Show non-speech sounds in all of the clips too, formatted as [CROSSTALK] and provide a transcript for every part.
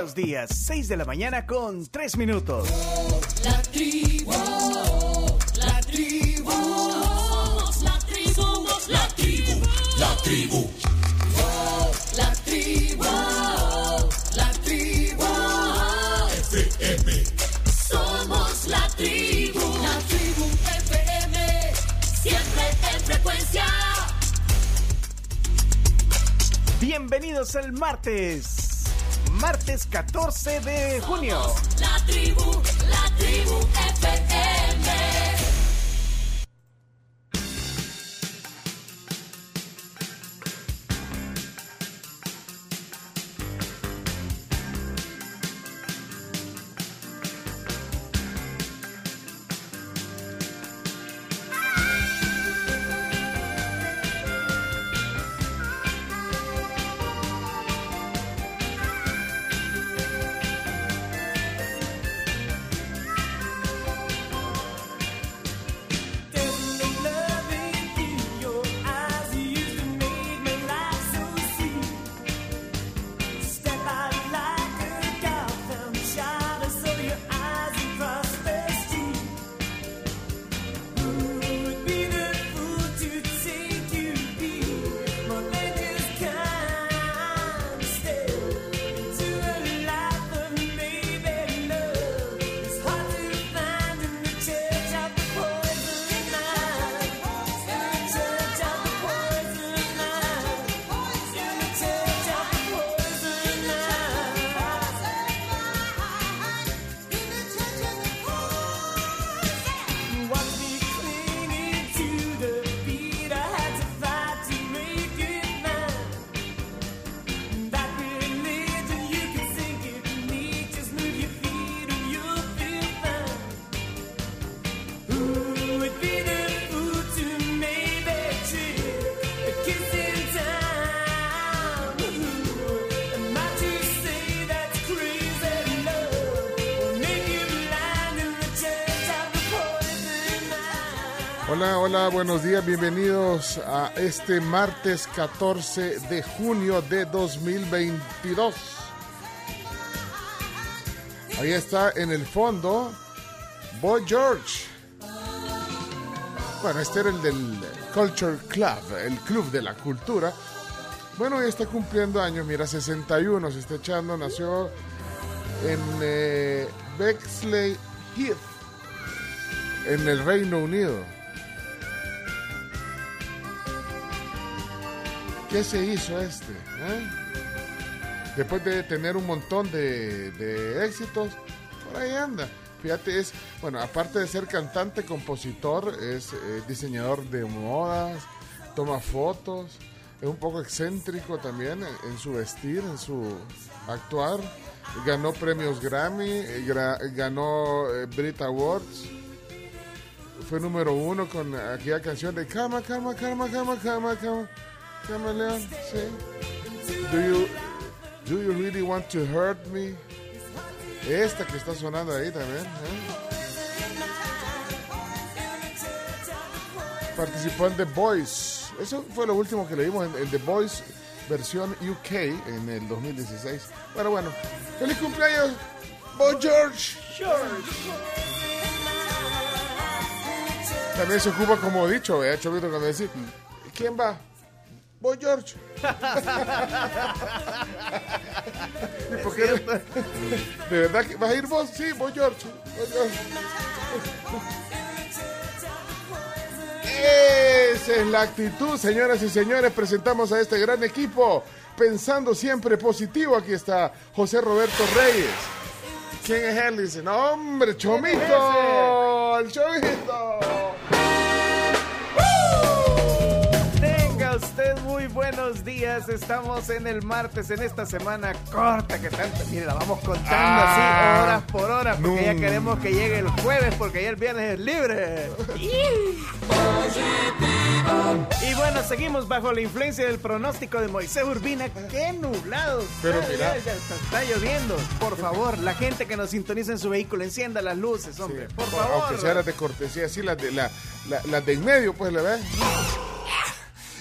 buenos días. 6 de la mañana con 3 minutos. La tribu, la tribu, somos la tribu, somos la tribu, la tribu. La tribu, la tribu, FM. Somos la tribu, la tribu FM, siempre en frecuencia. Bienvenidos al martes. Martes 14 de junio. La tribu, la tribu FM. Buenos días, bienvenidos a este martes 14 de junio de 2022. Ahí está en el fondo Boy George. Bueno, este era el del Culture Club, el club de la cultura. Bueno, ya está cumpliendo años, mira, 61 se está echando, nació en eh, Bexley Heath, en el Reino Unido. ¿Qué se hizo este? eh? Después de tener un montón de, éxitos, por ahí anda. Fíjate, es, bueno, aparte de ser cantante, compositor, es eh, diseñador de modas, toma fotos, es un poco excéntrico también en, su vestir, en su actuar. Ganó premios Grammy, eh, ganó Brit Awards, fue número uno con aquella canción de Cama, Cama, Cama, Cama, Cama, Cama, Cama, León, sí. Do you, do you really want to hurt me? Esta que está sonando ahí también. ¿eh? Participó en The Voice. Eso fue lo último que le vimos en, en The Voice versión UK en el 2016. Pero bueno, feliz cumpleaños, Boy George. También se ocupa como dicho, ¿eh? Chovito, cuando decir, ¿quién va? Boy George. [LAUGHS] ¿Y por qué? ¿De verdad que vas a ir vos? Sí, Boy George. Boy George. Esa es la actitud, señoras y señores. Presentamos a este gran equipo. Pensando siempre positivo, aquí está José Roberto Reyes. ¿Quién es él? Dice, no, hombre, Chomito. El Chomito. Días. Estamos en el martes, en esta semana corta que tanto. Mire, la vamos contando Ah. así, horas por horas, porque ya No. queremos que llegue el jueves, porque ya el viernes es libre. Y bueno, seguimos bajo la influencia del pronóstico de Moisés Urbina. ¡Qué nublados! Pero Ya, mira. ya, ya está, está lloviendo. Por favor, la gente que nos sintoniza en su vehículo, encienda las luces, hombre. Sí, Por aunque favor. sea las de cortesía, así las de, la, la- las de en medio, pues le ves.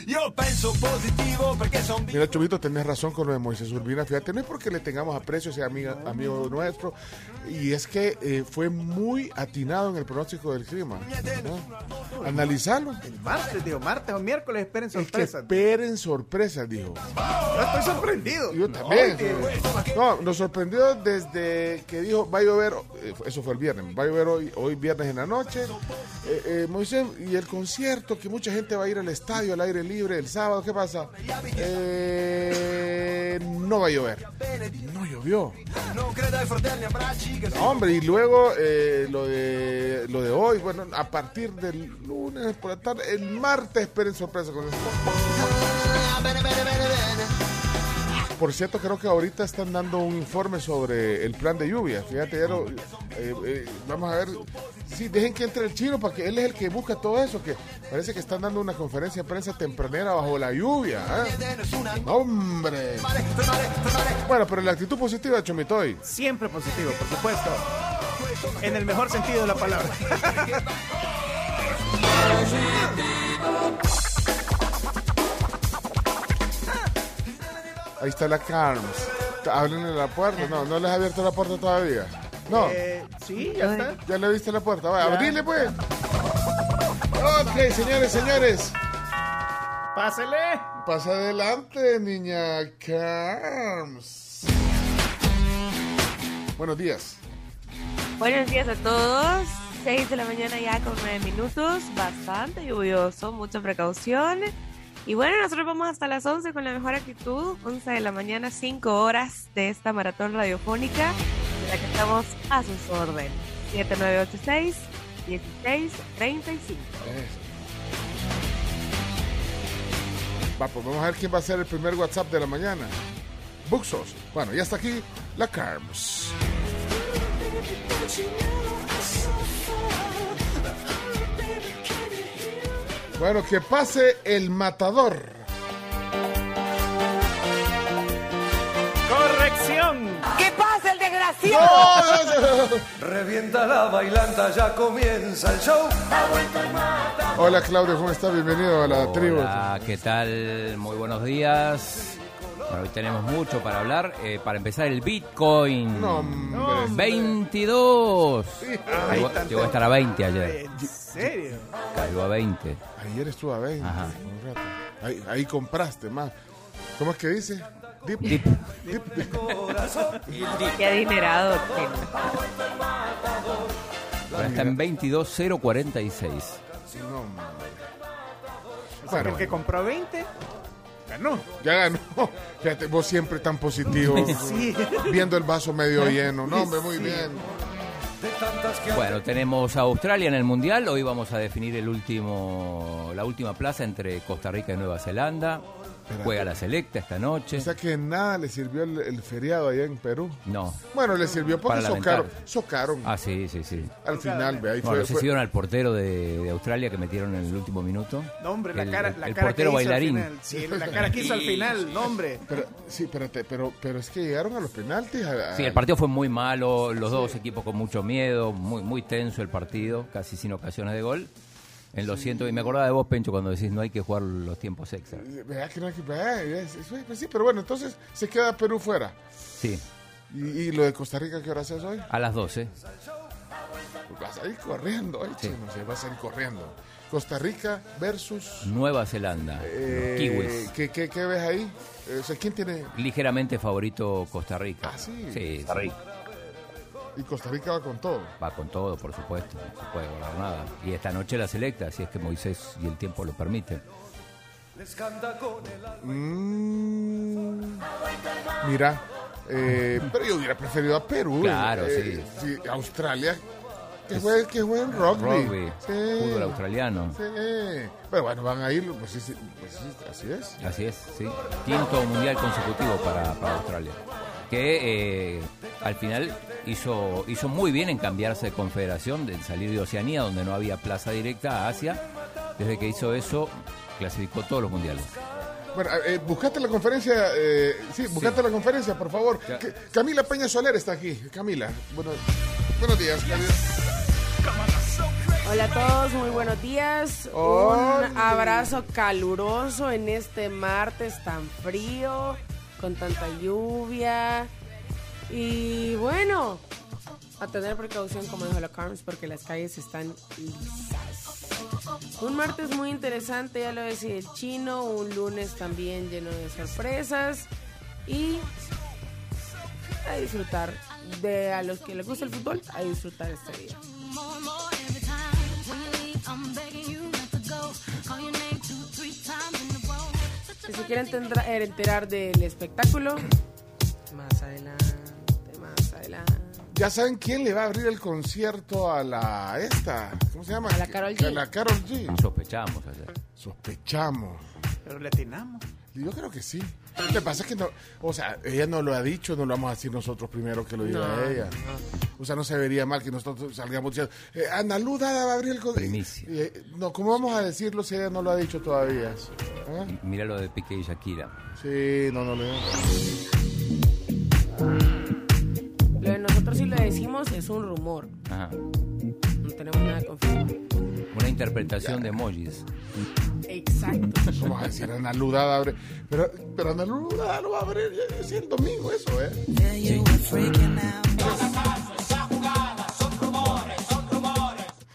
Io penso positivo perché son Mira, Chubito, tenés razón con lo de Moisés Urbina. Fíjate, no es porque le tengamos aprecio, sea amiga, amigo nuestro. Y es que eh, fue muy atinado en el pronóstico del clima. ¿no? Analizarlo. Martes, digo, martes o miércoles, esperen Es que sorpresas. esperen sorpresas, dijo. Yo estoy sorprendido. Yo también. No, nos sorprendió desde que dijo, va a llover, eh, eso fue el viernes, va a llover hoy, hoy viernes en la noche. Eh, eh, Moisés, y el concierto, que mucha gente va a ir al estadio al aire libre el sábado, ¿qué pasa? Eh, no va a llover. No llovió. No, hombre, y luego eh, lo, de, lo de hoy, bueno, a partir del lunes por la tarde, el martes esperen sorpresa con eso. Por cierto, creo que ahorita están dando un informe sobre el plan de lluvia. Fíjate, ya lo- eh, eh, vamos a ver. Sí, dejen que entre el chino para que él es el que busca todo eso. Que parece que están dando una conferencia de prensa tempranera bajo la lluvia. ¿eh? ¡Hombre! Bueno, pero la actitud positiva, Chomitoy. Siempre positivo, por supuesto. En el mejor sentido de la palabra. [LAUGHS] Ahí está la Carms. Háblenle la puerta. No, no les ha abierto la puerta todavía. No, Eh, sí, ya está. ya le viste la puerta. Vaya, abrile pues. Ok, señores, señores. Pásele. Pasa adelante, niña Carms. Buenos días. Buenos días a todos. 6 de la mañana ya con 9 minutos. Bastante lluvioso, mucha precaución. Y bueno, nosotros vamos hasta las 11 con la mejor actitud. 11 de la mañana, 5 horas de esta maratón radiofónica, en la que estamos a sus órdenes. 7986 1635. Va, pues vamos a ver quién va a ser el primer WhatsApp de la mañana. Buxos. Bueno, ya está aquí la Carms. Bueno, que pase el matador. Corrección. ¿Qué pasa, el desgraciado? Revienta la bailanta, ya comienza el show. Hola Claudio, ¿cómo estás? Bienvenido a la tribu. Hola, ¿qué tal? Muy buenos días. Bueno, hoy tenemos mucho para hablar. Eh, para empezar, el Bitcoin. No, hombre. 22. Ay, Llegó, a estar a 20 ayer. ¿En serio? Cayó a 20. Ayer estuvo a 20. Ajá. un rato. Ahí, ahí compraste más. ¿Cómo es que dice? Dip. Dip. Dip. Qué adinerado. Ahora está en 22.046. No, hombre. el Bueno, que compró 20, ganó. ya ganó. [LAUGHS] Fíjate, vos siempre tan positivo. Sí. Viendo el vaso medio lleno. No, hombre, muy Sí. bien. Bueno, tenemos a Australia en el Mundial. Hoy vamos a definir el último, la última plaza entre Costa Rica y Nueva Zelanda. Juega la selecta esta noche. O sea que nada le sirvió el, el feriado allá en Perú. No. Bueno, le sirvió porque Para socaron. Socaron. Ah, sí, sí, sí. Al final, ve, ahí Bueno, fue. sé fue- al portero de, de Australia que metieron en el último minuto. No, hombre, la El- cara, el, la el cara portero que hizo bailarín. Al final. Sí, la cara que hizo al final, no, hombre. Pero, sí, espérate, pero, pero es que llegaron a los penaltis. a- a- Sí, el partido fue muy malo, los dos equipos con mucho miedo, muy muy tenso el partido, casi sin ocasiones de gol. En los ciento y me acordaba de vos, Pencho, cuando decís no hay que jugar los tiempos extra. Vea que no hay que- es- es- pues sí, pero bueno, entonces se queda Perú fuera. Sí, ¿Y, y lo de Costa Rica qué hora haces hoy? a las 12. Pues vas a ir corriendo, Sí. chino, sí, vas a ir corriendo. Costa Rica versus Nueva Zelanda, eh, los kiwis. ¿qué, qué, qué ves ahí? Eh, o sea, ¿quién tiene? Ligeramente favorito Costa Rica. Ah, sí. Sí, Y Costa Rica va con todo. va con todo, por supuesto, no se puede guardar nada. Y esta noche la selecta, si es que Moisés y el tiempo lo permiten. Mm, mira, eh, pero yo hubiera preferido a Perú. Claro, eh, sí, Australia, que juegue, que juegue en rugby. Rugby, Sí. fútbol australiano. Sí. Pero bueno, van a ir, pues, sí, sí, pues sí, así es. Así es, sí. Quinto mundial consecutivo para, para Australia. Que eh, al final hizo, hizo muy bien en cambiarse de confederación, de salir de Oceanía, donde no había plaza directa, a Asia. Desde que hizo eso, clasificó todos los mundiales. Bueno, eh, buscate la conferencia, eh, sí, buscate la conferencia, por favor. Ya. Camila Peña Soler está aquí. Camila, bueno, buenos días. Camila. Hola a todos, muy buenos días. Un abrazo caluroso en este martes tan frío, con tanta lluvia. Y bueno, a tener precaución, como dijo la Carms, porque las calles están lisas. Un martes muy interesante, ya lo decía el chino. Un lunes también lleno de sorpresas. Y a disfrutar de a los que les gusta el fútbol, a disfrutar este día. Si se quieren tendrá- eh, enterar del espectáculo, más adelante, más adelante. Ya saben quién le va a abrir el concierto a la esta, ¿cómo se llama? A la Karol G. A la Karol G. Sospechamos ayer. Sospechamos. Pero le atinamos. Yo creo que sí. Lo que pasa es que no, o sea, ella no lo ha dicho, no lo vamos a decir nosotros primero que lo diga No, ella. O sea, no se vería mal que nosotros salgamos diciendo, eh, Ana Luda va a abrir el. Primicia. Eh, no, ¿cómo vamos a decirlo si ella no lo ha dicho todavía? ¿Ah? Mira lo de Piqué y Shakira. Sí, no, no le Lo de nosotros si lo decimos es un rumor, Ajá. Tenemos nada confirmado. Una interpretación de emojis. Exacto. Vamos a decir, Ana Luda abre. Pero, pero Ana Luda lo va a abrir sí, el domingo, eso, ¿eh?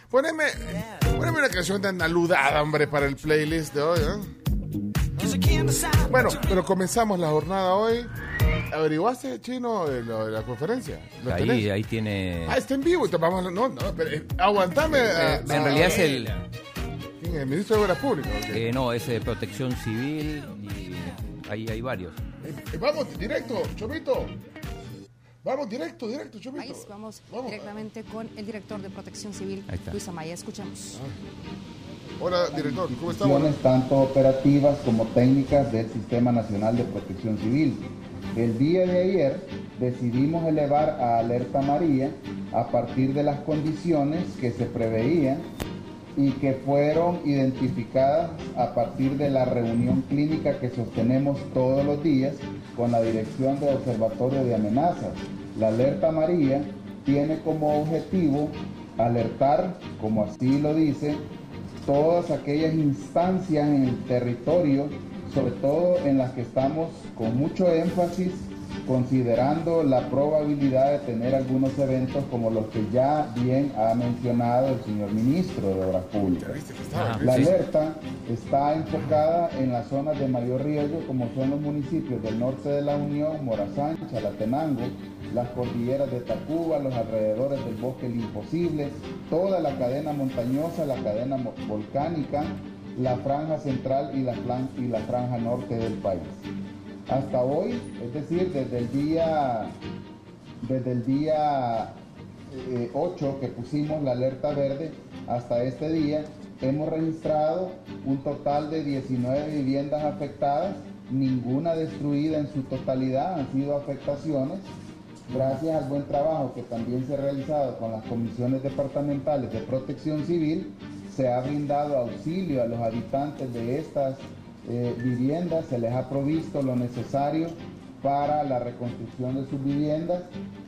Poneme, poneme una canción de Ana Luda, hombre, para el playlist de hoy, ¿eh? Bueno, pero comenzamos la jornada hoy. ¿Averiguaste, Chino, de, lo de la conferencia? ¿Lo Ahí, tenés? ahí tiene. Ah, está en vivo. Vamos no, no, pero, eh, aguantame. ah, en realidad es el. ¿Quién es? ¿El ministro de Obras Públicas? eh, no, es de protección civil y ahí hay varios. Eh, vamos, directo, Chomito. Vamos, directo, directo, Chomito. País, vamos, directamente con el director de Protección Civil, Ahí. Luis Amaya. Escuchamos. Hola, director, ¿cómo estamos? tanto operativas como técnicas del Sistema Nacional de Protección Civil. El día de ayer decidimos elevar a alerta amarilla a partir de las condiciones que se preveían y que fueron identificadas a partir de la reunión clínica que sostenemos todos los días con la Dirección de Observatorio de Amenazas. La alerta amarilla tiene como objetivo alertar, como así lo dice, todas aquellas instancias en el territorio, sobre todo en las que estamos con mucho énfasis considerando la probabilidad de tener algunos eventos como los que ya bien ha mencionado el señor ministro de Obras Públicas. Ajá. La alerta está enfocada en las zonas de mayor riesgo, como son los municipios del norte de la Unión, Morazán, Chalatenango, las cordilleras de Tacuba, los alrededores del bosque El Imposible, toda la cadena montañosa, la cadena volcánica, la franja central y la, y la franja norte del país. Hasta hoy, es decir, desde el día, desde el día eh, 8 que pusimos la alerta verde hasta este día, hemos registrado un total de 19 viviendas afectadas, ninguna destruida en su totalidad, han sido afectaciones. Gracias al buen trabajo que también se ha realizado con las comisiones departamentales de protección civil, se ha brindado auxilio a los habitantes de estas eh, viviendas, se les ha provisto lo necesario para la reconstrucción de sus viviendas.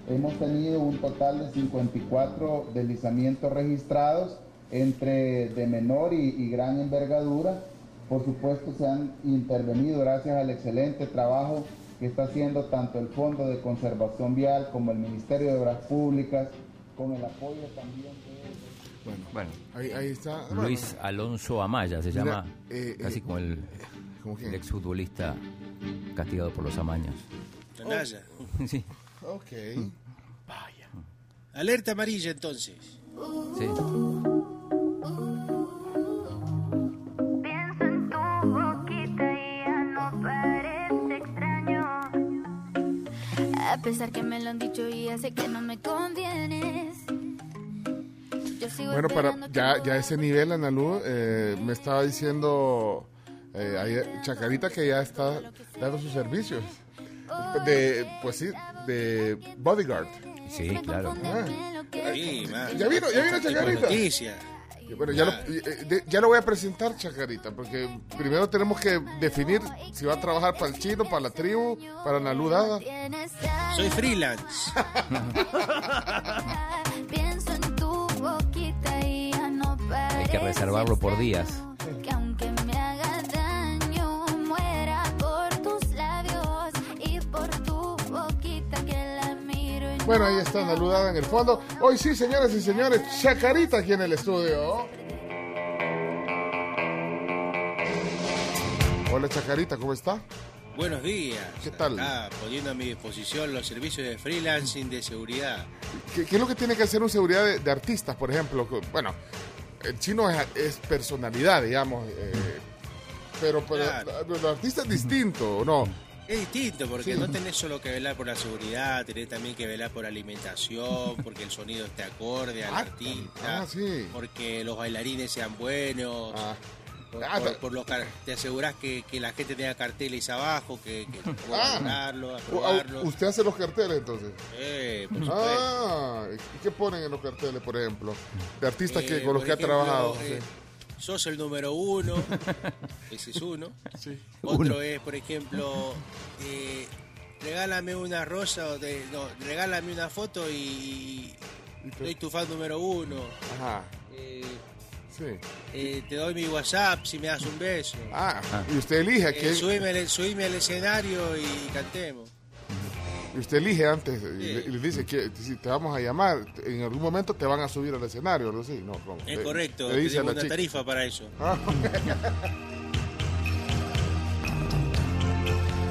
Hemos tenido un total de 54 deslizamientos registrados entre de menor y, gran envergadura. Por supuesto se han intervenido gracias al excelente trabajo que está haciendo tanto el Fondo de Conservación Vial como el Ministerio de Obras Públicas, con el apoyo también. Bueno, Bueno, ahí, ahí está. Luis Alonso Amaya se llama, eh, casi eh, como el, el exfutbolista castigado por los amaños. Canalla. [LAUGHS] Sí, Bueno, ok. Vaya. Alerta amarilla entonces. sí. Pienso en tu boquita y ya no parece extraño. A pesar que me lo han dicho y ya sé que no me convienes. Bueno, para ya, ya ese nivel, Analu, eh, me estaba diciendo eh, Chacarita que ya está dando sus servicios. De, pues sí, de bodyguard. Sí, claro. Ah, Sí, ya vino, ya vino Chacarita. Bueno, ya lo, eh, ya lo voy a presentar, Chacarita, porque primero tenemos que definir si va a trabajar para el chino, para la tribu, para Analu Dada. tienes Soy freelance. [LAUGHS] [LAUGHS] que la miro y Bueno, ahí está saludada en el fondo. Hoy sí, señoras y señores, Chacarita aquí en el estudio. Hola Chacarita, ¿cómo está? Buenos días. ¿Qué tal? Acá, poniendo a mi disposición los servicios de freelancing de seguridad. ¿Qué, qué es lo que tiene que hacer un seguridad de, de artistas, por ejemplo? Bueno, el chino es, es personalidad, digamos, eh, pero, pero Claro. el artista es distinto, ¿o no? Es distinto porque Sí. no tenés solo que velar por la seguridad, tenés también que velar por alimentación, [LAUGHS] porque el sonido esté acorde al Ah, artista, ah, sí. porque los bailarines sean buenos. Por, Ah, por- ta- por los te asegurás que, que la gente tenga carteles abajo, que, que [LAUGHS] pueda Ah. aprobarlo. ¿Usted hace los carteles entonces? Eh, por supuesto. Ah, ¿y qué ponen en los carteles, por ejemplo? De artistas que, Eh, con los que ha trabajado. eh, sí. Sos el número uno, [LAUGHS] ese es uno. Sí. Otro Uno. es, por ejemplo, eh, regálame una rosa o de- no, regálame una foto y, soy tu fan número uno. Ajá, Eh, sí. eh, te doy mi WhatsApp si me das un beso. Ah, y usted elige a Eh, quién- subime, al- subime al escenario y cantemos. y usted elige antes y, le, y le dice que si te vamos a llamar, en algún momento te van a subir al escenario, ¿no? Sí, no, ¿cómo? Es Le- correcto, le dice a tenemos la una chica. tarifa para eso. Ah. [LAUGHS]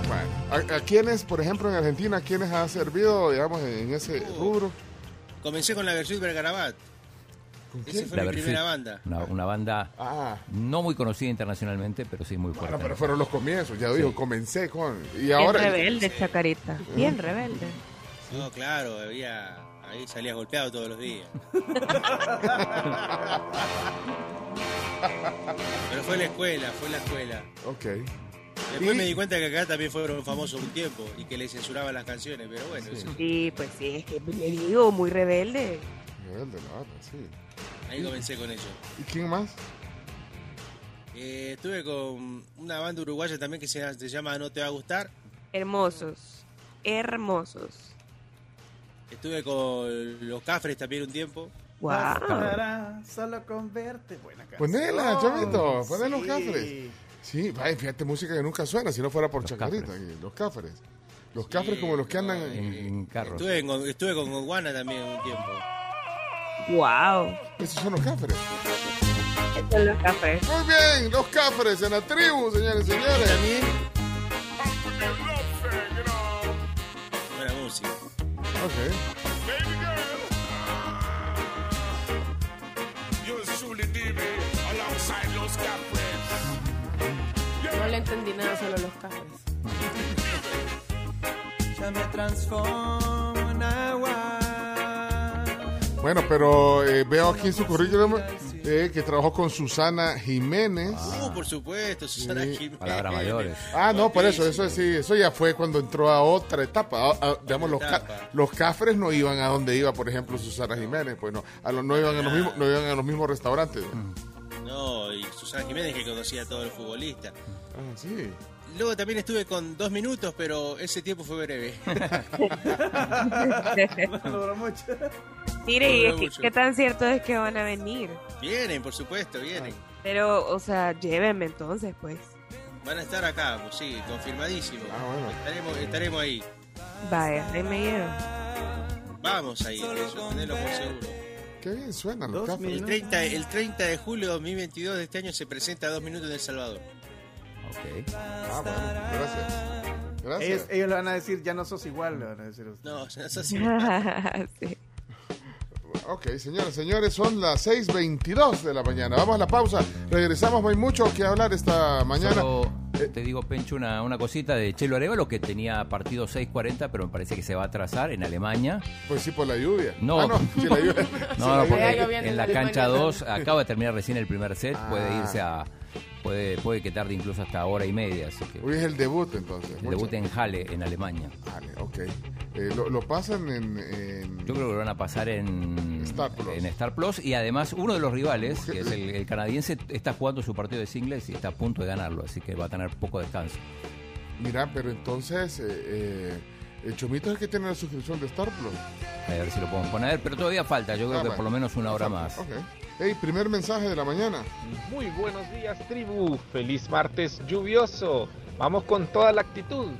Bueno, ¿a, a quiénes, por ejemplo, en Argentina, quiénes ha servido, digamos, en ese Uh. rubro? Comencé con la versión Bergarabat. Esa fue La mi primera banda. Una, una banda Ah, no muy conocida internacionalmente, pero sí muy fuerte. bueno, pero fueron los comienzos, ya dijo, comencé con... Y Bien ahora... rebelde, Chacarita. Bien rebelde. No, claro, había, ahí salías golpeado todos los días. [LAUGHS] Pero fue la escuela, fue la escuela. Ok. Después Y- me di cuenta que acá también fueron famosos un tiempo y que le censuraban las canciones, pero bueno, eso- Sí, pues sí, es que le digo, muy rebelde. Rebelde, la banda, sí. Ahí comencé con eso. ¿Y quién más? Eh, estuve con una banda uruguaya también que se, se llama No Te Va a Gustar. Hermosos. Hermosos. Estuve con Los Cafres también un tiempo. Wow. Bastará solo con verte. Buena canción. Ponela, chavito, ponela los Sí. cafres. Sí, vaya, fíjate, música que nunca suena, si no fuera por Los Chacarita, Cafres. y los cafres. Los cafres como los que andan En, en... en carros. Estuve, en- estuve con Gondwana también un tiempo. Wow. Esos son los cafres. Estos son los cafés. Muy bien, los cafres en la tribu, señores y señores. Buena música. Ok. No le entendí nada, solo los cafés. Ya me transformo. Bueno, pero eh, veo aquí en su currículum eh, que trabajó con Susana Jiménez. Uh, por supuesto, Susana Sí. Jiménez. Palabras mayores. Ah, no, por eso, eso sí, eso ya fue cuando entró a otra etapa. A- a- digamos, los, ca- los cafres no iban a donde iba, por ejemplo, Susana Jiménez, pues no, a los- no, iban a los mismos, no iban a los mismos restaurantes. No, y Susana Jiménez que conocía a todos los futbolistas. Ah, sí. Luego también estuve con dos minutos, pero ese tiempo fue breve. No logró mucho. Mire, Duró que, mucho. ¿qué tan cierto es que van a venir? vienen, por supuesto, vienen. Pero, o sea, llévenme entonces, pues. Van a estar acá, pues sí, confirmadísimo. Ah, bueno. Estaremos, estaremos ahí. Vaya, ahí me llevo. Vamos ahí, eso, tenelo por seguro. Qué bien suenan los cafres. El 30, el 30 de julio de 2022 de este año se presenta a dos minutos en El Salvador. Ok. Ah, bueno, gracias. Gracias. Ellos, ellos le van a decir, ya no sos igual, le van a decir a usted. No, no es así. [LAUGHS] sí. Ok, señores, señores, son las 6.22 de la mañana. Vamos a la pausa. Regresamos, no hay mucho que hablar esta mañana. Solo Eh, te digo, Pencho, una, una cosita de Chelo Arevalo que tenía partido 6.40, pero me parece que se va a atrasar en Alemania. Pues sí, por la lluvia. No. Ah, no, sí, la lluvia. [LAUGHS] sí, No, la no, lluvia. porque en la cancha 2 acaba de terminar recién el primer set, Ah. puede irse a puede puede que tarde incluso hasta hora y media, así que Hoy es el debut, entonces. el debut en Halle en Alemania. Vale, ok. Eh, lo, lo pasan en... en- Yo creo que lo van a pasar en Star Plus. en Star Plus y además uno de los rivales, que es el, el canadiense, está jugando su partido de singles y está a punto de ganarlo, así que va a tener poco descanso. Mira, pero entonces... eh, eh, el Chomito es que tiene la suscripción de Star Plus. A ver si lo podemos poner, pero todavía falta, yo creo Ah, que bueno. por lo menos una hora más. Ok. Hey, primer mensaje de la mañana. Muy buenos días, tribu. Feliz martes lluvioso. Vamos con toda la actitud.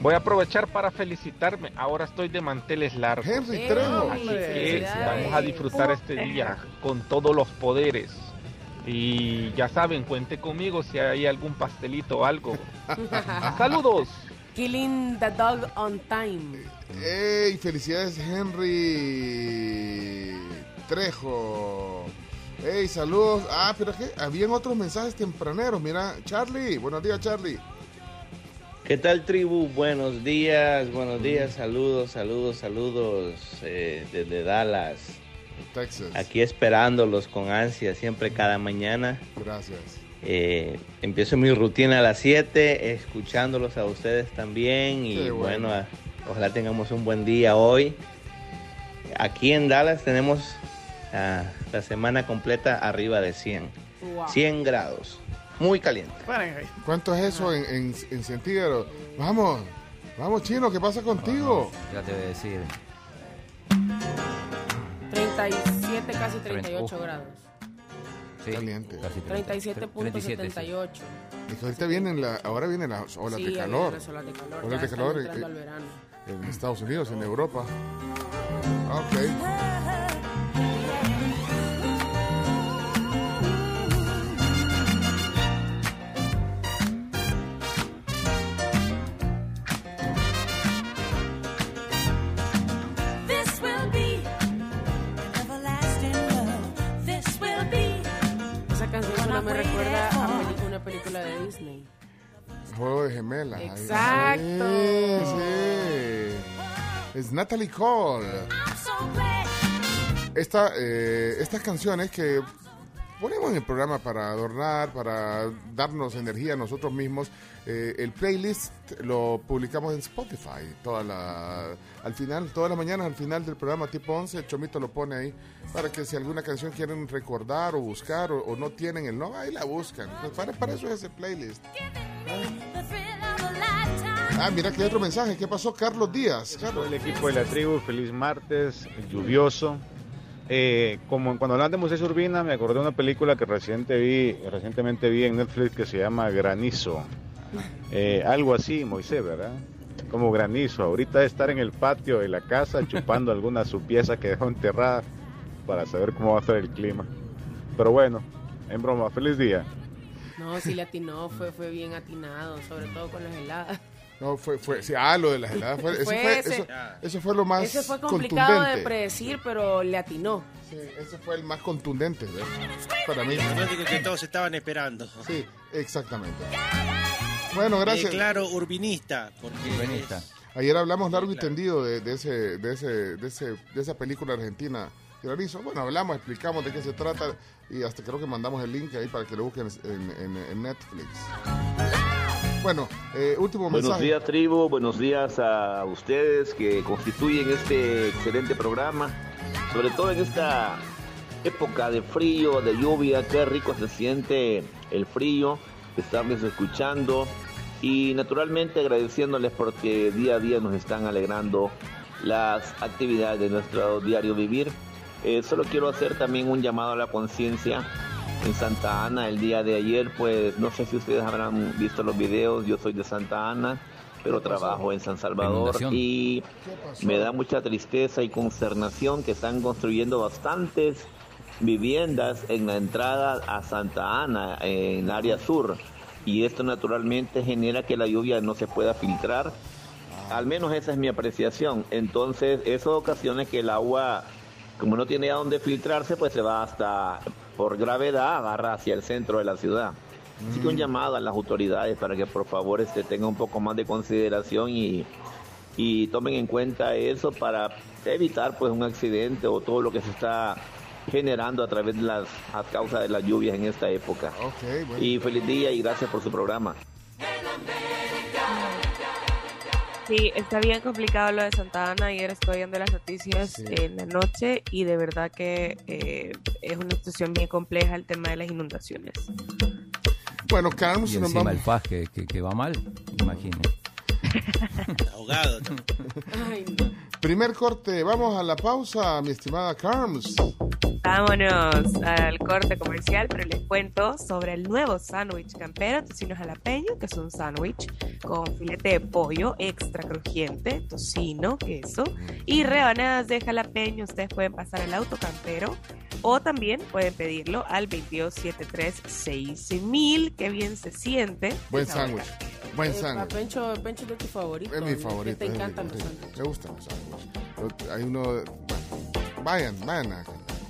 Voy a aprovechar para felicitarme. Ahora estoy de manteles largos. Henry Trejo. Así que vamos a disfrutar este día con todos los poderes. Y ya saben, cuente conmigo si hay algún pastelito o algo. [LAUGHS] Saludos. Killing the dog on time. Hey, felicidades Henry Trejo. Hey, saludos. Ah, pero que habían otros mensajes tempraneros. Mira, Charlie. Buenos días, Charlie. ¿Qué tal tribu? Buenos días, buenos días, saludos, saludos, saludos eh, desde Dallas. Texas. Aquí esperándolos con ansia siempre cada mañana. Gracias. Eh, empiezo mi rutina a las 7, escuchándolos a ustedes también y Qué bueno, ojalá tengamos un buen día hoy. Aquí en Dallas tenemos ah, la semana completa arriba de 100. Wow. 100 grados. Muy caliente. ¿Cuánto es eso en, en, en centígrados? Vamos, vamos, chino, ¿qué pasa contigo? Ya te voy a decir. 37, casi 38 Uf. grados. Sí, Caliente. casi 30, 37.78. Es que ahorita vienen la, ahora vienen las olas Sí, de calor. las olas de calor, Olas ya de calor entrando eh, al verano. en Estados Unidos, en Europa. Ok. Película de Disney. Juego de gemelas. Exacto. Sí, sí. Es Natalie Cole. Esta, eh, estas canciones que ponemos en el programa para adornar, para darnos energía a nosotros mismos, eh, el playlist lo publicamos en Spotify. Toda la, al final, todas las mañanas, al final del programa tipo 11, el Chomito lo pone ahí para que si alguna canción quieren recordar o buscar o, o no tienen el no, ahí la buscan. Pues para, para eso es ese playlist. Ah, mira que hay otro mensaje. ¿Qué pasó, Carlos Díaz? Carlos. el equipo de la tribu, feliz martes, lluvioso. Eh, como cuando hablan de Moisés Urbina, me acordé de una película que reciente vi, recientemente vi en Netflix que se llama Granizo. Eh, algo así, Moisés, ¿verdad? Como granizo. Ahorita de estar en el patio de la casa chupando alguna su pieza que dejó enterrada para saber cómo va a estar el clima. Pero bueno, en broma, feliz día. No, sí le atinó, fue, fue bien atinado, sobre todo con las heladas. No, fue, fue, sí, ah, lo de las heladas. Fue, [LAUGHS] eso, Fue eso, eso fue lo más Ese fue complicado contundente. de predecir, pero le atinó. Sí, ese fue el más contundente, ¿verdad? Para mí. Pronóstico que todos estaban esperando. Sí, exactamente. Bueno, gracias. Eh, claro, urbinista. Porque Urbanista. Ayer hablamos largo y tendido de, de ese, de, ese, de, ese, de esa película argentina. Bueno, hablamos, explicamos de qué se trata y hasta creo que mandamos el link ahí para que lo busquen en, en- en Netflix. Bueno, eh, último Buenos mensaje. días tribu, buenos días a ustedes que constituyen este excelente programa, sobre todo en esta época de frío, de lluvia, qué rico se siente el frío, estarles escuchando y naturalmente agradeciéndoles porque día a día nos están alegrando las actividades de nuestro diario vivir. Eh, solo quiero hacer también un llamado a la conciencia en Santa Ana el día de ayer, pues no sé si ustedes habrán visto los videos, yo soy de Santa Ana, pero trabajo en San Salvador y me da mucha tristeza y consternación que están construyendo bastantes viviendas en la entrada a Santa Ana, en el área sur, y esto naturalmente genera que la lluvia no se pueda filtrar. Al menos esa es mi apreciación. Entonces, eso ocasiona que el agua, como no tiene a dónde filtrarse, pues se va hasta, por gravedad, agarra hacia el centro de la ciudad. Así que un llamado a las autoridades para que por favor este, tengan un poco más de consideración y, y tomen en cuenta eso para evitar pues un accidente o todo lo que se está generando a través de las a causa de las lluvias en esta época. Bueno. Y feliz día y gracias por su programa. Sí, está bien complicado lo de Santa Ana. Ayer estoy viendo las noticias Sí. en la noche y de verdad que eh, es una situación bien compleja el tema de las inundaciones. Bueno, Carlos, Y nos encima el vamos. FAS que, que, que va mal, imaginen. [LAUGHS] ahogado. Ay, no. Primer corte, vamos a la pausa, mi estimada Carms. Vámonos al corte comercial, pero les cuento sobre el nuevo sándwich campero tocino jalapeño, que es un sándwich con filete de pollo extra crujiente, tocino, queso y rebanadas de jalapeño. Ustedes pueden pasar al auto campero o también pueden pedirlo al 22736000. Qué bien se siente. Buen sándwich. Buen Eh, sándwich. Pencho, Pencho es de tu favorito. Es mi ¿no? favorito. Te encantan los sándwiches. Me gustan los sándwiches. Hay uno. bueno, vayan, vayan a,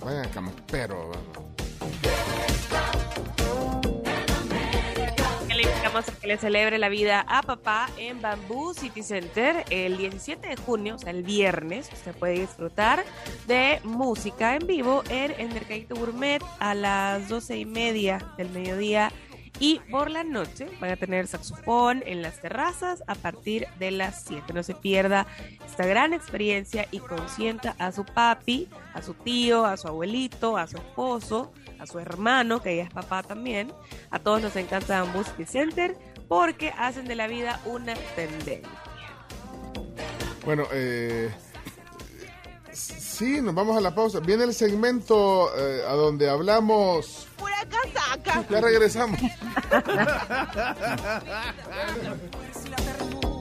vayan a Campero. Le invitamos a que le celebre la vida a papá en Bamboo City Center el 17 de junio, o sea, el viernes. Usted puede disfrutar de música en vivo en el Mercadito Gourmet a las 12 y media del mediodía. Y por la noche van a tener saxofón en las terrazas a partir de las 7. No se pierda esta gran experiencia y consienta a su papi, a su tío, a su abuelito, a su esposo, a su hermano, que ya es papá también. A todos nos encanta Bamboo Center porque hacen de la vida una tendencia. Bueno, eh, sí, nos vamos a la pausa. Viene el segmento eh, a donde hablamos. ¡Pura casaca! Ya regresamos. [LAUGHS]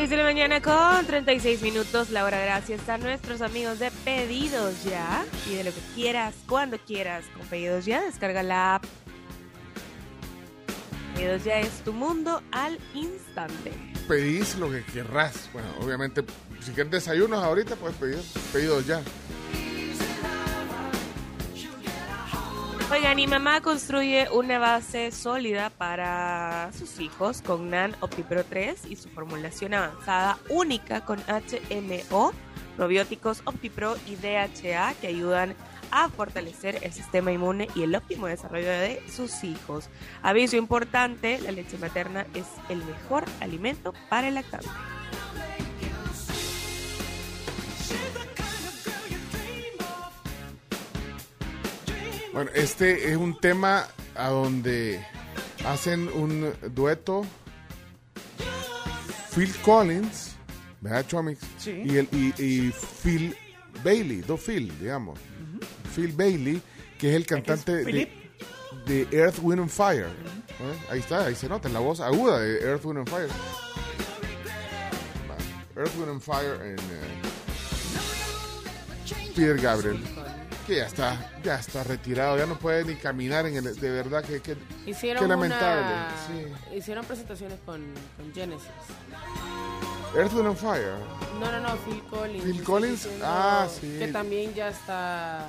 6 de la mañana con 36 minutos. Laura, gracias a nuestros amigos de Pedidos Ya. Pide lo que quieras, cuando quieras. Con Pedidos Ya, descarga la app. Pedidos Ya es tu mundo al instante. Pedís lo que querrás. Bueno, obviamente, si quieres desayunos ahorita, puedes pedir pedidos ya. Oigan, y mamá construye una base sólida para sus hijos con NAN OptiPro 3 y su formulación avanzada única con HMO, probióticos OptiPro y DHA que ayudan a fortalecer el sistema inmune y el óptimo desarrollo de sus hijos. Aviso importante, la leche materna es el mejor alimento para el lactante. Bueno, este es un tema a donde hacen un dueto Phil Collins, ¿verdad, Chomix? Sí. Y, el, y, y Phil Bailey, dos Phil, digamos. Phil Bailey, que es el cantante de, Earth, Wind and Fire. ¿Eh? Ahí está, ahí se nota, la voz aguda de Earth, Wind and Fire. Earth, Wind and Fire en eh, Peter Gabriel. Que ya está, ya está retirado, ya no puede ni caminar en el, de verdad que, que Hicieron qué lamentable. una- sí. Hicieron presentaciones con, con Genesis. Earth, Wind and Fire. No, no, no, Phil Collins. Phil Collins, diciendo ah, sí. Que también ya está.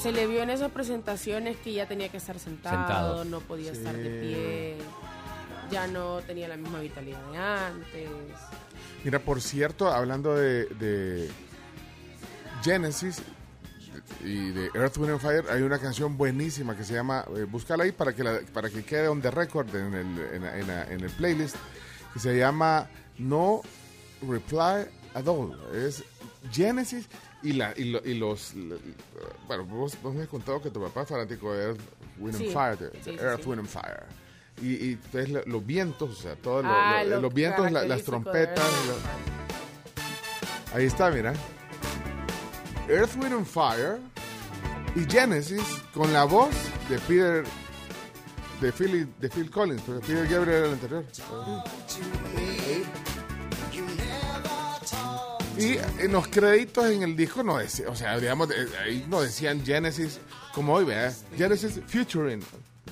Se le vio en esas presentaciones que ya tenía que estar sentado, Sentado. no podía Sí. estar de pie, ya no tenía la misma vitalidad de antes. Mira, por cierto, hablando de, de Genesis y de Earth, Wind and Fire, hay una canción buenísima que se llama, eh, búscala ahí para que, la- para que quede on the record en el, en, en el playlist, que se llama No Reply at All. Es Genesis y, la, y, lo- y los... la- bueno, vos, vos me has contado que tu papá es fanático de Earth, Wind and. Fire, de, de Sí, sí, Earth, sí. Wind and Fire. Y, y entonces lo- los vientos, o sea, todos lo- Ah, lo- lo los vientos, la- las de trompetas. Ahí está, mira. Earth, Wind and Fire y Genesis con la voz de Peter de Phil, de Phil Collins, porque Peter Gabriel era el anterior. Y en los créditos en el disco no decía, o sea, digamos, ahí no decían Genesis como hoy, ¿verdad? Genesis featuring.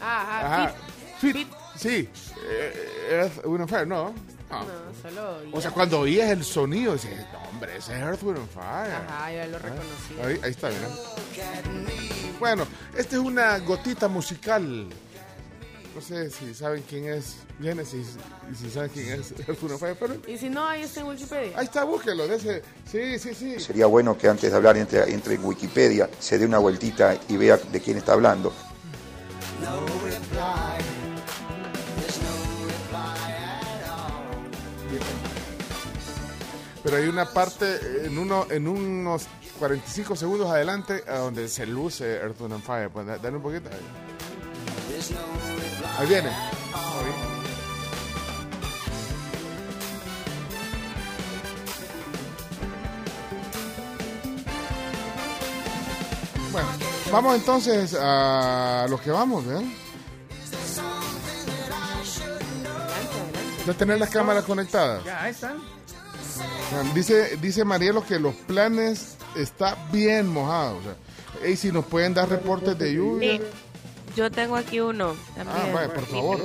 Ajá, Ajá. Fit. Sí. eh, Earth, Wind and Fire, no. No. No, solo. O sea, cuando oías el sonido, dices, no, hombre, ese es Earth, Wind and Fire. Ajá, ya lo Ah, reconocí. Ahí, ahí está, mira. Bueno, esta es una gotita musical. No sé si saben quién es Genesis y si saben quién es Earth, Wind and Fire, pero Y si no, ahí está en Wikipedia. ahí está, búsquelo. De ese. Sí, sí, sí. Sería bueno que antes de hablar entre, entre en Wikipedia, se dé una vueltita y vea de quién está hablando. Pero hay una parte en uno en unos 45 segundos adelante a donde se luce Earth, and Fire. Pues, da- dale un poquito. Ahí, Ahí viene. Bueno, vamos entonces a los que vamos, ¿verdad? Ya tener las cámaras conectadas. Ya, ahí están. Dice, dice Marielo que los planes está bien mojados. O sea, si nos pueden dar reportes de lluvia. Sí, yo tengo aquí uno también. Ah, vaya, por favor.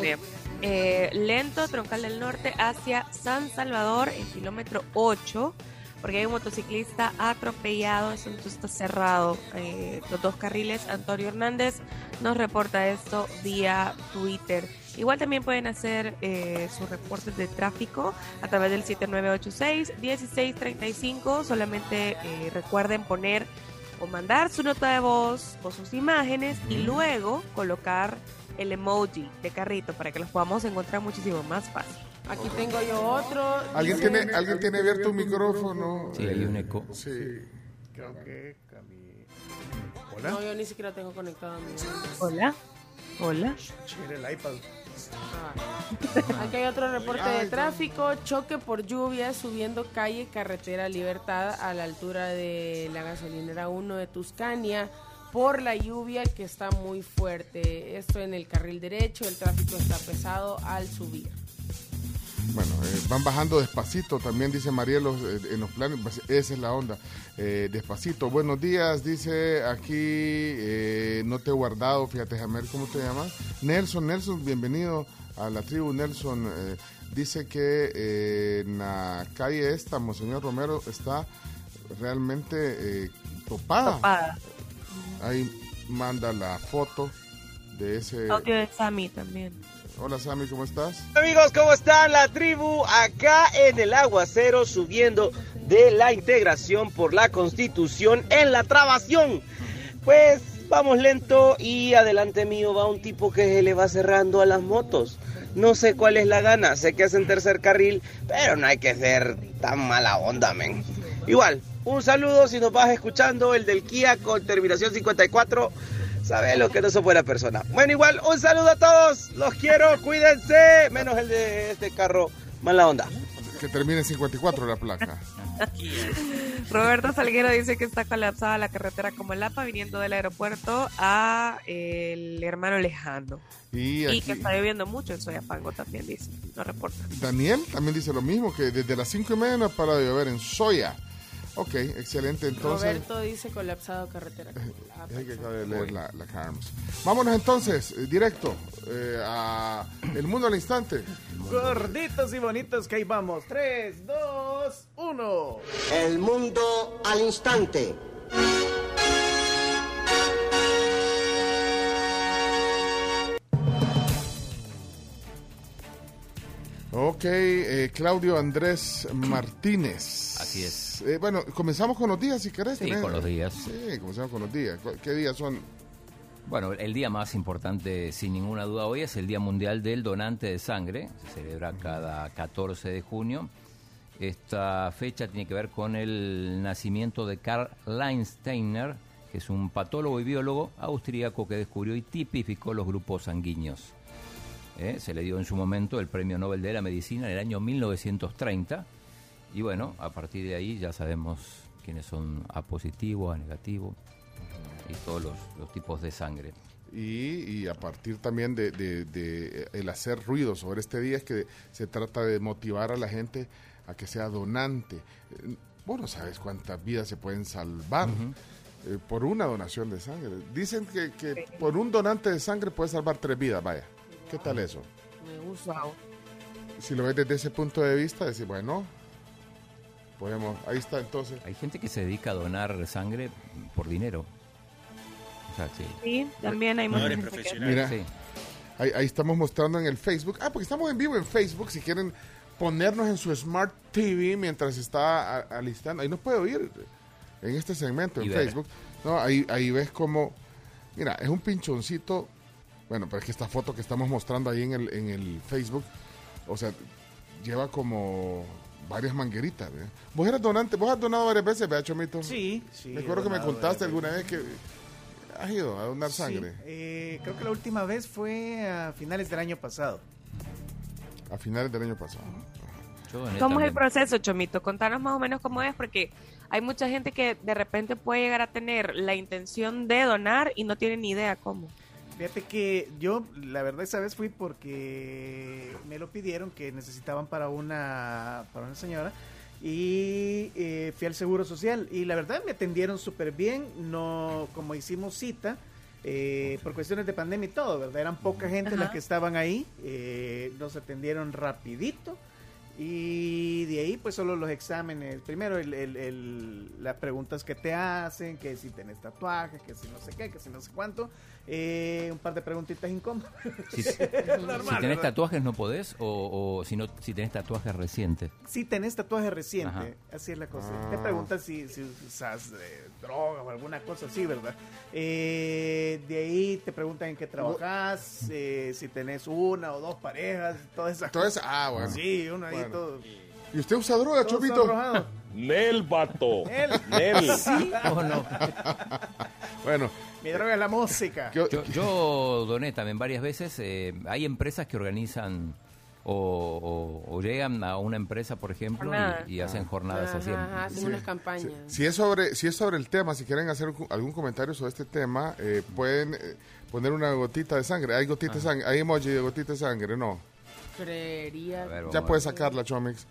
Eh, lento, troncal del norte hacia San Salvador en kilómetro 8, porque hay un motociclista atropellado, eso entonces está cerrado. eh, los dos carriles, Antonio Hernández nos reporta esto vía Twitter. Igual también pueden hacer eh, sus reportes de tráfico a través del 7986-1635. Solamente eh, recuerden poner o mandar su nota de voz o sus imágenes y luego colocar el emoji de carrito para que los podamos encontrar muchísimo más fácil. Aquí tengo yo otro. ¿Alguien tiene, ¿alguien tiene abierto un micrófono? Sí, hay un eco. Sí. Creo que Cami. No, yo ni siquiera tengo conectado a mi. Hola. Hola. El iPad. Aquí hay otro reporte de tráfico, choque por lluvia subiendo calle Carretera Libertad a la altura de la gasolinera 1 de Tuscania por la lluvia que está muy fuerte. Esto en el carril derecho, el tráfico está pesado al subir. Bueno, eh, van bajando despacito, también dice Marielo eh, en los planes, pues, esa es la onda, eh, despacito. Buenos días, dice aquí, eh, no te he guardado, fíjate, Jamer, ¿cómo te llamas? Nelson, Nelson, bienvenido a la tribu, Nelson. eh, dice que eh, en la calle esta, Monseñor Romero, está realmente topada. Topada. Ahí manda la foto de ese... Audio de Sammy también. Hola Sammy, ¿cómo estás? Amigos, ¿cómo están? La tribu acá en el aguacero subiendo de la integración por la constitución en la trabación. Pues vamos lento y adelante mío va un tipo que se le va cerrando a las motos. No sé cuál es la gana, sé que es en tercer carril, pero no hay que ser tan mala onda, men. Igual, un saludo si nos vas escuchando, el del Kia con terminación 54. Sabes lo que no soy buena persona. Bueno, igual, un saludo a todos. Los quiero, cuídense. Menos el de este carro, mala onda. Que termine en 54 la placa. Roberto Salguero dice que está colapsada la carretera como el APA viniendo del aeropuerto a el hermano lejano. Y Y, aquí- que está lloviendo mucho en Soyapango también dice, no reporta. Daniel también dice lo mismo, que desde las 5 y media no ha parado de llover en Soya. Ok, excelente. Entonces, Roberto dice colapsado carretera. Ah, Deje que leer la, la Carms. Vámonos entonces, eh, directo eh, a El Mundo al Instante. Gorditos y bonitos que ahí vamos. 3, 2, 1. El mundo al instante. Ok, eh, Claudio Andrés Martínez. Así es. Eh, bueno, comenzamos con los días, si querés. Sí, tenés- con los días. Sí, comenzamos con los días. ¿Cu- ¿Qué días son? Bueno, el día más importante, sin ninguna duda, hoy es el Día Mundial del Donante de Sangre. Se celebra cada 14 de junio. Esta fecha tiene que ver con el nacimiento de Karl Leinsteiner, que es un patólogo y biólogo austríaco que descubrió y tipificó los grupos sanguíneos. ¿Eh? Se le dio en su momento el Premio Nobel de la Medicina en el año 1930. Y bueno, a partir de ahí ya sabemos quiénes son A positivo, A negativo y todos los, los tipos de sangre. Y, y a partir también de, de- de, el hacer ruido sobre este día es que se trata de motivar a la gente a que sea donante. Vos no sabes cuántas vidas se pueden salvar eh, por una donación de sangre. Dicen que, que por un donante de sangre puedes salvar tres vidas, vaya. ¿Qué tal eso? Me gusta. Si lo ves desde ese punto de vista, decir, bueno, podemos, ahí está entonces. Hay gente que se dedica a donar sangre por dinero. O sea, sí. Sí, también hay mucha gente que- Mira, Sí. ahí, ahí estamos mostrando en el Facebook. Ah, porque estamos en vivo en Facebook. Si quieren ponernos en su Smart TV mientras está alistando. Ahí nos puede oír en este segmento en. Facebook. No, ahí, ahí ves como... Mira, es un pinchoncito. Bueno, pero es que esta foto que estamos mostrando ahí en el, en el Facebook, o sea, lleva como varias mangueritas. ¿ve? Vos eras donante, vos has donado varias veces, ¿vea, Chomito? Sí, sí. Me acuerdo que me contaste alguna vez que has ido a donar Sí, sangre eh, creo que la última vez fue a finales del año pasado. a finales del año pasado. ¿Cómo es el proceso, Chomito? Contanos más o menos cómo es, porque hay mucha gente que de repente puede llegar a tener la intención de donar y no tiene ni idea cómo. Fíjate que yo, la verdad, esa vez fui porque me lo pidieron que necesitaban para una, para una señora y eh, fui al Seguro Social y la verdad me atendieron súper bien, no como hicimos cita. eh, por cuestiones de pandemia y todo, ¿verdad? Eran poca gente las Ajá. que estaban ahí, eh, nos atendieron rapidito y de ahí pues solo los exámenes, primero el, el- el- las preguntas que te hacen, que si tenés tatuajes, que si no sé qué, que si no sé cuánto, eh, un par de preguntitas incómodas. Si, [LAUGHS] si tenés ¿verdad? tatuajes no podés o, o si no si tenés tatuajes recientes. Si tenés tatuaje reciente, Ajá. así es la cosa. Te preguntan si, si usas eh, droga o alguna cosa así, ¿verdad? Eh, de ahí te preguntan en qué trabajas, eh, si tenés una o dos parejas, todas esas Todo eso- ah, bueno. Sí, uno ahí Bueno. ¿Y usted usa droga, todo Chomito? sonrojado. Nel, vato. Nel. Sí. ¿Cómo no? bueno. Mi droga es la música. Yo, yo doné también varias veces. eh, hay empresas que organizan o, o- o llegan a una empresa, por ejemplo, y, y hacen jornadas así. Ajá, ajá, hacen unas campañas. Si es sobre si es sobre el tema, si quieren hacer algún- algún comentario sobre este tema, eh, pueden eh, poner una gotita de sangre. Hay gotita de sangre, hay emoji de gotita de sangre, no. Creería. Ya puedes sacarla, Chomix.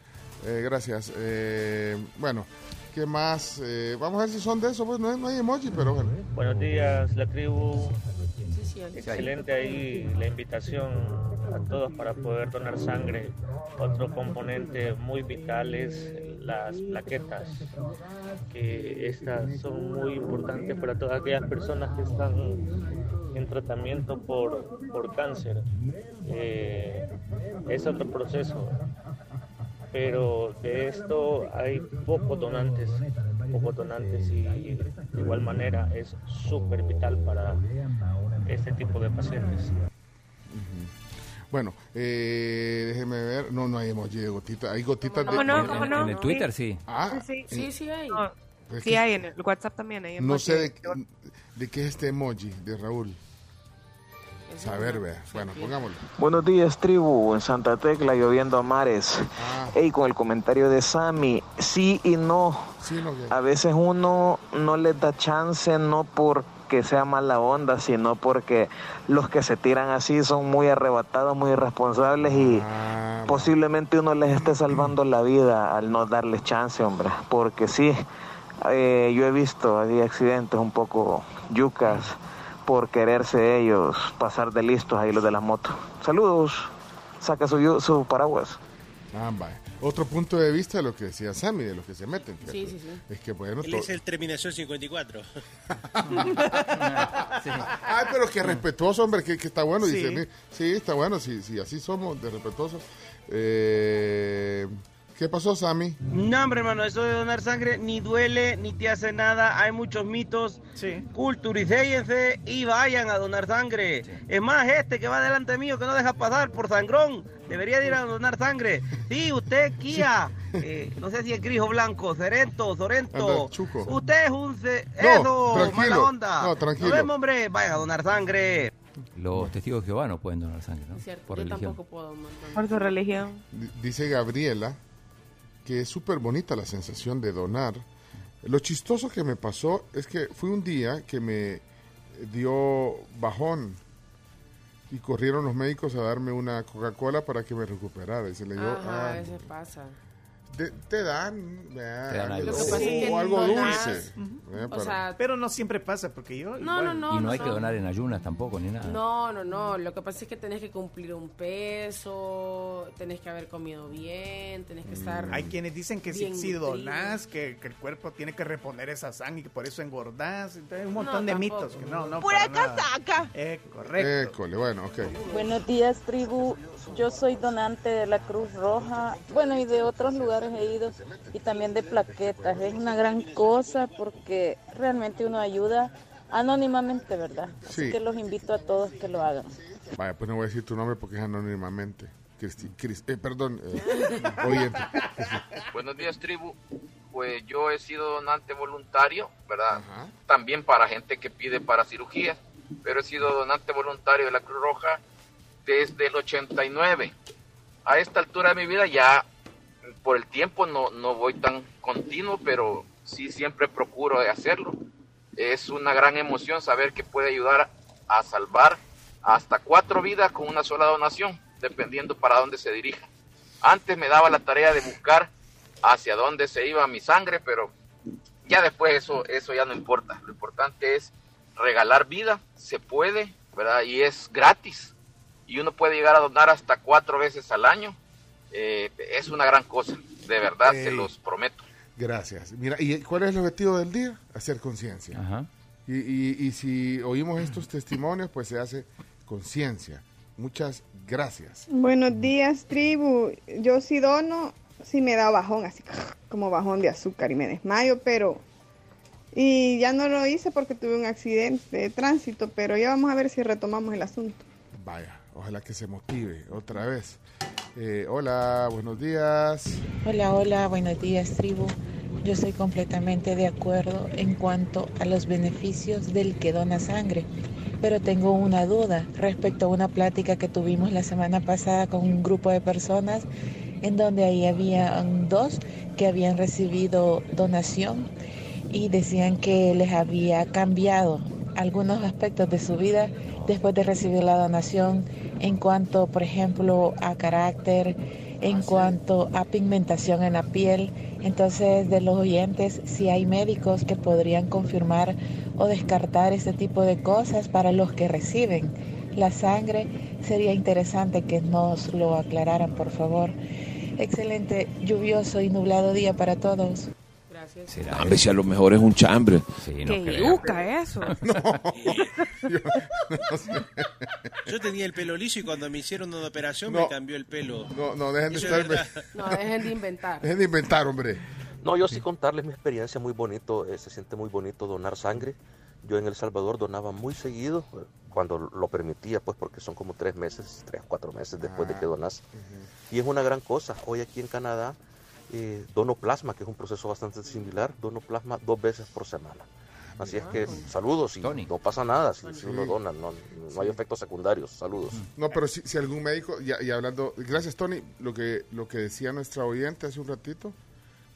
Eh, gracias. Eh, bueno, ¿qué más? Eh, vamos a ver si son de eso. Pues no, hay- no hay emoji, pero bueno. Buenos días, la tribu. Excelente ahí la invitación a todos para poder donar sangre. Otro componente muy vital es las plaquetas, que estas son muy importantes para todas aquellas personas que están en tratamiento por, por cáncer. Eh, es otro proceso, pero de esto hay pocos donantes, pocos donantes y de igual manera es súper vital para este tipo de pacientes. Bueno, eh, déjeme ver. No, no hay emoji de gotita. Hay gotitas ¿Cómo de. no? ¿Cómo no? En el Twitter sí. Ah, Sí, Sí, sí hay. No, sí hay en el WhatsApp también. Hay no sé de, de- de qué es este emoji de Raúl. Saber, vea. Bueno, pongámoslo. Buenos días, tribu. En Santa Tecla, lloviendo a mares. Ey, con el comentario de Sammy, sí y no. A veces uno no les da chance, no porque sea mala onda, sino porque los que se tiran así son muy arrebatados, muy irresponsables y posiblemente uno les esté salvando la vida al no darles chance, hombre. Porque sí, eh, yo he visto hay accidentes un poco yucas por quererse ellos pasar de listos ahí los de las motos. Saludos, saca su, su paraguas. Ah, vaya. Otro punto de vista de lo que decía Sammy, de lo que se meten. Sí, sí, sí. Es que, bueno, Él es el Terminación 54. [LAUGHS] Ay, pero que respetuoso, hombre, que, que está bueno. Sí. Dice, sí, está bueno, sí, sí, así somos, de respetuosos. Eh, ¿Qué pasó, Sammy? No, hombre, hermano, eso de donar sangre ni duele ni te hace nada. Hay muchos mitos. Sí. Culturicéyense y vayan a donar sangre. Es más, este que va delante mío que no deja pasar por sangrón, debería de ir a donar sangre. Sí, usted, Kia. eh, no sé si es gris o blanco, Cerento, Sorento. Anda, chuco. Usted es un... ce- No, Eso, tranquilo. mala onda. No, tranquilo. Nos vemos, hombre. Vayan a donar sangre. Los testigos de Jehová no pueden donar sangre, ¿no? Cierto, Por yo religión. tampoco puedo. Por su religión. D- Dice Gabriela que es súper bonita la sensación de donar. Lo chistoso que me pasó es que fue un día que me dio bajón y corrieron los médicos a darme una Coca-Cola para que me recuperara. Y se le dio, Ajá, ah, a veces pasa. Te, te dan, vea, Te dan algo. o- algo dulce. O sea, Pero no siempre pasa, porque yo. No, no, no. y no hay que donar en ayunas tampoco, ni nada. No, no, no. Lo que pasa es que tenés que cumplir un peso, tenés que haber comido bien, tenés que estar. Hay quienes dicen que si, si donás, que, que el cuerpo tiene que reponer esa sangre y que por eso engordás. Entonces, un montón No, de tampoco. mitos. Que no, no, Pura casaca. Eh, correcto. École, bueno, ok. Buenos días, tribu. Yo soy donante de la Cruz Roja. Bueno, y de otros lugares he ido. Y también de plaquetas. Es una gran cosa porque realmente uno ayuda anónimamente, ¿verdad? Así Sí. que los invito a todos que lo hagan. Vaya, pues no voy a decir tu nombre porque es anónimamente. Cristi- Cris- eh, perdón, eh, [LAUGHS] oyente. Buenos días, tribu. Pues yo he sido donante voluntario, ¿verdad? También para gente que pide para cirugías, pero he sido donante voluntario de la Cruz Roja desde el 89. A esta altura de mi vida ya por el tiempo no, no voy tan continuo, pero sí siempre procuro hacerlo. Es una gran emoción saber que puede ayudar a salvar hasta cuatro vidas con una sola donación, dependiendo para dónde se dirija. Antes me daba la tarea de buscar hacia dónde se iba mi sangre, pero ya después eso, eso ya no importa. Lo importante es regalar vida, se puede, ¿verdad? Y es gratis. Y uno puede llegar a donar hasta cuatro veces al año. Eh, es una gran cosa, de verdad, se los prometo. Gracias. Mira, ¿y cuál es el objetivo del día? Hacer conciencia. Ajá. Y, y, y si oímos estos testimonios, pues se hace conciencia. Muchas gracias. Buenos días, tribu. Yo sí dono, sí me da bajón, así como bajón de azúcar y me desmayo, pero... Y ya no lo hice porque tuve un accidente de tránsito, pero ya vamos a ver si retomamos el asunto. Vaya, ojalá que se motive otra vez. Eh, hola, buenos días. Hola, hola, buenos días, tribu. Yo estoy completamente de acuerdo en cuanto a los beneficios del que dona sangre, pero tengo una duda respecto a una plática que tuvimos la semana pasada con un grupo de personas en donde ahí había dos que habían recibido donación y decían que les había cambiado algunos aspectos de su vida después de recibir la donación en cuanto, por ejemplo, a carácter, en cuanto a pigmentación en la piel. Entonces, de los oyentes, si hay médicos que podrían confirmar o descartar este tipo de cosas para los que reciben la sangre, sería interesante que nos lo aclararan, por favor. Excelente, lluvioso y nublado día para todos. Gracias. Hombre, si a lo mejor es un chambre. Qué yuca eso. [LAUGHS] Yo tenía el pelo liso y cuando me hicieron una operación No. me cambió el pelo. No, no, dejen de Eso es estar... verdad. No, dejen de inventar. Dejen de inventar, hombre. No, yo sí contarles mi experiencia muy bonito, eh, se siente muy bonito donar sangre. Yo en El Salvador donaba muy seguido, eh, cuando lo permitía, pues porque son como tres meses, tres, cuatro meses después de que donas. Y es una gran cosa. Hoy aquí en Canadá eh, dono plasma, que es un proceso bastante similar, dono plasma dos veces por semana. Así es que saludos y no pasa nada si, si uno dona, no, no hay efectos secundarios. Saludos. No, pero si, si algún médico, y, y hablando, gracias Tony, lo que, lo que decía nuestra oyente hace un ratito,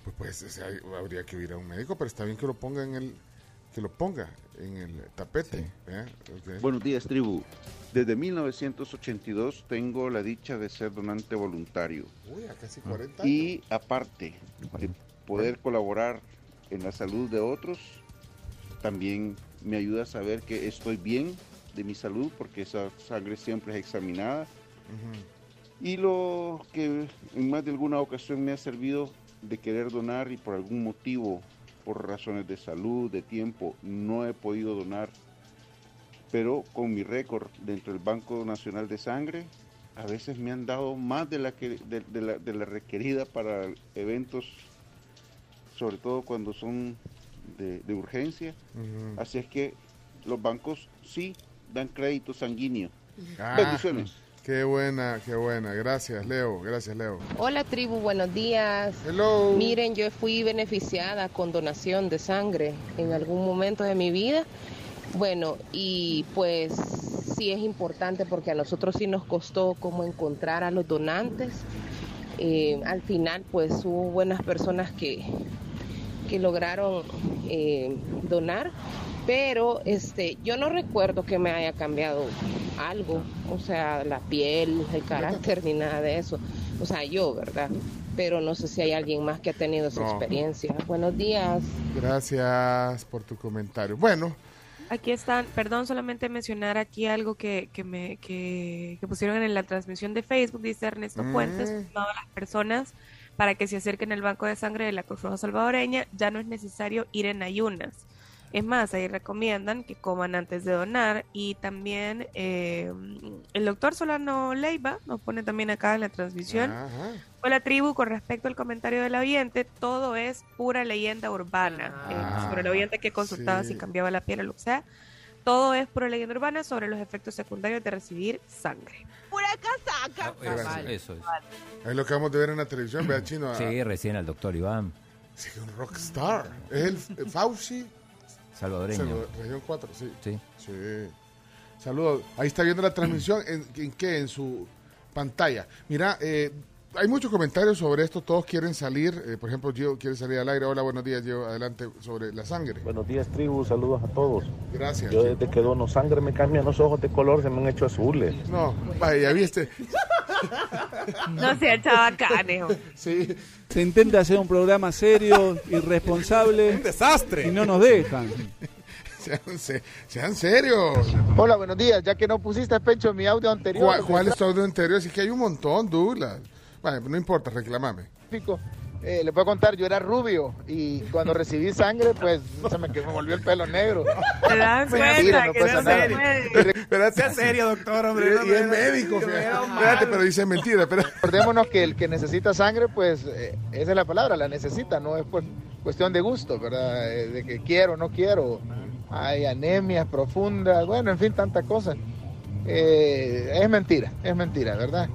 pues, pues o sea, habría que ir a un médico, pero está bien que lo ponga en el, que lo ponga en el tapete. ¿eh? Buenos días, tribu. Desde 1982 tengo la dicha de ser donante voluntario. Uy, a casi 40 Y aparte de poder colaborar en la salud de otros, también me ayuda a saber que estoy bien de mi salud porque esa sangre siempre es examinada. Y lo que en más de alguna ocasión me ha servido de querer donar y por algún motivo, por razones de salud, de tiempo, no he podido donar. Pero con mi récord dentro del Banco Nacional de Sangre, a veces me han dado más de la, que, de, de la, de la requerida para eventos, sobre todo cuando son de, de urgencia. Así es que los bancos sí dan crédito sanguíneo. Ah, Bendiciones. Qué buena, qué buena. Gracias, Leo. Gracias, Leo. Hola tribu, buenos días. Hello. Miren, yo fui beneficiada con donación de sangre en algún momento de mi vida. Bueno, y pues sí es importante porque a nosotros sí nos costó como encontrar a los donantes. Eh, al final pues hubo buenas personas que, que lograron eh, donar, pero este yo no recuerdo que me haya cambiado algo, o sea, la piel, el carácter ni nada de eso. O sea, yo, ¿verdad? Pero no sé si hay alguien más que ha tenido esa No. experiencia. Buenos días. Gracias por tu comentario. Bueno, Aquí están, perdón, solamente mencionar aquí algo que, que me que, que pusieron en la transmisión de Facebook, dice Ernesto Mm. Puentes, a las personas para que se acerquen al banco de sangre de la Cruz Roja Salvadoreña, ya no es necesario ir en ayunas. Es más, ahí recomiendan que coman antes de donar y también eh, el doctor Solano Leiva nos pone también acá en la transmisión. Ajá. Hola tribu, con respecto al comentario del oyente, todo es pura leyenda urbana. Eh, sobre el oyente que consultaba sí. si cambiaba la piel o lo que sea. Todo es pura leyenda urbana sobre los efectos secundarios de recibir sangre. Pura casa Eso, eso es. Es lo que vamos a ver en la televisión, vea chino. Sí, recién al doctor Iván, Sí, un rockstar. Es el eh, Fauci. Salvadoreño. Salvador- Región 4, sí. Sí. Sí. Saludos. Ahí está viendo la transmisión. [CLEARS THROAT] ¿En, en qué? En su pantalla. Mira, eh, hay muchos comentarios sobre esto. Todos quieren salir. Eh, por ejemplo, Gio quiere salir al aire. Hola, buenos días, Gio. Adelante sobre la sangre. Buenos días, tribu. Saludos a todos. Gracias. Yo desde que dono sangre me cambian los ojos de color, se me han hecho azules. No, vaya, ya viste. No sea chavacanes. Sí. Se intenta hacer un programa serio, irresponsable. Un desastre. Y no nos dejan. Sean, se- sean serios. Hola, buenos días. Ya que no pusiste pecho en mi audio anterior. ¿Cuál, cuál es tu audio anterior? Así que hay un montón, Douglas. Bueno, no importa, reclamame. Pico. Eh, le puedo contar, yo era rubio y cuando recibí sangre, pues se me, que me volvió el pelo negro. ¿Te das mentira, cuenta no que pasa no nada. Espérate. Sea serio, doctor, hombre. Y, no, y no, es médico, Espérate, pero dice mentira. Espera. Recordémonos que el que necesita sangre, pues eh, esa es la palabra, la necesita, no es pues, cuestión de gusto, ¿verdad? Eh, de que quiero o no quiero. Hay anemias profundas, bueno, en fin, tantas cosas. Eh, es mentira, es mentira, ¿verdad?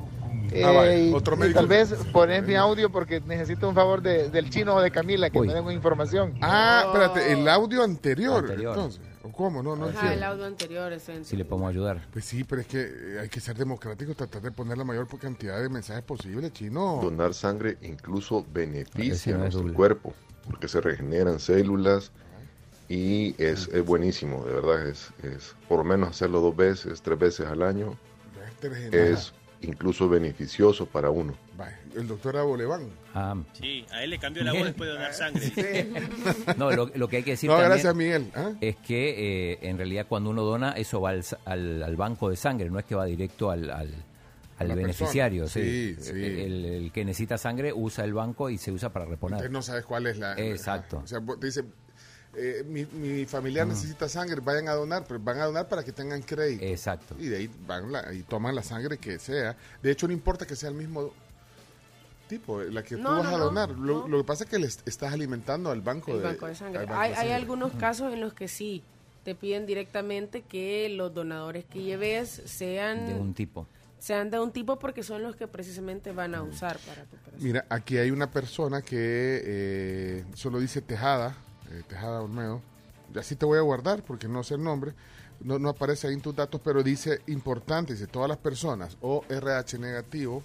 Ah, y- otro y tal vez poner mi audio porque necesito un favor de- del chino o de Camila que Uy. me den información. Ah, espérate, el audio anterior. Anterior. Entonces, ¿o ¿cómo? No, no Ajá, entiendo. el audio anterior es en- Si le podemos ayudar. Pues sí, pero es que eh, hay que ser democrático, tratar de poner la mayor cantidad de mensajes posible, chino. Donar sangre incluso beneficia a es nuestro doble. cuerpo, porque se regeneran células y es, es buenísimo, de verdad, es, es por lo menos hacerlo dos veces, tres veces al año, es incluso beneficioso para uno. El doctor Aboleván. Ah, Sí, a él le cambió la voz después de donar sangre. no, lo, lo que hay que decir No, también gracias, Miguel. ¿Ah? es que eh, en realidad cuando uno dona, eso va al, sa- al, al banco de sangre, no es que va directo al, al, beneficiario. sí. Sí, sí. El, el que necesita sangre usa el banco y se usa para reponer. Usted no sabes cuál es la... Exacto. O sea, te dice, eh, mi, mi familiar necesita sangre, vayan a donar, pero van a donar para que tengan crédito. Exacto. Y de ahí van la- y toman la sangre que sea. De hecho, no importa que sea el mismo tipo, la que tú vas no, a no, donar. Lo, no. lo que pasa es que le est- estás alimentando al banco, el de, banco de sangre. al banco Hay, de hay algunos casos en los que sí, te piden directamente que los donadores que lleves sean De un tipo. sean de un tipo porque son los que precisamente van a usar para tu operación. Mira, aquí hay una persona que eh, solo dice Tejada, eh, Tejada Olmedo. Y Así te voy a guardar porque no sé el nombre. No, no aparece ahí en tus datos, pero dice importante, dice todas las personas o RH negativo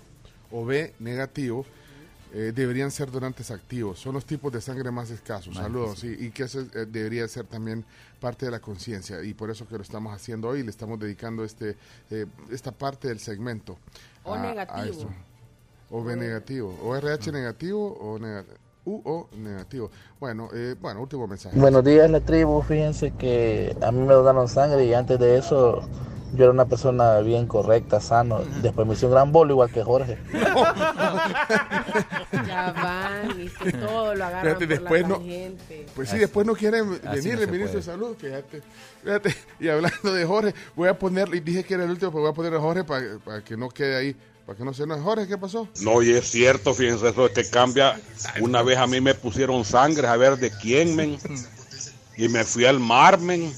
o B negativo eh, deberían ser donantes activos. Son los tipos de sangre más escasos. Saludos. sí, y que eso eh, debería ser también parte de la conciencia. Y por eso que lo estamos haciendo hoy, le estamos dedicando este eh, esta parte del segmento. O a- a negativo. esto. O B negativo. O RH negativo o negativo. U o negativo. Bueno, eh, bueno, último mensaje. Buenos días, la tribu. Fíjense que a mí me donaron sangre y antes de eso yo era una persona bien correcta, sano. Después me hice un gran bolo igual que Jorge. [LAUGHS] Ya van y todo lo agarran Fíjate, por después la no-. Pues sí, después no quieren venir no el ministro de. Salud, fíjate. Fíjate. Y hablando de Jorge, voy a poner, y dije que era el último, pero voy a poner a Jorge para, para que no quede ahí, para que no se nos Jorge, ¿qué pasó? No, y es cierto, fíjense, eso es que cambia. Una vez a mí me pusieron sangre, a ver de quién, men. Y me fui al mar, men.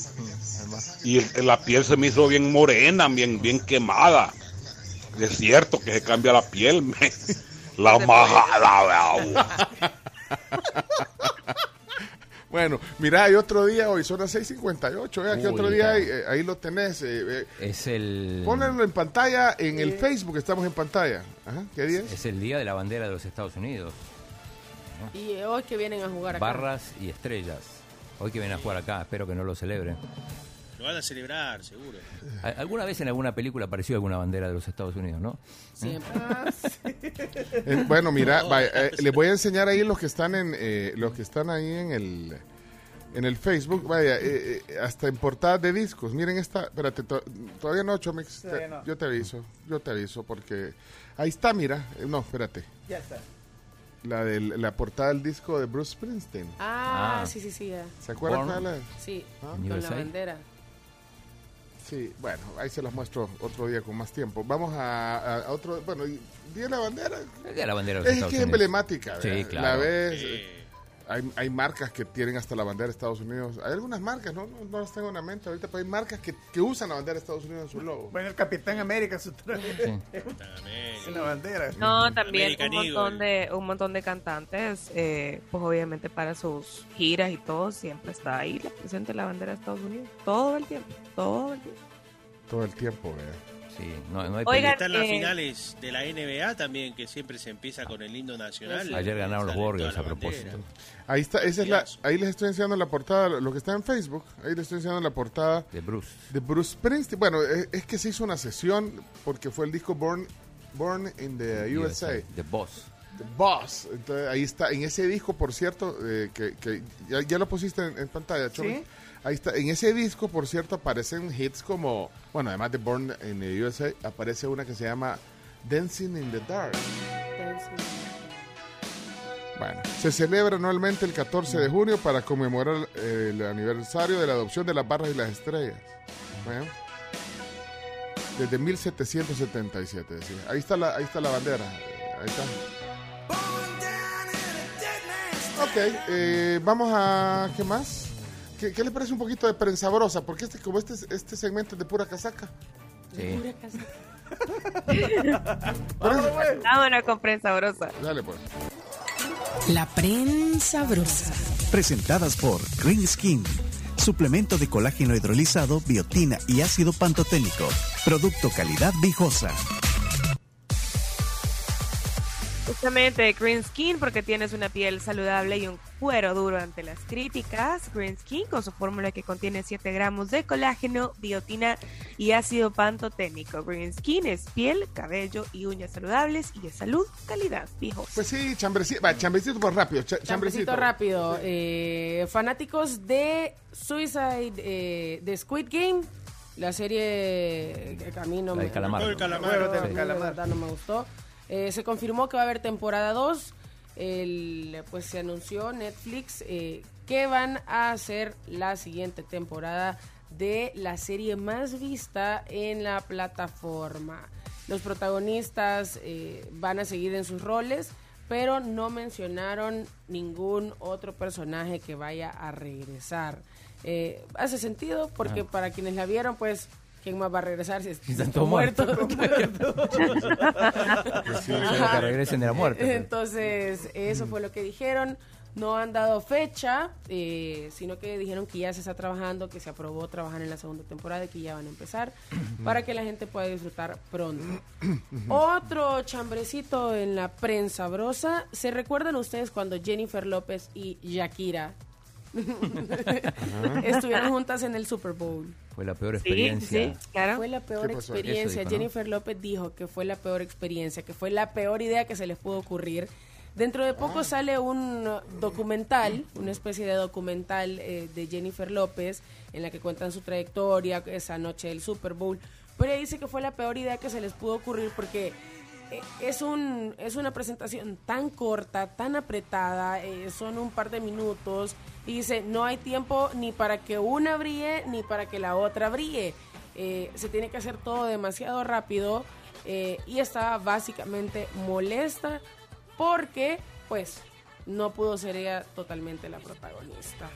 Y la piel se me hizo bien morena, bien, bien quemada. Es cierto que se cambia la piel, men. La majada, weón. Bueno, mira, hay otro día hoy, son las 6.58, ¿eh? Aquí Uy, otro día, eh, ahí lo tenés. eh, eh, Es el, Pónganlo en pantalla, en el Facebook, estamos en pantalla. Ajá, ¿Qué día es? es el día de la bandera de los Estados Unidos. Y hoy que vienen a jugar acá. Barras y estrellas. Hoy que vienen a jugar acá, espero que no lo celebren. Van a celebrar, seguro. ¿Al- ¿Alguna vez en alguna película apareció alguna bandera de los Estados Unidos, no? Siempre. Eh, [LAUGHS] bueno, mira, vaya, eh, les voy a enseñar ahí los que están en eh, los que están ahí en el en el Facebook, vaya, eh, eh, hasta en portadas de discos. Miren esta, espérate, to- todavía no, Chomix, Todavía no. yo te aviso, yo te aviso porque ahí está, mira, eh, no, espérate, Ya está. la de la portada del disco de Bruce Springsteen. Ah, Ah. sí, sí, sí. Ya. ¿Se acuerdan? Sí, Ah. con la bandera. Sí, bueno, ahí se las muestro otro día con más tiempo. Vamos a, a- a otro, bueno, y Día de la Bandera. El día de la bandera de los Es que es emblemática, Sí, ¿verdad? claro. La ves, eh, hay, hay marcas que tienen hasta la bandera de Estados Unidos. Hay algunas marcas, no, no, no las tengo en la mente ahorita, pero hay marcas que, que usan la bandera de Estados Unidos en su logo. Bueno, el Capitán América su traje. Es una bandera. No, también American un montón Eagle. de un montón de cantantes, eh, pues obviamente para sus giras y todo siempre está ahí la presente la bandera de Estados Unidos todo el tiempo, todo el tiempo. Todo el tiempo, vea. Sí, no, no hay Oigan, Están las eh, finales de la NBA también, que siempre se empieza con el himno nacional. Ayer ganaron los Warriors a propósito. Ahí está, esa es la, ahí les estoy enseñando la portada, lo que está en Facebook, ahí les estoy enseñando la portada de Bruce. De Bruce Springsteen. Bueno, es, es que se hizo una sesión porque fue el disco Born, Born in the USA. The Boss. The Boss. Entonces, ahí está, en ese disco, por cierto, eh, que, que ya, ya lo pusiste en, en pantalla, Cholo. Sí. Ahí está, en ese disco, por cierto, aparecen hits como, bueno, además de Born in the USA, aparece una que se llama Dancing in the Dark. Bueno, se celebra anualmente el 14 de junio para conmemorar eh, el aniversario de la adopción de las barras y las estrellas. Bueno, desde 1777, decía. Ahí está la, ahí está la bandera. eh, Ahí está. Ok, eh, vamos a... ¿Qué más? ¿Qué, qué le parece un poquito de prensa brosa? Porque este, como este, este segmento es de pura casaca. Sí. [LAUGHS] Vámonos con prensa brosa. Dale pues. La prensa brosa. Presentadas por Green Skin. Suplemento de colágeno hidrolizado, biotina y ácido pantoténico. Producto calidad viejosa. Justamente Green Skin porque tienes una piel saludable y un cuero duro ante las críticas. Green Skin con su fórmula que contiene 7 gramos de colágeno, biotina y ácido pantoténico. Green Skin es piel, cabello y uñas saludables y de salud, calidad, fijos. Pues sí, chambrecito, va, chambrecito por rápido, cha- chambrecito. Chambrecito rápido. Eh, fanáticos de Suicide, eh, de Squid Game, la serie que a mí no me calamar. no, El calamar. Sí. no me gustó. Eh, se confirmó que va a haber temporada 2. El, pues se anunció Netflix eh, que van a hacer la siguiente temporada de la serie más vista en la plataforma. Los protagonistas eh, van a seguir en sus roles, pero no mencionaron ningún otro personaje que vaya a regresar. Eh, hace sentido porque Ah. para quienes la vieron, pues, ¿quién más va a regresar si Están están todos muertos? [LAUGHS] Sí, espero que regresen de la muerte. pues. Entonces, eso fue lo que dijeron. No han dado fecha, eh, sino que dijeron que ya se está trabajando, que se aprobó trabajar en la segunda temporada y que ya van a empezar para que la gente pueda disfrutar pronto. [CLEARS THROAT] Otro chambrecito en la prensa brosa. ¿Se recuerdan ustedes cuando Jennifer López y Shakira [LAUGHS] estuvieron juntas en el Super Bowl? Fue la peor Sí, experiencia. sí, claro. Fue la peor experiencia. Jennifer López dijo que fue la peor experiencia, que fue la peor idea que se les pudo ocurrir. Dentro de poco sale un documental, una especie de documental eh, de Jennifer López, en la que cuentan su trayectoria, esa noche del Super Bowl. Pero ella dice que fue la peor idea que se les pudo ocurrir porque eh, es, un, es una presentación tan corta, tan apretada, eh, son un par de minutos, y dice, no hay tiempo ni para que una brille ni para que la otra brille. Eh, se tiene que hacer todo demasiado rápido eh, y estaba básicamente molesta porque, pues, no pudo ser ella totalmente la protagonista.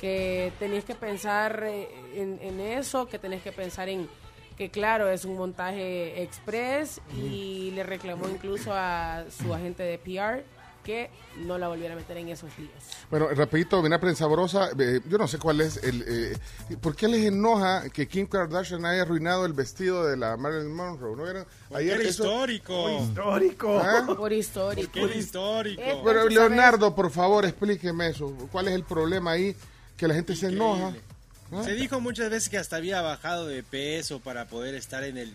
Que tenías que pensar eh, en, en eso, que tenés que pensar en que claro, es un montaje express y le reclamó incluso a su agente de PR que no la volviera a meter en esos líos. Bueno, rapidito, una prensa sabrosa. eh, yo no sé cuál es el... eh, ¿Por qué les enoja que Kim Kardashian haya arruinado el vestido de la Marilyn Monroe? ¿No vieron? Ayer eso- histórico. histórico. ¿Ah? Por histórico. Es histórico. Eh, Pero. Leonardo, por favor, explíqueme eso. ¿Cuál es el problema ahí? Que la gente se enoja. ¿Ah? Se dijo muchas veces que hasta había bajado de peso para poder estar en el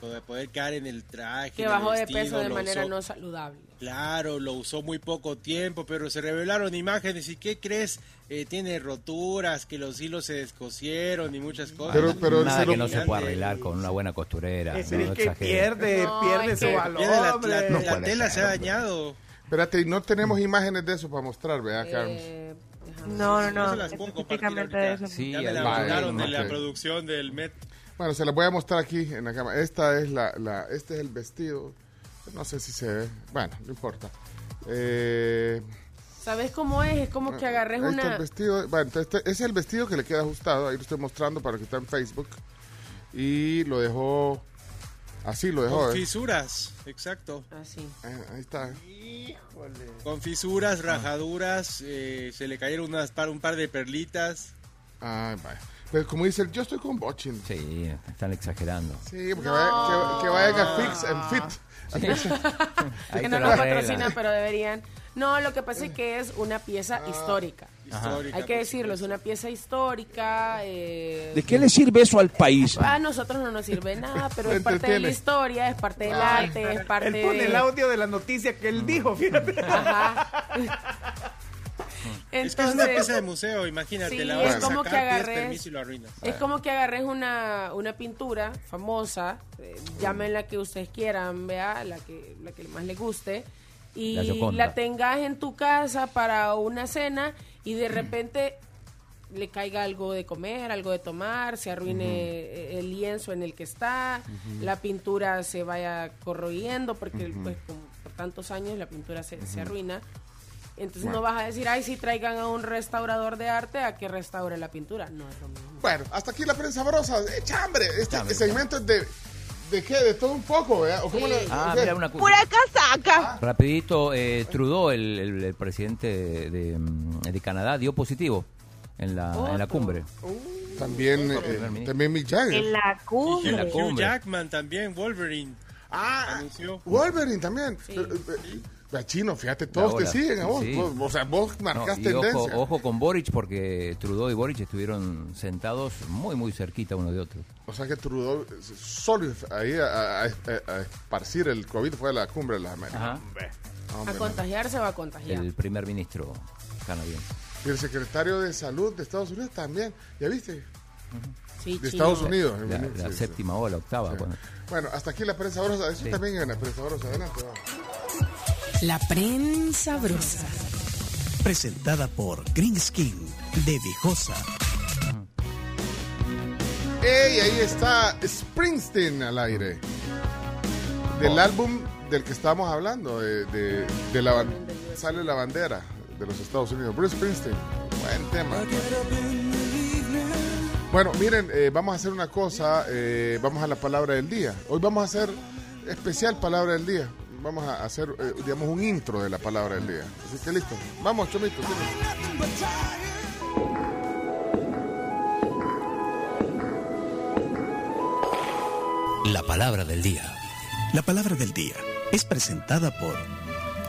para poder caer en el traje. Que bajó de vestido, peso de manera usó- no saludable. Claro, lo usó muy poco tiempo, pero se revelaron imágenes y ¿qué crees? Eh, tiene roturas, que los hilos se descosieron y muchas cosas. Pero- pero Nada lo- que no se pueda arreglar con una buena costurera. Es no, no que exagere. pierde, No, pierde es su que valor, la, la- hombre. la puede tela ser, se ha dañado. Espérate, no tenemos imágenes de eso para mostrar, ¿verdad, Carlos? Eh, No, no, No no. se las puedo compartir Específicamente ahorita. eso. Sí, ya me la mandaron de la producción del Met. Bueno, se las voy a mostrar aquí en la cámara. Esta es la, la, este es el vestido. No sé si se ve. Bueno, no importa. Eh, ¿Sabes cómo es? Es como que agarres Ahí está el una... vestido. Bueno, este es el vestido que le queda ajustado. Ahí lo estoy mostrando para que está en Facebook. Y lo dejó. Así lo dejó. Con ¿eh? fisuras, exacto. Así. ahí está. Con fisuras, rajaduras, eh, se le cayeron unas par, un par de perlitas. Ay, vaya. Pero como dice, el, yo estoy con Bochin. Sí, están exagerando. Sí, porque vaya, que, que vayan a Fix and Fit. Sí. [LAUGHS] Que no lo nos arreglan. patrocina, pero deberían. No, lo que pasa es que es una pieza histórica. Histórica, Hay que decirlo, es una pieza histórica. eh, ¿De qué le sirve eso al país? A nosotros no nos sirve nada, pero es parte de la historia, es parte del Ah. arte, es parte Él pone de... el audio de la noticia que él dijo, fíjate. [LAUGHS] es que es una Entonces- pieza de museo, imagínate. Sí, la vas es a como sacar, que agarres- permiso y lo arruinas. Es como que agarres una, una pintura famosa, eh, llamen la que ustedes quieran, vea, la que, la que más les guste, y la, tengas en tu casa para una cena y de repente le caiga algo de comer, algo de tomar, se arruine eh, el lienzo en el que está, la pintura se vaya corroyendo porque pues como por tantos años la pintura se, se arruina. Entonces Bueno. no vas a decir, ay, si traigan a un restaurador de arte a que restaure la pintura. No es lo mismo. Bueno, hasta aquí la prensa sabrosa. ¡Eh, chambre! Este segmento es de. ¿De qué? De todo un poco. ¿O cómo le- Ah, mira, una cosa. ¡Pura casaca! Rapidito, eh, Trudeau, el, el- el presidente de, de, mm, de Canadá, dio positivo en la, en la cumbre. También, eh, también Mick Jagger. En la cumbre. En la Hugh cumbre. Jackman también, Wolverine. Ah, anunció. Wolverine también. Pero, eh, Vea, chino, fíjate, todos La te siguen a vos. Sí. Vos- O sea, vos No, marcas y tendencia. ojo, ojo con Boric porque Trudeau y Boric estuvieron sentados muy muy cerquita uno de otro. O sea que Trudeau eh, solo ahí a, a- a- a esparcir el COVID fue a la cumbre de las Américas. Ajá. Hombre, A no. contagiarse va a contagiar. El primer ministro canadiense. Y el secretario de salud de Estados Unidos también. ¿Ya viste? Sí, de chino. Estados Unidos. La, la sí. séptima o la octava. Sí. Bueno, hasta aquí la prensa sabrosa. Eso Sí. también en la prensa sabrosa. Adelante. La prensa brosa. Presentada por Green Skin de Viejosa. ¡Ey! Ahí está Springsteen al aire. Del álbum del que estábamos hablando. De, de- de la, ban- sale la bandera de los Estados Unidos. Bruce Springsteen. Buen tema. Bueno, miren, eh, vamos a hacer una cosa. eh, vamos a la palabra del día. Hoy vamos a hacer especial palabra del día. Vamos a hacer, eh, digamos, un intro de la palabra del día. Así que listo. Vamos, Chomito. tienes. La palabra del día. La palabra del día es presentada por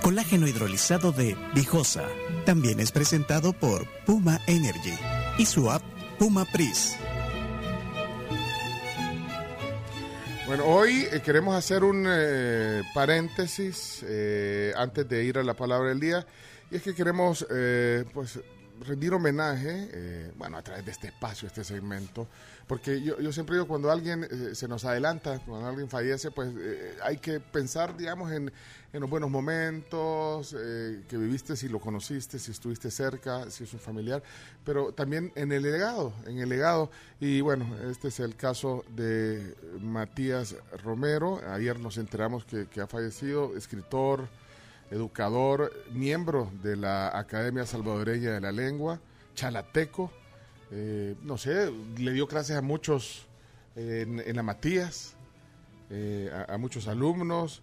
Colágeno hidrolizado de Viejosa. También es presentado por Puma Energy y su app Puma Pris. Bueno, hoy eh, queremos hacer un eh, paréntesis eh, antes de ir a la palabra del día. Y es que queremos, eh, pues, rendir homenaje, eh, bueno, a través de este espacio, este segmento. Porque yo, yo siempre digo, cuando alguien eh, se nos adelanta, cuando alguien fallece, pues eh, hay que pensar, digamos, en, en los buenos momentos eh, que viviste, si lo conociste, si estuviste cerca, si es un familiar, pero también en el legado, en el legado. Y bueno, este es el caso de Matías Romero. Ayer nos enteramos que, que ha fallecido, escritor, educador, miembro de la Academia Salvadoreña de la Lengua, chalateco. Eh, no sé, le dio clases a muchos eh, en, en la Matías, eh, a, a muchos alumnos,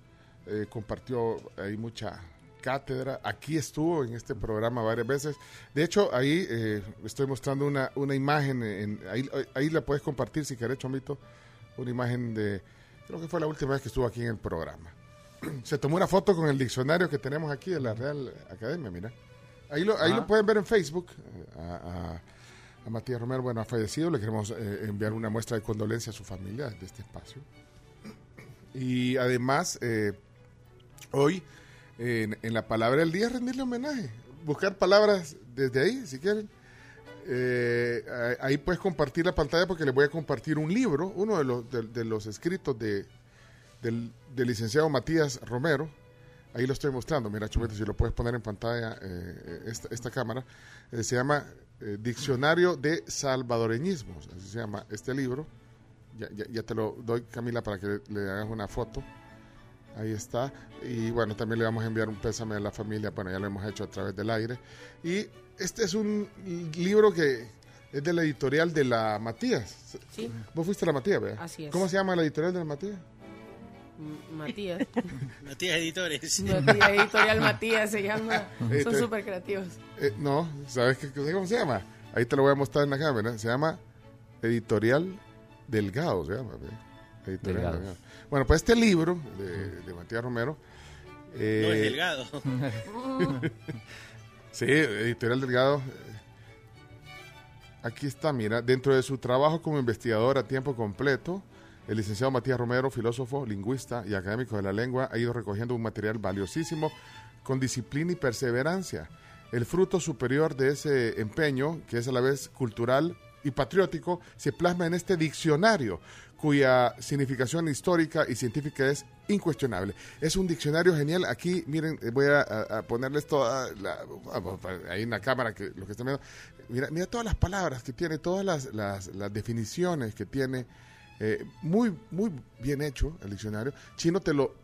compartió ahí mucha cátedra. Aquí estuvo en este programa varias veces. De hecho, ahí eh, estoy mostrando una, una imagen, en, ahí, ahí la puedes compartir si querés, Chomito, una imagen de, creo que fue la última vez que estuvo aquí en el programa. [CLEARS THROAT] Se tomó una foto con el diccionario que tenemos aquí de la Real Academia, mira. Ahí lo, ahí Ah. lo pueden ver en Facebook. A, a- a Matías Romero, bueno, ha fallecido. Le queremos eh, enviar una muestra de condolencia a su familia de este espacio. Y además, eh, hoy, en, la palabra del día, rendirle homenaje. Buscar palabras desde ahí, si quieren. Eh, ahí puedes compartir la pantalla porque les voy a compartir un libro, uno de los, escritos de, del, licenciado Matías Romero. Ahí lo estoy mostrando. Mira, Chumete, si lo puedes poner en pantalla, esta, cámara. Se llama eh, Diccionario de Salvadoreñismos. Así se llama este libro. Ya, ya, ya te lo doy, Camila, para que le, le hagas una foto. Ahí está. Y bueno, también le vamos a enviar un pésame a la familia. Bueno, ya lo hemos hecho a través del aire. Y este es un libro que es de la editorial de la Matías. Sí. Vos fuiste a la Matías, ¿verdad? Así es. ¿Cómo se llama la editorial de la Matías? Matías. [LAUGHS] Matías Editores. Matías, [LAUGHS] Editorial Matías se llama. Son súper creativos. Eh, no, ¿sabes qué, cómo se llama? Ahí te lo voy a mostrar en la cámara. Se llama Editorial Delgado, se llama. Editorial Delgado. Delgado. Bueno, pues este libro de, de Matías Romero. eh, No es delgado. [LAUGHS] sí, Editorial Delgado. eh, Aquí está, mira, dentro de su trabajo como investigador a tiempo completo, el licenciado Matías Romero, filósofo, lingüista y académico de la lengua, ha ido recogiendo un material valiosísimo con disciplina y perseverancia. El fruto superior de ese empeño, que es a la vez cultural y patriótico, se plasma en este diccionario, cuya significación histórica y científica es incuestionable. Es un diccionario genial. Aquí, miren, eh, voy a, ponerles toda la, ahí en la cámara, que lo que están viendo. Mira, mira todas las palabras que tiene, todas las definiciones que tiene. Eh, muy, muy bien hecho el diccionario. Chino, te lo,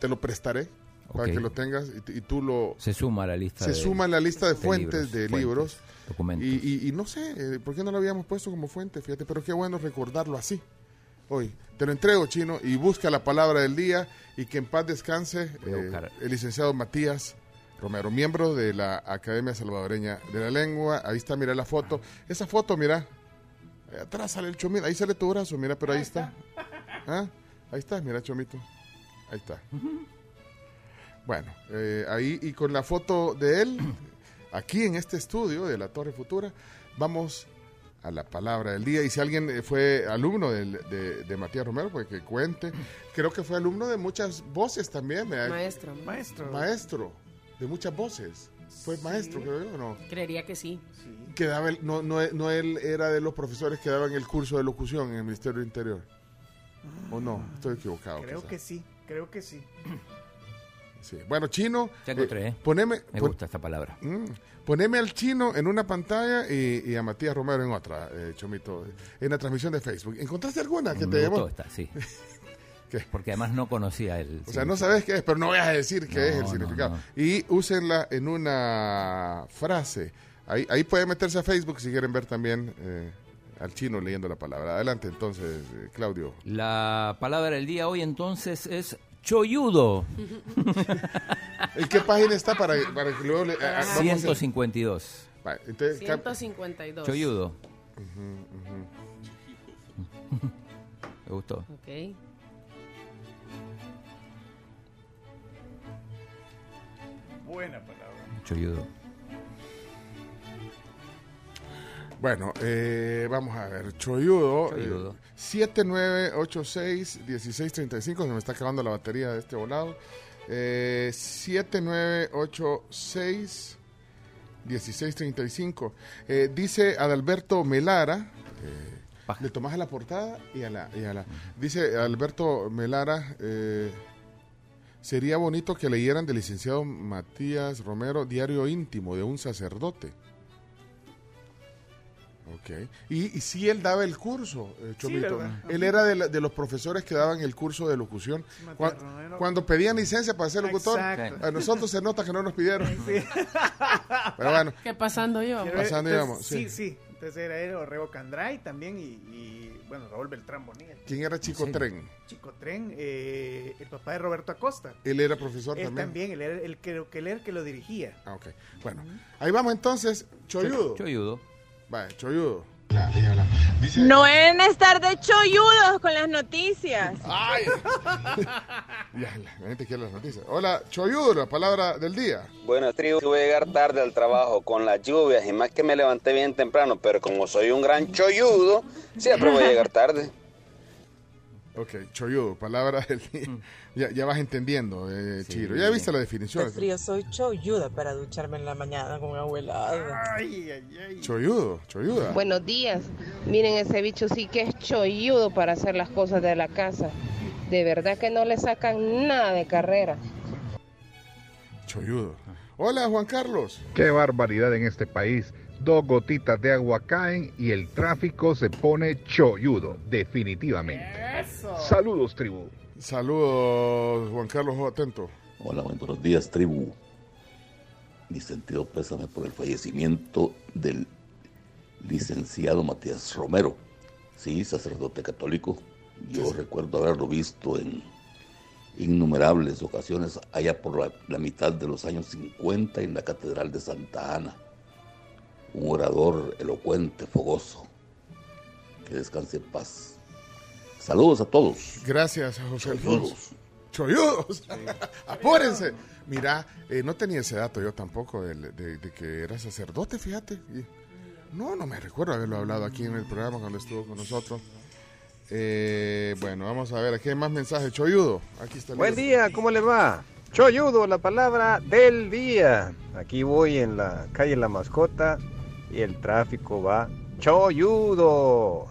te lo prestaré para que lo tengas y, tú lo... Se suma a la lista Se de- suma a la lista de, de fuentes libros, de fuentes, libros. documentos. Y, y- y no sé, eh, ¿por qué no lo habíamos puesto como fuente? Fíjate, pero qué bueno recordarlo así. Hoy, te lo entrego, Chino, y busca la palabra del día y que en paz descanse eh, el licenciado Matías Romero, miembro de la Academia Salvadoreña de la Lengua. Ahí está, mira la foto. Esa foto, mira. Atrás sale el chomito, ahí sale tu brazo, mira, pero ahí está. ¿Ah? Ahí está, mira, chomito. Ahí está. Bueno, eh, ahí y con la foto de él, aquí en este estudio de la Torre Futura, vamos a la palabra del día. Y si alguien eh, fue alumno de, de Matías Romero, pues que cuente. Creo que fue alumno de muchas voces también. Maestro. Maestro. Maestro de muchas voces. Fue maestro, creo yo, ¿o no? Creería que sí. Que daba el- no, no, no él era de los profesores que daban el curso de locución en el Ministerio del Interior. ¿O no? Estoy equivocado. Creo quizá. que sí, creo que sí. Sí. Bueno, chino. Ya encontré, ¿eh? Poneme, Me pon- gusta esta palabra. Mm. Poneme al chino en una pantalla y, y a Matías Romero en otra, eh, Chomito, en la transmisión de Facebook. ¿Encontraste alguna que Me te gustó llamó? esta, sí. [LAUGHS] ¿Qué? Porque además no conocía el. O sea, no sabes qué es, pero no voy a decir qué No, es el no, significado. no. Y úsenla en una frase. Ahí, ahí pueden meterse a Facebook si quieren ver también eh, al chino leyendo la palabra. Adelante entonces, eh, Claudio. La palabra del día hoy entonces es choyudo. ¿En qué página está para, para que luego le, a- a- vamos a- 152. Vale, entonces, cap- 152. Choyudo. Me gustó. Ok. Buena palabra. Choyudo. Bueno, eh, vamos a ver. Choyudo. Choyudo. eh, 7986-1635. Se me está acabando la batería de este volado. Eh, 7986-1635. Eh, dice Adalberto Melara. eh, le tomas a la portada y a la. y a la- dice Alberto Melara. eh, sería bonito que leyeran del licenciado Matías Romero, Diario Íntimo de un sacerdote. Ok. Y, y sí, él daba el curso, eh, Chomito. él era de, la- de los profesores que daban el curso de locución. Cuando pedían licencia para ser locutor, Exacto. a nosotros se nota que no nos pidieron. Pero bueno, ¿Qué pasando yo? Quiero- Pasando entonces, íbamos, sí. sí. sí, Entonces era él o Rebo Candray también y, y, bueno, Raúl Beltrán Bonilla. ¿quién era Chico Sí. Tren? Chico Tren, eh, el papá de Roberto Acosta. Él era profesor Él también. también, él era el, que él era el que lo dirigía. Ah, ok. Bueno, ahí vamos entonces. Choyudo. Choyudo. Vale, Choyudo. No deben estar de cholludos con las noticias. ¡Ay! ya, la gente quiere las noticias. Hola, Choyudo, la palabra del día. Bueno, tribu, voy a llegar tarde al trabajo con las lluvias y más que me levanté bien temprano, pero como soy un gran cholludo, siempre voy a llegar tarde. Ok, Choyudo, palabra del día. Ya, ya vas entendiendo, eh, Chiro. Ya viste la definición. De frío soy choyuda para ducharme en la mañana con abuela. Choyudo, Choyuda. Buenos días. Miren, ese bicho sí que es cholludo para hacer las cosas de la casa. De verdad que no le sacan nada de carrera. Choyudo. Hola, Juan Carlos. Qué barbaridad en este país. Dos gotitas de agua caen y el tráfico se pone cholludo, definitivamente. Saludos, tribu. Saludos, Juan Carlos, atento. Hola, buenos días, tribu. Mi sentido pésame por el fallecimiento del licenciado Matías Romero. Sí, sacerdote católico. Yo recuerdo haberlo visto en innumerables ocasiones allá por la, la mitad de los años 50 en la Catedral de Santa Ana. Un orador elocuente, fogoso. Que descanse en paz. Saludos a todos. Gracias, José Alfonso. Cholludos. [LAUGHS] Apúrense. Mira, eh, no tenía ese dato yo tampoco de, de- de que era sacerdote, fíjate. Y- no, no me recuerdo haberlo hablado aquí en el programa cuando estuvo con nosotros. Eh, bueno, vamos a ver, aquí hay más mensajes. Choyudo, aquí está el Buen libro. día, ¿cómo les va? Choyudo, la palabra del día. Aquí voy en la calle La Mascota y el tráfico va choyudo.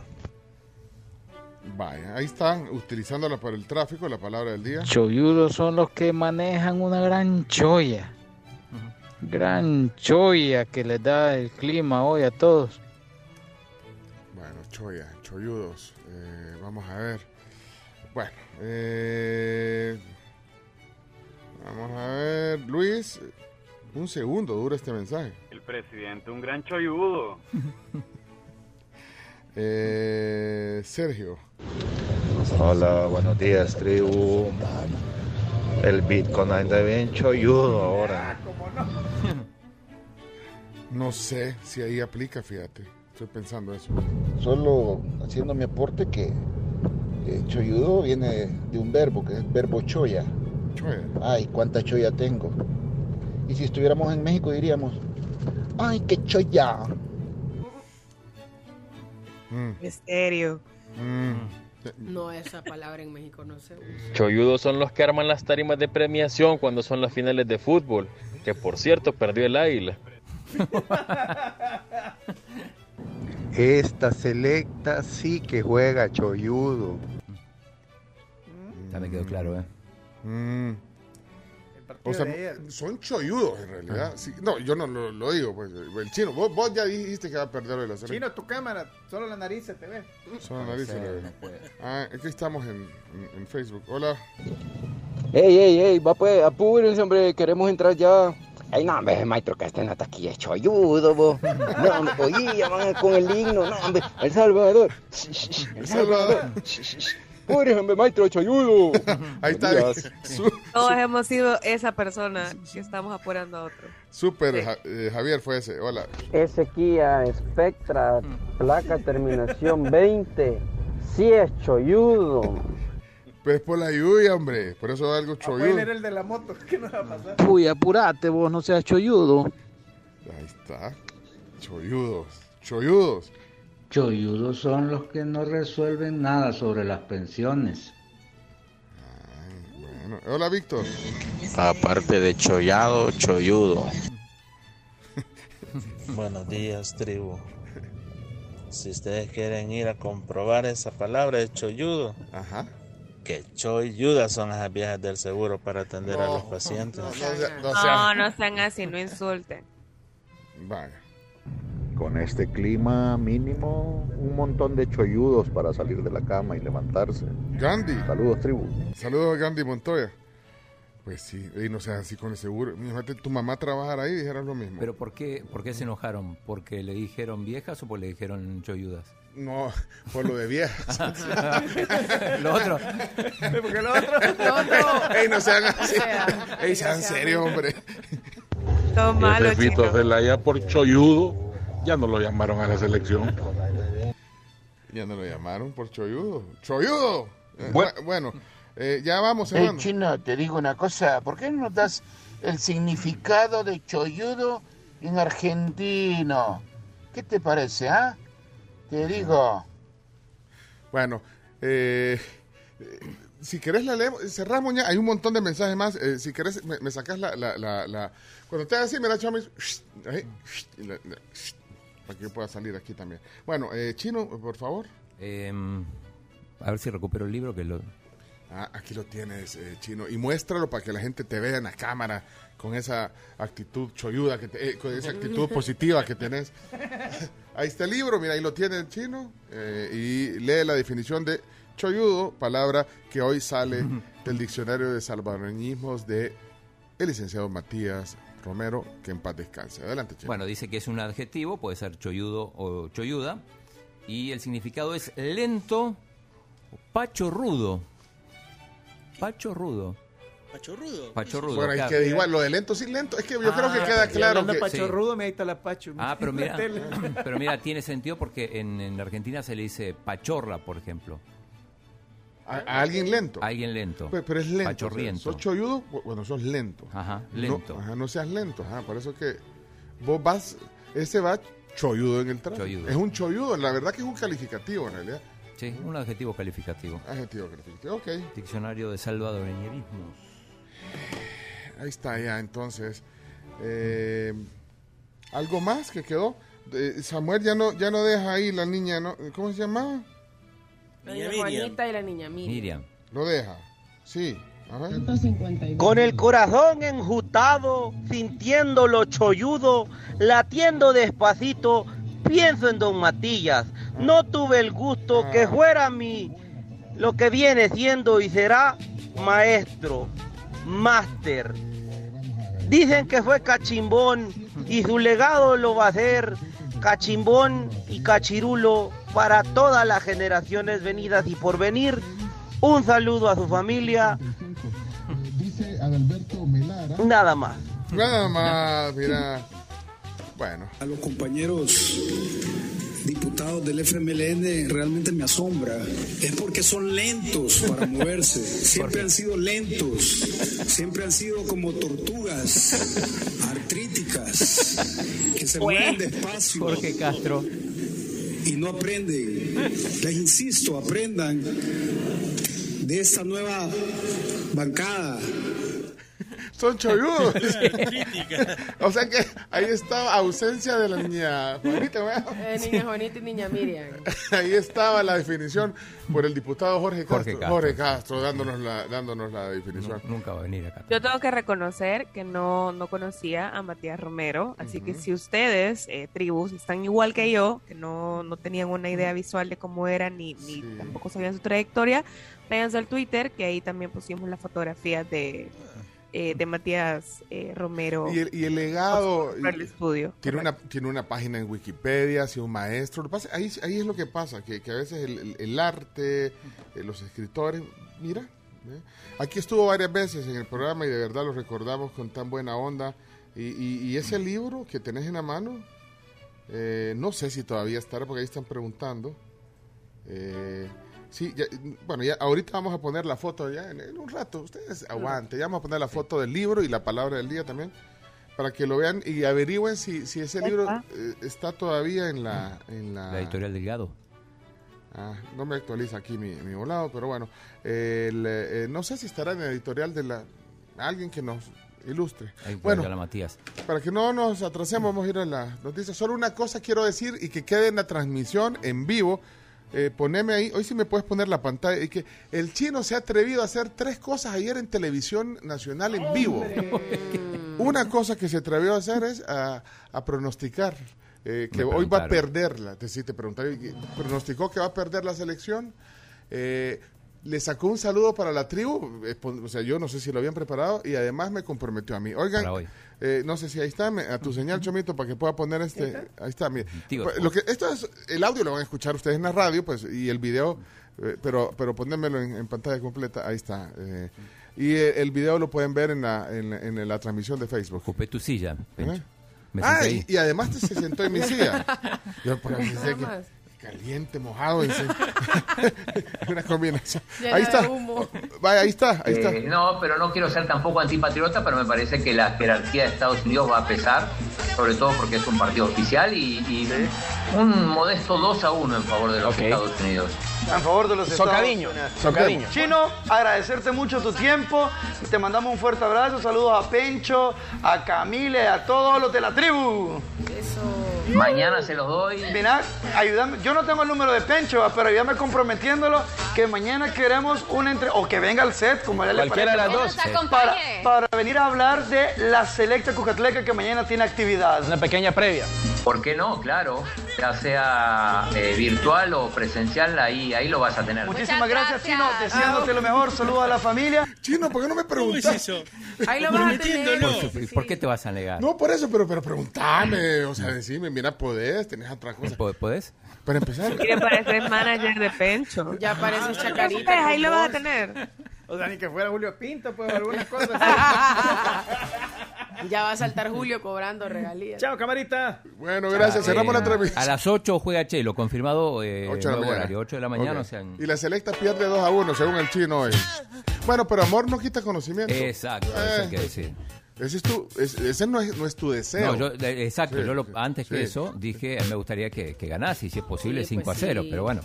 Vaya, ahí están, utilizándola para el tráfico, la palabra del día. Cholludos son los que manejan una gran cholla. Gran cholla que les da el clima hoy a todos. Bueno, choya, choyudos. Eh, vamos a ver. Bueno, eh, vamos a ver. Luis, un segundo dura este mensaje. El presidente, un gran cholludo. [LAUGHS] Eh, Sergio. Hola, buenos días, tribu. El Bitcoin anda bien choyudo ahora. No sé si ahí aplica, fíjate. Estoy pensando eso. Solo haciendo mi aporte que eh, cholludo viene de un verbo, que es el verbo choya. Choya. Ay, cuánta choya tengo. Y si estuviéramos en México diríamos, ay, qué choya. Misterio. No, esa palabra en México no se usa. Cholludos son los que arman las tarimas de premiación cuando son las finales de fútbol, que por cierto perdió el águila. [LAUGHS] Esta selecta sí que juega cholludo. Ya me quedó claro, ¿eh? Mm. O sea, son cholludos en realidad. Sí, no, yo no lo, lo digo, pues. El chino, vos, vos ya dijiste que va a perder la selección. Chino, tu cámara, solo la nariz se te ve. Solo nariz se le ve. Ah, aquí estamos en, en- en Facebook. Hola. Ey, ey, ey, va pues, apúrense, hombre, queremos entrar ya. Ey, no, hombre, maestro, que está en la taquilla hecho ayudo, vos. No, hombre, oye, ya van con el himno, no, hombre, El Salvador. El Salvador. Hombre, maestro, hecho ayudo. [LAUGHS] Ahí está. Todos hemos sido esa persona que estamos apurando a otro. Super Ja- eh, Javier fue ese. Hola. Ese Kia Spectra, placa terminación 20, sí es cholludo. Pero es por la lluvia, hombre. Por eso algo Puede cholludo. leer el de la moto, [LAUGHS] ¿qué nos va a pasar? Uy, apurate vos, no seas cholludo. Ahí está. Cholludos. Cholludos. Cholludos son los que no resuelven nada sobre las pensiones. Bueno, hola, Víctor. Aparte de chollado, cholludo. [LAUGHS] Buenos días, tribu. Si ustedes quieren ir a comprobar esa palabra de cholludo, que cholludas son las viejas del seguro para atender a los pacientes. No, no sean así, no insulten. Vaya. Con este clima mínimo, un montón de cholludos para salir de la cama y levantarse. Gandhi. Saludos, tribu. Saludos a Gandhi Montoya. Pues sí, y no seas así con el seguro. Imagínate tu mamá trabajar ahí y dijeras lo mismo. ¿Pero por qué, por qué se enojaron? ¿Porque le dijeron viejas o porque le dijeron cholludas? No, por lo de viejas. [LAUGHS] lo otro. Porque lo otro. Lo otro. Ey, no sean así. Ey, sean serios, hombre. Todo malo, chino. de la ya por cholludo, ya no lo llamaron a la selección. Ya no lo llamaron por cholludo. ¡Cholludo! Eh, Bueno. Bueno, eh, ya vamos, Hey, hermano. chino, te digo una cosa, ¿por qué no nos das el significado de cholludo en argentino? ¿Qué te parece, ah? Te digo. Bueno, eh, si querés la leemos, cerramos ya, hay un montón de mensajes más. eh, si querés, me, me sacas la, la, la, la- Cuando te hagas así, me la echamos ahí, y la- la- para que yo pueda salir aquí también. Bueno, eh, Chino, por favor. Em, a ver si recupero el libro que lo... Ah, aquí lo tienes, eh, Chino. Y muéstralo para que la gente te vea en la cámara con esa actitud cholluda, que te- eh, con esa actitud [LAUGHS] positiva que tenés. [LAUGHS] Ahí está el libro, mira, ahí lo tiene el Chino. eh, y lee la definición de cholludo, palabra que hoy sale [LAUGHS] del diccionario de salvadoreñismos de el licenciado Matías Romero, que en paz descanse. Adelante, Chino. Bueno, dice que es un adjetivo, puede ser cholludo o cholluda, y el significado es lento, pachorrudo. Pachorrudo. Pachorrudo. Pachorrudo. Bueno, claro. es que igual lo de lento sí lento, es que yo creo que queda claro que pachorrudo, me la pacho. Ah, pero [LAUGHS] mira, pero mira, tiene sentido porque en, en Argentina se le dice pachorra, por ejemplo. A, a alguien lento. A alguien lento. Pero, pero es lento. Pachorriento. ¿Sos cholludo? Bueno, sos lento. Ajá, No, lento. ajá, no seas lento. Ajá, por eso que vos vas, ese va cholludo en el tráfico. Cholludo. Es un cholludo, la verdad que es un calificativo en realidad. Sí, un adjetivo calificativo. Adjetivo calificativo, ok. Diccionario de salvadoreñerismos. Ahí está ya, entonces. Eh, ¿Algo más que quedó? Eh, Samuel ya no, ya no deja ahí la niña, ¿no? ¿cómo se llamaba? La niña Juanita y la niña Miriam. Miriam. Lo deja, sí. Con el corazón enjutado, sintiendo lo cholludo, latiendo despacito, pienso en don Matías. No tuve el gusto que fuera mi lo que viene siendo y será maestro, máster. Dicen que fue cachimbón y su legado lo va a ser cachimbón y cachirulo para todas las generaciones venidas y por venir. Un saludo a su familia. Nada más. Nada más, mira. Bueno. A los compañeros diputados del FMLN realmente me asombra. Es porque son lentos para moverse. [LAUGHS] Siempre han sido lentos. Siempre han sido como tortugas artríticas que se mueven despacio. Jorge Castro. Y no aprenden. Les insisto, aprendan de esta nueva bancada. Son cholludos. [LAUGHS] [LAUGHS] o sea que ahí estaba ausencia de la niña Juanita. ¿verdad? Eh, niña Juanita y niña Miriam. [LAUGHS] Ahí estaba la definición por el diputado Jorge Castro. Jorge Castro. Jorge Castro dándonos la, dándonos la definición. Nunca va a venir acá. Yo tengo que reconocer que no, no conocía a Matías Romero, así que si ustedes, eh, tribus, están igual que yo, que no, no tenían una idea visual de cómo era ni, ni tampoco sabían su trayectoria, váyanse al Twitter, que ahí también pusimos las fotografías de, eh, de Matías eh, Romero. Y el, y el legado Para el estudio. tiene una, tiene una página en Wikipedia, ha sido un maestro. Lo pasa- ahí, ahí es lo que pasa, que, que a veces el, el- el arte, eh, los escritores, mira, ¿eh? aquí estuvo varias veces en el programa y de verdad lo recordamos con tan buena onda. Y, y- y ese libro que tenés en la mano, no sé si todavía estará, porque ahí están preguntando. Eh, sí, ya- bueno, ya ahorita vamos a poner la foto ya en, en un rato. Ustedes aguanten, ya vamos a poner la foto del libro y la palabra del día también para que lo vean y averigüen si, si ese libro está. eh, está todavía en la, en la, La editorial Delgado. Ah, no me actualiza aquí mi, mi volado, pero bueno, el, eh, no sé si estará en la editorial de la alguien que nos ilustre. Ahí Bueno, bueno, Matías. para que no nos atrasemos, vamos a ir a las noticias. Solo una cosa quiero decir y que quede en la transmisión en vivo. Eh, poneme ahí, hoy sí me puedes poner la pantalla. Y que el chino se ha atrevido a hacer tres cosas ayer en televisión nacional en vivo. Una cosa que se atrevió a hacer es a, a pronosticar eh, que hoy va a perderla. Te, sí, te preguntaron, pronosticó que va a perder la selección. Eh, le sacó un saludo para la tribu, eh, o sea, yo no sé si lo habían preparado y además me comprometió a mí. Oigan. Eh, no sé si ahí está, me- a tu señal, Chomito, para que pueda poner este. Ahí está, mire. Pues, lo que, esto es, el audio lo van a escuchar ustedes en la radio, pues, y el video, eh, pero, pero ponémelo en, en pantalla completa, ahí está. eh, y el video lo pueden ver en la, en, la- en la transmisión de Facebook. Ocupé tu silla. ¿Eh? Me Ah, senté y, ahí. y además te se sentó en mi silla. [LAUGHS] Yo por caliente, mojado. dice. [LAUGHS] Una combinación. Llena Ahí está. Vaya, ahí está, ahí está. Eh, no, pero no quiero ser tampoco antipatriota, pero me parece que la jerarquía de Estados Unidos va a pesar, sobre todo porque es un partido oficial y, y un modesto 2 a 1 en favor de los Estados Unidos. A favor de los Socadiño, Estados Unidos. socadiño. Chino, agradecerte mucho tu tiempo. Te mandamos un fuerte abrazo. Saludos a Pencho, a Camile, a todos los de la tribu. Mañana se los doy. Mira, ayúdame. Yo no tengo el número de Pencho, pero ayúdame comprometiéndolo que mañana queremos un entre o que venga al set, como a él le Cualquiera de las dos. Para, para venir a hablar de la selecta Cujatleca que mañana tiene actividad. Una pequeña previa. ¿Por qué no? Claro, ya sea eh, virtual o presencial, ahí, ahí lo vas a tener. Muchísimas gracias, Chino. Deseándote lo mejor. Saludos a la familia. Chino, ¿por qué no me preguntas? eso? Ahí lo vas a tener. ¿Por, qué- por qué te vas a negar? No, por eso, pero, pero preguntame. O sea, decime, mira, podés, tenés otra cosa. ¿Po- ¿Podés? Para empezar. Quiere parecer manager de Pencho. Ya parece No te chacarita. preocupes, ahí lo vas a tener. O sea, ni que fuera Julio Pinto, pues, algunas cosas. [LAUGHS] [LAUGHS] [LAUGHS] Ya va a saltar Julio cobrando regalías. Chao, camarita. Bueno, gracias. Cerramos la Eh, transmisión. A las 8 juega Chelo, confirmado eh, Ocho de la mañana. horario, 8 de la mañana. Ok. o sea, en- Y la selecta pierde 2 a 1, según el chino hoy. Bueno, pero amor no quita conocimiento. Exacto, eso hay Eh, que decir. Ese, es tu, es- ese no, es, no es tu deseo. No, yo, eh, exacto, Sí, yo lo- antes que sí. eso dije, me gustaría que, que ganase, y si es posible, Sí, 5 pues a 0, sí. pero bueno.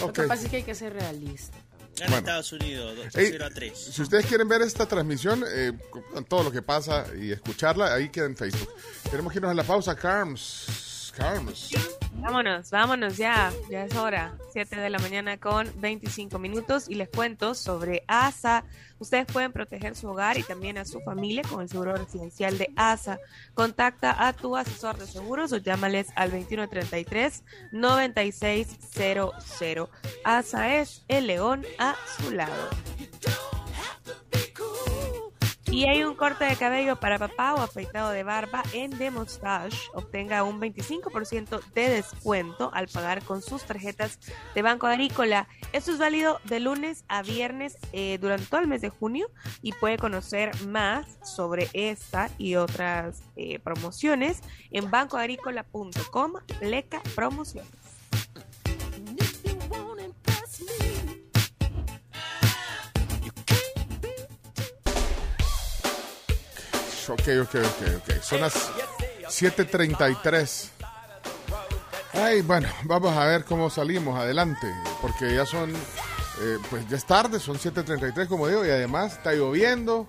Lo que pasa es que hay que ser realista. Gana Bueno. Estados Unidos, 2 Ey, 0 a 3. Si ustedes quieren ver esta transmisión, eh, con todo lo que pasa y escucharla, ahí queda en Facebook. Tenemos que irnos a la pausa, Carms. Carms. Vámonos, vámonos ya, ya es hora. 7 de la mañana con 25 minutos y les cuento sobre ASA. Ustedes pueden proteger su hogar y también a su familia con el seguro residencial de ASA. Contacta a tu asesor de seguros o llámales al 2133-9600. ASA es el león a su lado. Y hay un corte de cabello para papá o afeitado de barba en Mustache. Obtenga un 25% de descuento al pagar con sus tarjetas de Banco Agrícola. Esto es válido de lunes a viernes eh, durante todo el mes de junio y puede conocer más sobre esta y otras eh, promociones en bancoagrícola.com, pleca promociones. Ok, ok, ok, ok. Son las 7.33. Ay, bueno, vamos a ver cómo salimos adelante, porque ya son, eh, pues ya es tarde, son 7.33 como digo, y además está lloviendo.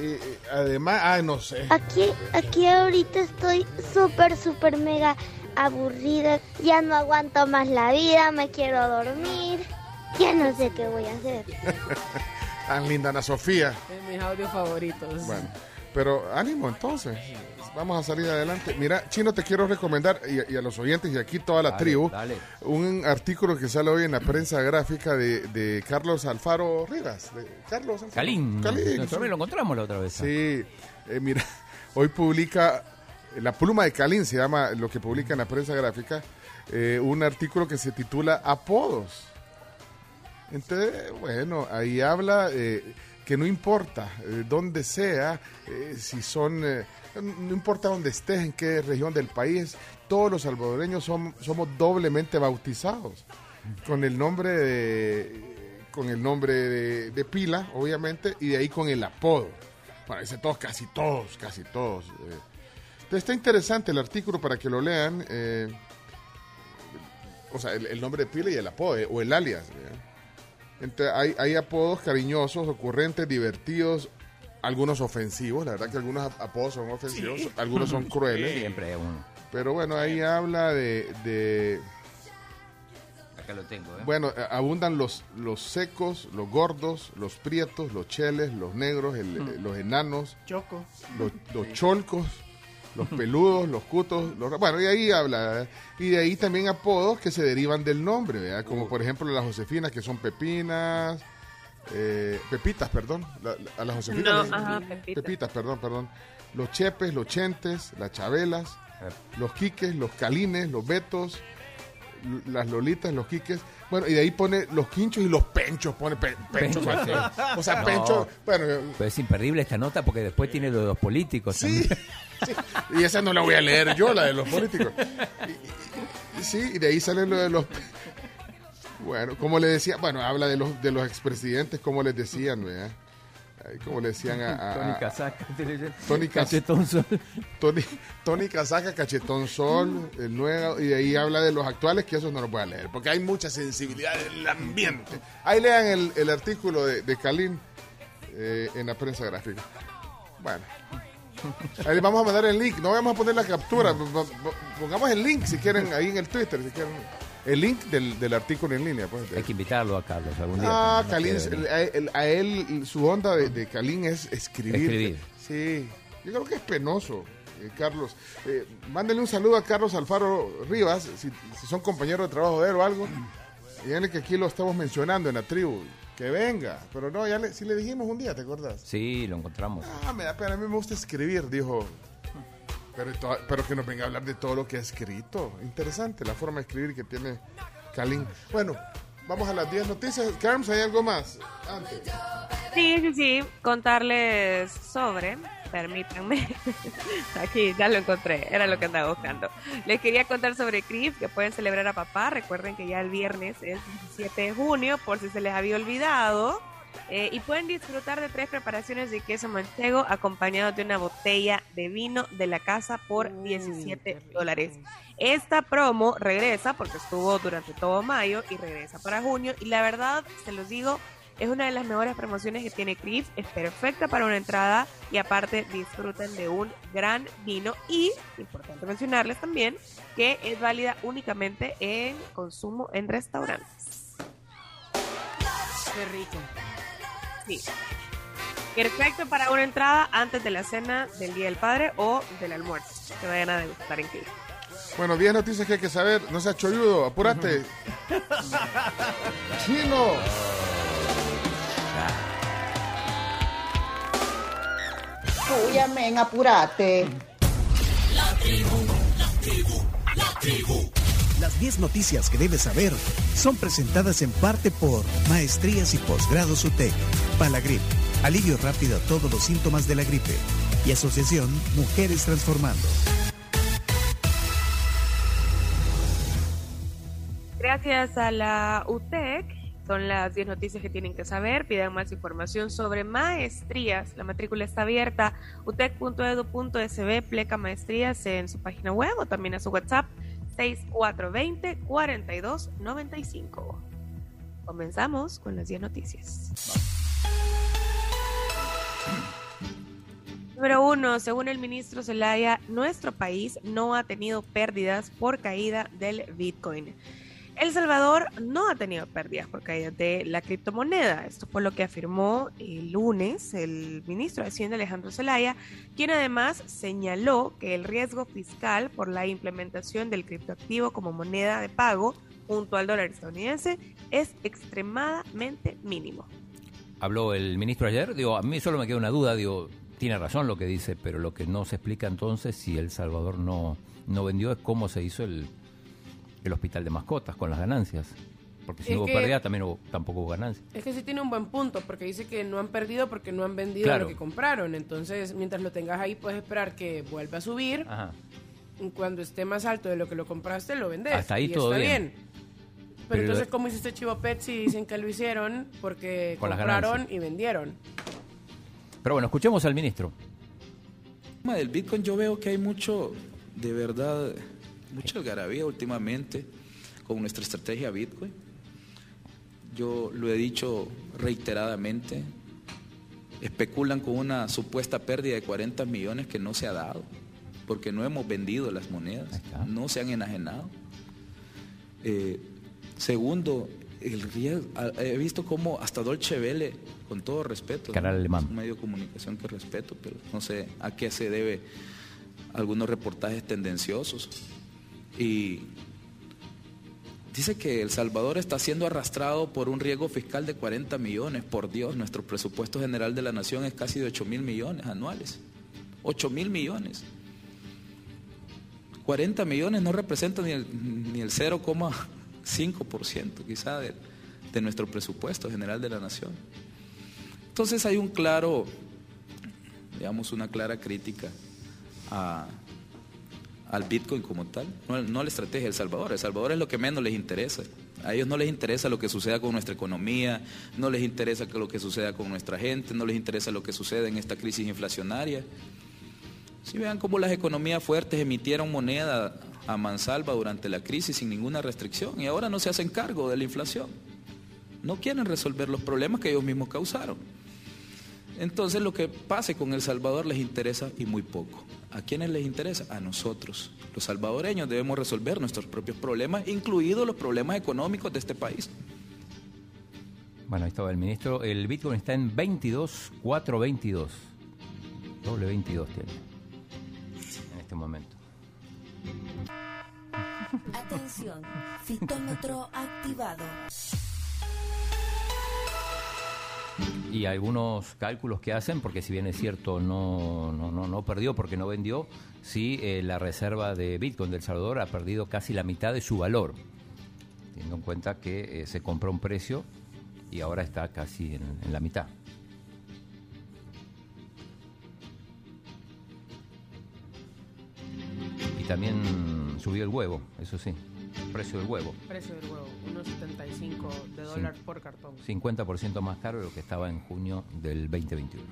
Y, además, ay, no sé. Aquí, aquí ahorita estoy súper, súper mega aburrida. Ya no aguanto más la vida, me quiero dormir. Ya no sé qué voy a hacer. [LAUGHS] Tan linda Ana Sofía. De mis audios favoritos. Bueno, pero ánimo entonces. Vamos a salir adelante. Mira, Chino, te quiero recomendar, y, y a los oyentes y aquí toda la Dale, tribu, dale. un artículo que sale hoy en la prensa gráfica de, de Carlos Alfaro Rivas. De Carlos Alfaro. Calín, Calín, nosotros lo encontramos la otra vez. Sí, eh, mira, [LAUGHS] hoy publica, la pluma de Calín se llama lo que publica en la prensa gráfica, eh, un artículo que se titula Apodos. Entonces, bueno, ahí habla eh, que no importa eh, dónde sea, eh, si son, eh, no importa dónde estés, en qué región del país, todos los salvadoreños som- somos doblemente bautizados con el nombre de, con el nombre de, pila, obviamente, y de ahí con el apodo. Dice todos, casi todos, casi todos. eh. Entonces está interesante el artículo para que lo lean. o sea, el, nombre de pila y el apodo, o el alias. Entonces, hay, hay apodos cariñosos, ocurrentes, divertidos, algunos ofensivos. La verdad que algunos ap- apodos son ofensivos, Sí. algunos son crueles. Siempre hay uno. Pero bueno, ahí habla de, de Acá lo tengo, ¿eh? bueno, abundan los, los secos, los gordos, los prietos, los cheles, los negros, el- eh, los enanos, Choco. los, los cholcos, los peludos, los cutos, los, bueno, y ahí habla. ¿eh? Y de ahí también apodos que se derivan del nombre, ¿verdad? como por ejemplo las Josefinas, que son Pepinas, eh, Pepitas, perdón, la- la- a las Josefinas. No, ajá, Pepita. Pepitas, perdón, perdón. Los Chepes, los Chentes, las Chabelas, los Quiques, los Calines, los Betos, las Lolitas, los Quiques. Bueno, y de ahí pone los Quinchos y los Penchos, pone pe- Pencho. O sea, No, Pencho, bueno, Pero es imperdible esta nota porque después tiene lo de los políticos. [LAUGHS] Sí, y esa no la voy a leer yo, la de los políticos. Y- y- sí, y de ahí sale lo de los... Bueno, como le decía, bueno, habla de los de los expresidentes, como les decían, ¿verdad? Como le decían a... a- Tony Casaca. [LAUGHS] Tony Cachetón Sol. Tony, Tony Casaca, Cachetón Sol, el nuevo, y de ahí habla de los actuales, que esos no los voy a leer, porque hay mucha sensibilidad del ambiente. Ahí lean el, el artículo de, de Kalin eh, en la prensa gráfica. Bueno. Ahí les vamos a mandar el link, no vamos a poner la captura, pongamos el link si quieren ahí en el Twitter, si quieren. El link del, del artículo en línea. Pues, Hay que invitarlo a Carlos algún día. Ah, no a, él- a él, su onda de, de Kalin es escribir. Escribir. Sí, yo creo que es penoso. eh, Carlos. Eh, mándenle un saludo a Carlos Alfaro Rivas, si, si son compañeros de trabajo de él o algo. Díganle que aquí lo estamos mencionando en la tribu. Que venga. Pero no, ya le, si le dijimos un día, ¿te acuerdas? Sí, lo encontramos. Ah, me da pena, a mí me gusta escribir, dijo. Pero, pero que nos venga a hablar de todo lo que ha escrito. Interesante la forma de escribir que tiene Kalin. Bueno, vamos a las 10 noticias. Carms, ¿hay algo más? Antes. Sí, sí, sí, contarles sobre, permítanme, [LAUGHS] aquí ya lo encontré, era lo que andaba buscando. Les quería contar sobre CRIF, que pueden celebrar a papá, recuerden que ya el viernes es 17 de junio, por si se les había olvidado, Eh, y pueden disfrutar de tres preparaciones de queso manchego acompañados de una botella de vino de la casa por 17 dólares. Esta promo regresa porque estuvo durante todo mayo y regresa para junio. Y la verdad, se los digo, es una de las mejores promociones que tiene Chris. Es perfecta para una entrada y aparte disfrutan de un gran vino. Y, importante mencionarles también, que es válida únicamente en consumo en restaurantes. Qué rico. Sí. Perfecto para una entrada antes de la cena del Día del Padre o del almuerzo. Que vayan a degustar en Chris. Bueno, 10 noticias que hay que saber. No seas cholludo, apúrate. Chino. Uy, amén, apurate. La tribu, la tribu, la tribu. Las 10 noticias que debes saber son presentadas en parte por Maestrías y Posgrados UTEC, Palagrip, alivio rápido a todos los síntomas de la gripe y Asociación Mujeres Transformando. Gracias a la UTEC, son las 10 noticias que tienen que saber. Pidan más información sobre maestrías. La matrícula está abierta. utec.edu.sb, pleca maestrías en su página web o también a su WhatsApp 6420-4295. Comenzamos con las 10 noticias. Número uno, según el ministro Zelaya, nuestro país no ha tenido pérdidas por caída del Bitcoin. El Salvador no ha tenido pérdidas por caída de la criptomoneda. Esto fue lo que afirmó el lunes el ministro de Hacienda Alejandro Zelaya, quien además señaló que el riesgo fiscal por la implementación del criptoactivo como moneda de pago junto al dólar estadounidense es extremadamente mínimo. Habló el ministro ayer, digo, a mí solo me queda una duda, digo, tiene razón lo que dice, pero lo que no se explica entonces si El Salvador no, no vendió es cómo se hizo el, el hospital de mascotas con las ganancias. Porque si Es no hubo que- pérdida, también hubo- tampoco hubo ganancias. Es que sí tiene un buen punto, porque dice que no han perdido porque no han vendido Claro. lo que compraron. Entonces, mientras lo tengas ahí, puedes esperar que vuelva a subir. Ajá. Y Cuando esté más alto de lo que lo compraste, lo vendes. Hasta ahí y todo está bien. bien. Pero, Pero- entonces, ¿cómo hiciste Chivo Pet si dicen que lo hicieron porque [LAUGHS] Con compraron y vendieron? Pero bueno, escuchemos al ministro. El tema del Bitcoin yo veo que hay mucho, de verdad, mucha algarabía últimamente con nuestra estrategia Bitcoin. Yo lo he dicho reiteradamente, especulan con una supuesta pérdida de 40 millones que no se ha dado, porque no hemos vendido las monedas, no se han enajenado. Eh, segundo, el riesgo, a- he visto cómo hasta Dolce Vele, con todo respeto, Canal ¿no? alemán. es un medio de comunicación que respeto, pero no sé a qué se debe algunos reportajes tendenciosos. Y dice que El Salvador está siendo arrastrado por un riesgo fiscal de 40 millones. Por Dios, nuestro presupuesto general de la nación es casi de 8 mil millones anuales. 8 mil millones. 40 millones no representan ni el, ni el 0,5% quizá de, de nuestro presupuesto general de la nación. Entonces hay un claro, digamos, una clara crítica a- al Bitcoin como tal, no, no la estrategia de El Salvador. El Salvador es lo que menos les interesa. A ellos no les interesa lo que suceda con nuestra economía, no les interesa lo que suceda con nuestra gente, no les interesa lo que suceda en esta crisis inflacionaria. Si vean cómo las economías fuertes emitieron moneda a mansalva durante la crisis sin ninguna restricción y ahora no se hacen cargo de la inflación. No quieren resolver los problemas que ellos mismos causaron. Entonces lo que pase con El Salvador les interesa y muy poco. ¿A quiénes les interesa? A nosotros. Los salvadoreños debemos resolver nuestros propios problemas, incluidos los problemas económicos de este país. Bueno, ahí estaba el ministro. El Bitcoin está en 22, 422. Doble 22 tiene. este momento. Atención, fitómetro activado. Y algunos cálculos que hacen, porque si bien es cierto no, no, no, no perdió porque no vendió, sí eh, la reserva de Bitcoin del Salvador ha perdido casi la mitad de su valor, teniendo en cuenta que eh, se compró un precio y ahora está casi en, la mitad. Y también subió el huevo, eso sí, precio del huevo. Precio del huevo, 1.75 de dólar por cartón. 50% más caro de lo que estaba en junio del 2021.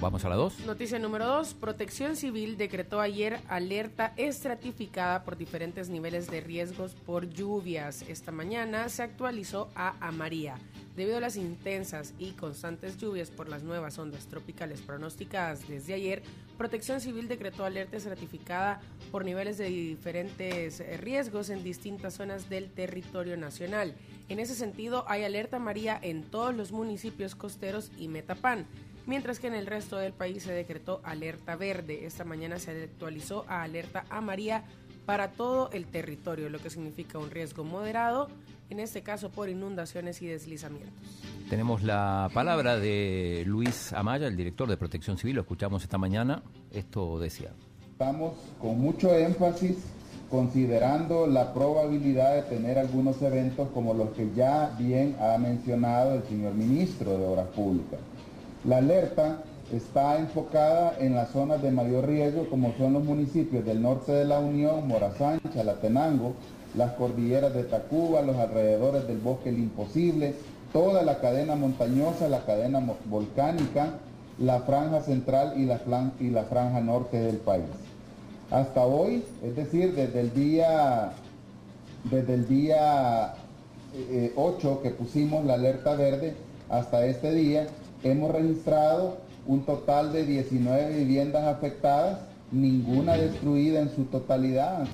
Vamos a la 2. Noticia número 2. Protección Civil decretó ayer alerta estratificada por diferentes niveles de riesgos por lluvias. Esta mañana se actualizó a amarilla. Debido a las intensas y constantes lluvias por las nuevas ondas tropicales pronosticadas desde ayer, Protección Civil decretó alerta estratificada por niveles de diferentes eh, riesgos en distintas zonas del territorio nacional. En ese sentido, hay alerta amarilla en todos los municipios costeros y Metapán mientras que en el resto del país se decretó alerta verde. Esta mañana se actualizó a alerta amarilla para todo el territorio, lo que significa un riesgo moderado, en este caso por inundaciones y deslizamientos. Tenemos la palabra de Luis Amaya, el director de Protección Civil, lo escuchamos esta mañana. Esto decía. Estamos con mucho énfasis considerando la probabilidad de tener algunos eventos como los que ya bien ha mencionado el señor ministro de Obras Públicas. La alerta está enfocada en las zonas de mayor riesgo como son los municipios del norte de la Unión, Morazán, Chalatenango, las cordilleras de Tacuba, los alrededores del bosque El Imposible, toda la cadena montañosa, la cadena volcánica, la franja central y la, franja norte del país. Hasta hoy, es decir, desde el día, desde el día 8 eh, que pusimos la alerta verde hasta este día, hemos registrado un total de 19 viviendas afectadas, ninguna destruida en su totalidad.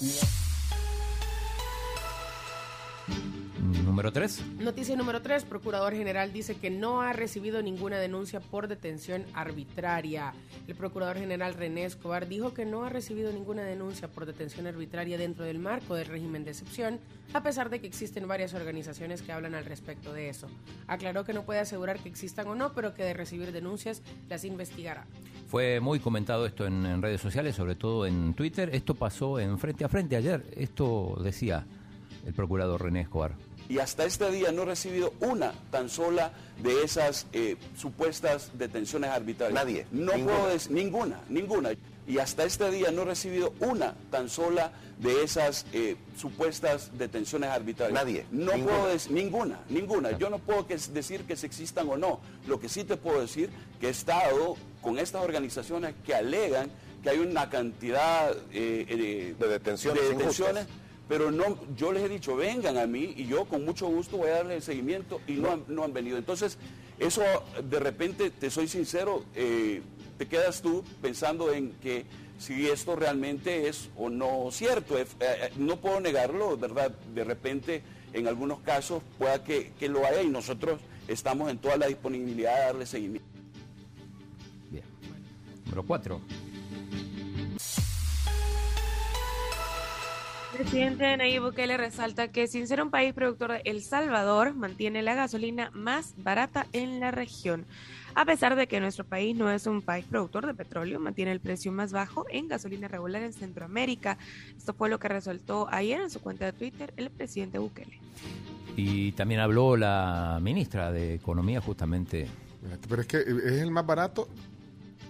Número 3. Noticia número 3. Procurador General dice que no ha recibido ninguna denuncia por detención arbitraria. El Procurador General René Escobar dijo que no ha recibido ninguna denuncia por detención arbitraria dentro del marco del régimen de excepción, a pesar de que existen varias organizaciones que hablan al respecto de eso. Aclaró que no puede asegurar que existan o no, pero que de recibir denuncias las investigará. Fue muy comentado esto en, en redes sociales, sobre todo en Twitter. Esto pasó en frente a frente ayer. Esto decía el procurador René Escobar y hasta este día no he recibido una tan sola de esas eh, supuestas detenciones arbitrarias. Nadie. No ninguna. puedo decir ninguna, ninguna. Y hasta este día no he recibido una tan sola de esas eh, supuestas detenciones arbitrarias. Nadie. No ninguna. puedo decir ninguna, ninguna. Yo no puedo que, decir que se existan o no. Lo que sí te puedo decir que he estado con estas organizaciones que alegan que hay una cantidad eh, de detenciones. De detenciones pero no, yo les he dicho, vengan a mí y yo con mucho gusto voy a darle el seguimiento y no, han, no han venido. Entonces, eso de repente, te soy sincero, eh, te quedas tú pensando en que si esto realmente es o no cierto. Eh, eh, no puedo negarlo, ¿verdad? De repente, en algunos casos, pueda que, que lo haya y nosotros estamos en toda la disponibilidad de darle seguimiento. Bien. Número 4. El presidente Nayib Bukele resalta que sin ser un país productor de El Salvador, mantiene la gasolina más barata en la región. A pesar de que nuestro país no es un país productor de petróleo, mantiene el precio más bajo en gasolina regular en Centroamérica. Esto fue lo que resaltó ayer en su cuenta de Twitter el presidente Bukele. Y también habló la ministra de Economía justamente. Pero es que es el más barato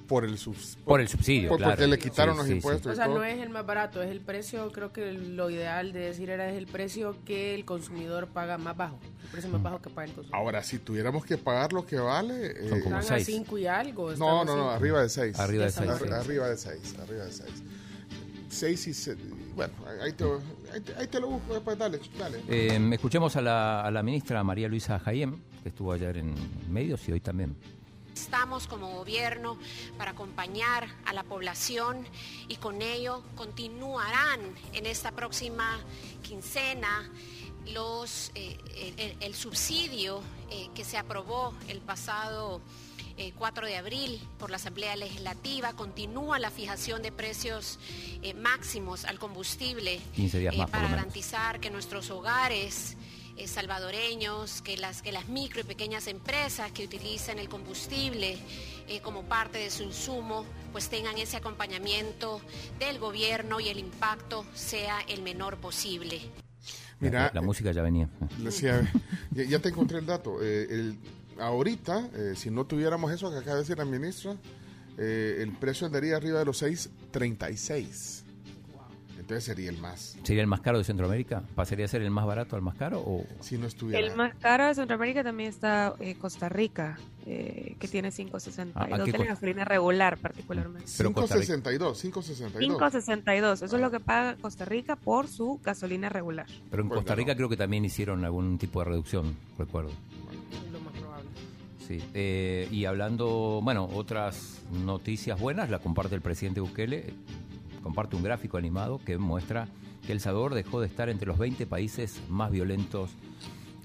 por el, subs por el subsidio, por, claro. Porque le quitaron sí, los sí, impuestos. Sí. O sea, no es el más barato, es el precio, creo que lo ideal de decir era es el precio que el consumidor paga más bajo, el precio más bajo que paga el consumidor. Ahora, si tuviéramos que pagar lo que vale... Son como están seis. a 5 y algo. No, no, no, arriba de 6. Arriba de 6. Arriba, arriba de 6, arriba de 6. 6 y 6. Bueno, ahí te, ahí te, ahí te lo busco después, dale, dale. Eh, escuchemos a la, a la ministra María Luisa Jayem, que estuvo ayer en medios y hoy también. Estamos como gobierno para acompañar a la población y con ello continuarán en esta próxima quincena los, eh, el, subsidio eh, que se aprobó el pasado eh, 4 de abril por la Asamblea Legislativa, continúa la fijación de precios eh, máximos al combustible 15 días más, por para garantizar que nuestros hogares eh, salvadoreños, que las, que las micro y pequeñas empresas que utilizan el combustible eh, como parte de su insumo, pues tengan ese acompañamiento del gobierno y el impacto sea el menor posible. Mira, la, la música ya venía. Decía, ya, ya te encontré el dato. Eh, el, ahorita, eh, si no tuviéramos eso que acaba de decir la ministra, eh, el precio andaría arriba de los 6.36. Entonces sería el más. ¿Sería el más caro de Centroamérica? ¿Pasaría a ser el más barato al más caro? O... Si no estuviera. El más caro de Centroamérica también está eh, Costa Rica, eh, que tiene 5.62 Ah, ¿a qué de la costa? gasolina regular particularmente. Pero Costa Rica- 5.62, 5.62. 5.62, eso es lo que paga Costa Rica por su gasolina regular. Pero en Pues Costa Rica creo que también hicieron algún tipo de reducción, recuerdo. Lo más probable. Sí. Eh, y hablando, bueno, otras noticias buenas, la comparte el presidente Bukele, comparte un gráfico animado que muestra que El Salvador dejó de estar entre los 20 países más violentos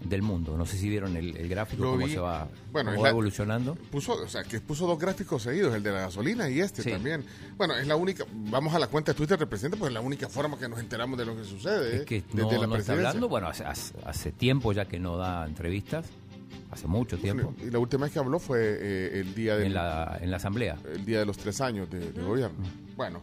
del mundo. No sé si vieron el, el gráfico, Lo cómo vi. se va, Bueno, cómo es va la- evolucionando. Puso, o sea, que puso dos gráficos seguidos, el de la gasolina y este Sí. también. Bueno, es la única, vamos a la cuenta de Twitter del presidente, pues es la única forma que nos enteramos de lo que sucede. Es ¿eh? que Desde no, la no está hablando, bueno, hace, hace- tiempo ya que no da entrevistas, hace mucho tiempo, Y la última vez que habló fue eh, el día del, en la, en la asamblea. el día de los tres años de, de gobierno. Bueno,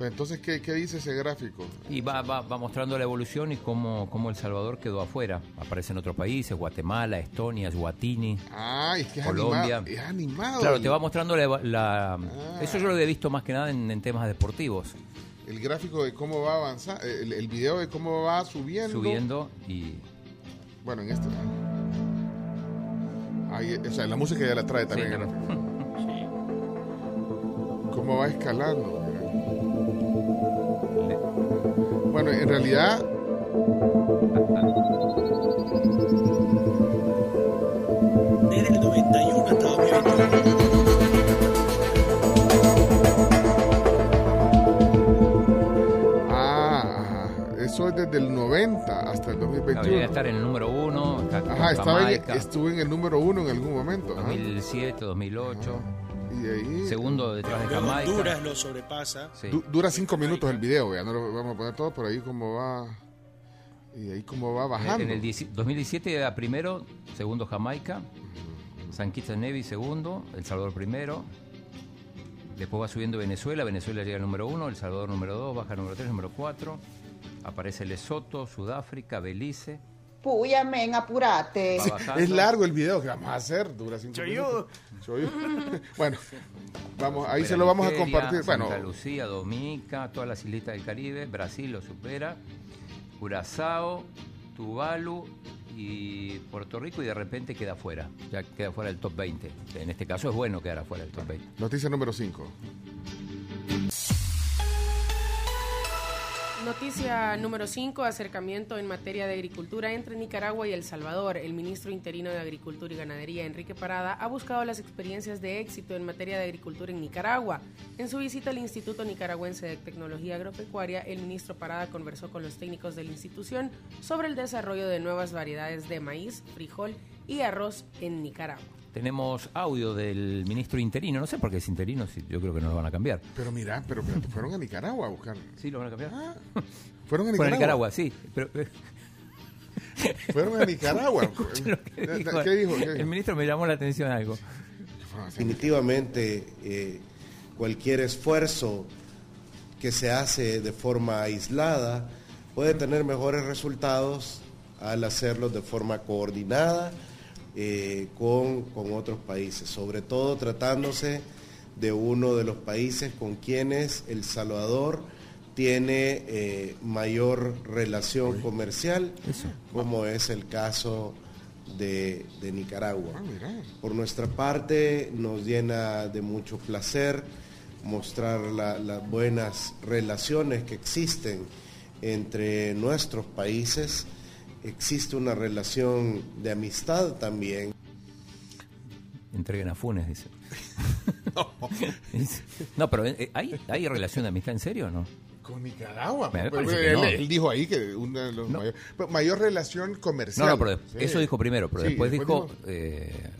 pues entonces, ¿qué, qué dice ese gráfico? Y va, va, va mostrando la evolución y cómo, cómo El Salvador quedó afuera. Aparecen otros países, Guatemala, Estonia, Eswatini, Ah, es que es Colombia. animado. Es animado. Claro, te va mostrando la... la- Ah. Eso yo lo he visto más que nada en, en temas deportivos, el gráfico de cómo va avanzando, el, el video de cómo va subiendo. subiendo y... Bueno, en este. Ahí, o sea, la música ya la trae también. Sí, claro. [LAUGHS] ¿Cómo va escalando? Bueno, en realidad. Desde el 91 hasta 2021. Ah, ajá. Eso es desde el 90 hasta el Debería 2021. estar en el número uno, Ajá, estaba en- estuve en el número uno en algún momento. ajá. 2007, 2008, Y ahí. segundo detrás de Jamaica. Honduras lo sobrepasa. Sí. Du- dura cinco minutos el video, ya no lo vamos a poner todo, pero ahí cómo va. Y ahí cómo va bajando. En el 10 2017 era primero, segundo Jamaica, San Kitts and Nevis segundo, El Salvador primero, después va subiendo Venezuela, Venezuela llega al número uno, El Salvador número dos, baja al número tres, número cuatro, aparece Lesoto, Sudáfrica, Belice, Puya, men, apurate. Es largo el video que vamos a hacer, dura cinco minutos. [LAUGHS] Bueno, vamos, ahí se lo vamos a compartir. Bueno, Santa Lucía, Dominica, todas las islitas del Caribe, Brasil lo supera, Curazao, Tuvalu y Puerto Rico y de repente queda fuera, ya queda fuera del top 20. En este caso es bueno quedar fuera del top 20. noticia número 5. Noticia número 5, acercamiento en materia de agricultura entre Nicaragua y El Salvador. El ministro interino de Agricultura y Ganadería, Enrique Parada, ha buscado las experiencias de éxito en materia de agricultura en Nicaragua. En su visita al Instituto Nicaragüense de Tecnología Agropecuaria, el ministro Parada conversó con los técnicos de la institución sobre el desarrollo de nuevas variedades de maíz, frijol y arroz en Nicaragua. Tenemos audio del ministro interino, no sé por qué es interino, si yo creo que no lo van a cambiar. Pero mira, pero, pero fueron a Nicaragua a buscar. Sí, lo van a cambiar. [LAUGHS] Fueron a Fue a Nicaragua. Nicaragua, sí. Pero, Fueron a Nicaragua. [LAUGHS] Lo que ¿Qué dijo- ¿Qué dijo? ¿Qué El ministro me llamó la atención algo. Definitivamente, eh, cualquier esfuerzo que se hace de forma aislada puede tener mejores resultados al hacerlo de forma coordinada eh, con, con otros países, sobre todo tratándose de uno de los países con quienes El Salvador tiene eh, mayor relación comercial, como es el caso de, de Nicaragua. Por nuestra parte, nos llena de mucho placer mostrar la- las buenas relaciones que existen entre nuestros países. Existe una relación de amistad también. Entreguen a Funes, dice. [LAUGHS] [LAUGHS] no, pero eh, ¿hay, ¿hay relación de amistad en serio o no? Con Nicaragua. Pues, que él, no. él dijo ahí que una de los mayor, pero mayor relación comercial. No, no, pero Sí. eso dijo primero, pero Sí, después dijo eh,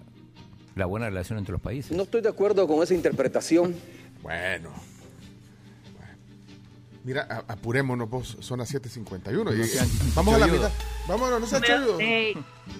la buena relación entre los países. No estoy de acuerdo con esa interpretación. Bueno. Mira, a- apurémonos vos, son las 7.51. No y- sean vamos a la mitad. Vámonos, no seas Número cholludo. 6.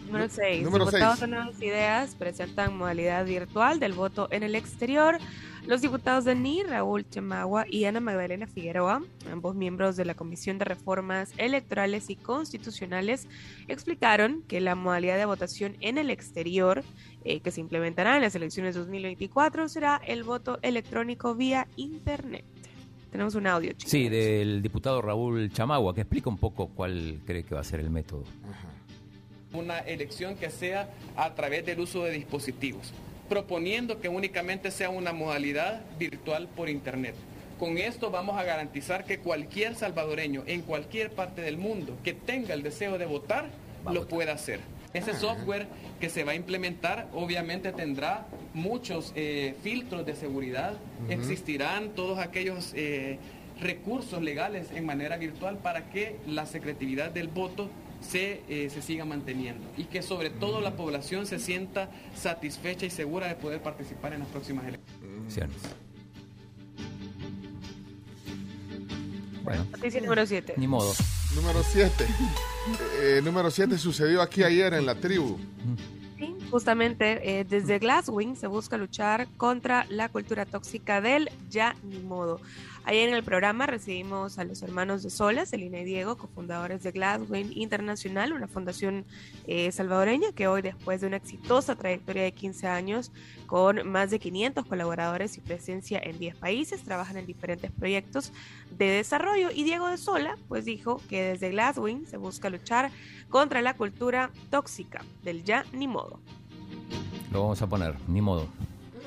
Número 6. Número Diputados seis. de Nuevas Ideas presentan modalidad virtual del voto en el exterior. Los diputados de NI, Raúl Chemagua y Ana Magdalena Figueroa, ambos miembros de la Comisión de Reformas Electorales y Constitucionales, explicaron que la modalidad de votación en el exterior eh, que se implementará en las elecciones 2024 será el voto electrónico vía Internet. Tenemos un audio, chicos. Sí, del diputado Raúl Chamagua, que explica un poco cuál cree que va a ser el método. una elección que sea a través del uso de dispositivos, proponiendo que únicamente sea una modalidad virtual por Internet. Con esto vamos a garantizar que cualquier salvadoreño en cualquier parte del mundo que tenga el deseo de votar lo pueda hacer. Ese software que se va a implementar obviamente tendrá muchos eh, filtros de seguridad, existirán todos aquellos eh, recursos legales en manera virtual para que la secretividad del voto se, eh, se siga manteniendo y que sobre todo la población se sienta satisfecha y segura de poder participar en las próximas elecciones. Bueno, Noticia número 7. ni modo. Número 7. número 7 sucedió aquí ayer en la tribu. Sí, justamente eh, desde Glasswing se busca luchar contra la cultura tóxica del ya ni modo. Ayer en el programa recibimos a los hermanos de Sola, Celina y Diego, cofundadores de Glasswing Internacional, una fundación eh, salvadoreña que hoy, después de una exitosa trayectoria de 15 años, con más de 500 colaboradores y presencia en 10 países, trabajan en diferentes proyectos de desarrollo. Y Diego de Sola, pues dijo que desde Glasswing se busca luchar contra la cultura tóxica del ya ni modo. Lo vamos a poner, ni modo.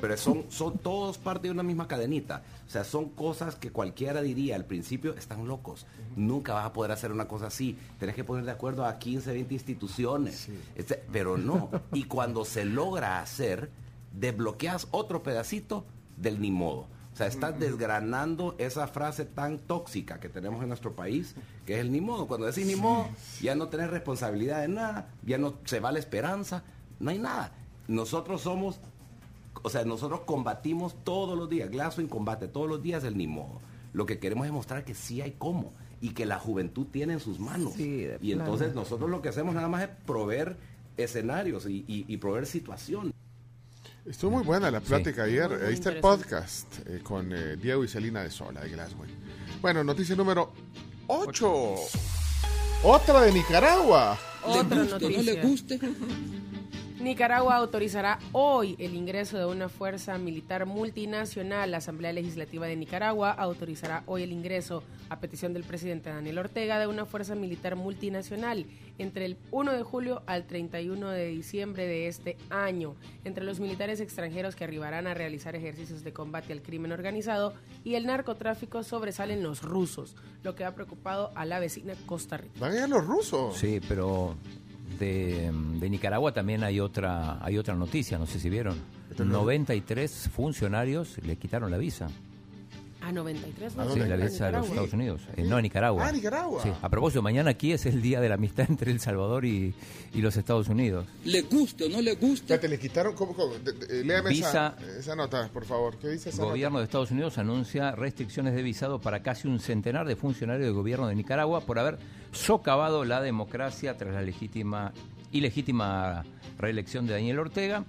Pero son, son todos parte de una misma cadenita. O sea, son cosas que cualquiera diría al principio, están locos. Nunca vas a poder hacer una cosa así. Tenés que poner de acuerdo a 15, 20 instituciones. Este, pero no. Y cuando se logra hacer, desbloqueas otro pedacito del ni modo. O sea, estás desgranando esa frase tan tóxica que tenemos en nuestro país, que es el ni modo. Cuando decís ni modo, ya no tenés responsabilidad de nada, ya no se va la esperanza, no hay nada. Nosotros somos o sea, nosotros combatimos todos los días. Glasswing combate todos los días el ni modo. Lo que queremos es mostrar que sí hay cómo y que la juventud tiene en sus manos. y entonces nosotros lo que hacemos nada más es proveer escenarios y, y- y proveer situaciones. Estuvo muy buena la plática ayer. Ahí está el podcast eh, con eh, Diego y Celina de Sola de Glasgow. Bueno, noticia número 8. Otra de Nicaragua. Otra noticia. Nicaragua autorizará hoy el ingreso de una fuerza militar multinacional. La Asamblea Legislativa de Nicaragua autorizará hoy el ingreso, a petición del presidente Daniel Ortega, de una fuerza militar multinacional entre el 1 de julio al 31 de diciembre de este año. Entre los militares extranjeros que arribarán a realizar ejercicios de combate al crimen organizado y el narcotráfico sobresalen los rusos, lo que ha preocupado a la vecina Costa Rica. Van a ir los rusos. Sí, pero de, de Nicaragua también hay otra hay otra noticia, no sé si vieron. 93 funcionarios le quitaron la visa. A 93 Sí, la visa de los Estados Unidos. Eh, no, a Nicaragua. Ah, Nicaragua. Sí. A propósito, mañana aquí es el día de la amistad [LAUGHS] entre El Salvador y, y los Estados Unidos. ¿Le gusta o no le gusta? Te le quitaron. ¿cómo, cómo? De- de- eh, léame Visa- esa nota, por favor. ¿Qué dice El esa gobierno nota? de Estados Unidos anuncia restricciones de visado para casi un centenar de funcionarios del gobierno de Nicaragua por haber socavado la democracia tras la legítima ilegítima reelección de Daniel Ortega.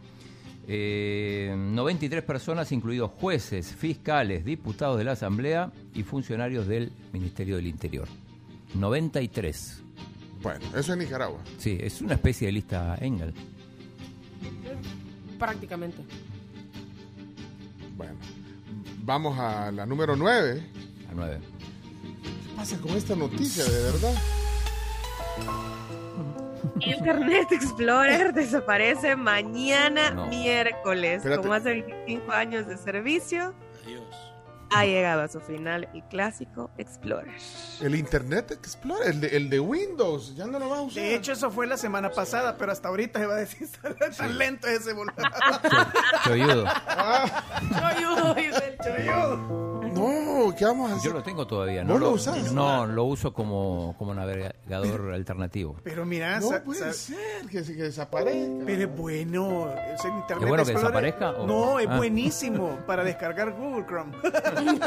Eh, 93 personas, incluidos jueces, fiscales, diputados de la Asamblea y funcionarios del Ministerio del Interior. 93. Bueno, eso es Nicaragua. Sí, es una especie de lista Engel. Prácticamente. Bueno, vamos a la número 9. A 9. ¿Qué pasa con esta noticia, de verdad? Internet Explorer [LAUGHS] desaparece mañana No. miércoles. Espérate. Con más de 25 años de servicio, ha llegado a su final el clásico Explorer. El Internet Explorer, el de, el de Windows, ya no lo vas a usar. De hecho, eso fue la semana pasada, pero hasta ahorita se va a decir [LAUGHS] tan lento ese volumen. Cholludo. Choyudo, dice el choyudo. No, ¿qué vamos a hacer? Yo lo tengo todavía. ¿Vos No lo usás? No, lo uso como, como navegador alternativo. Pero mira, No sa- puede sa- ser que, que desaparezca. pero es bueno. Es Internet ¿Es bueno que Explorer. desaparezca o- No, es Ah. buenísimo para descargar Google Chrome. [LAUGHS] No. [LAUGHS]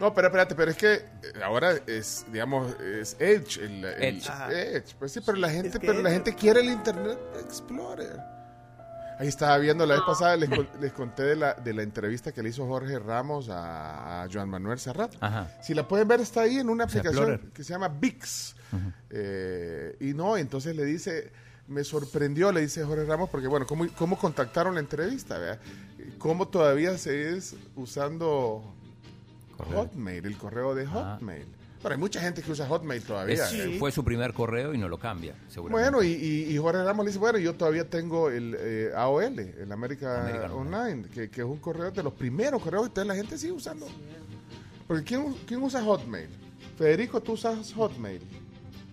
no, pero espérate, pero es que eh, ahora es, digamos, es Edge. El, el- Edge. Pues sí, pero la gente, Es que pero la gente quiere el Internet Explorer. Ahí estaba viendo la vez pasada, les, les conté de la, de la entrevista que le hizo Jorge Ramos a, a Joan Manuel Serrat. Ajá. Si la pueden ver, está ahí en una O sea, aplicación que se llama VIX. Eh, y no, entonces le dice, me sorprendió, le dice Jorge Ramos, porque bueno, ¿cómo, cómo contactaron la entrevista? ¿verdad? ¿Cómo todavía se es usando Correo. Hotmail, el correo de Ah. Hotmail? Pero hay mucha gente que usa Hotmail todavía. Es- ¿eh? Fue su primer correo y no lo cambia, seguramente. Bueno, y, y- y Jorge Ramos le dice, bueno, yo todavía tengo el eh, AOL, el América American Online, que, que es un correo de los primeros correos que la gente sigue usando. Porque ¿quién, quién usa Hotmail? Federico, tú usas Hotmail.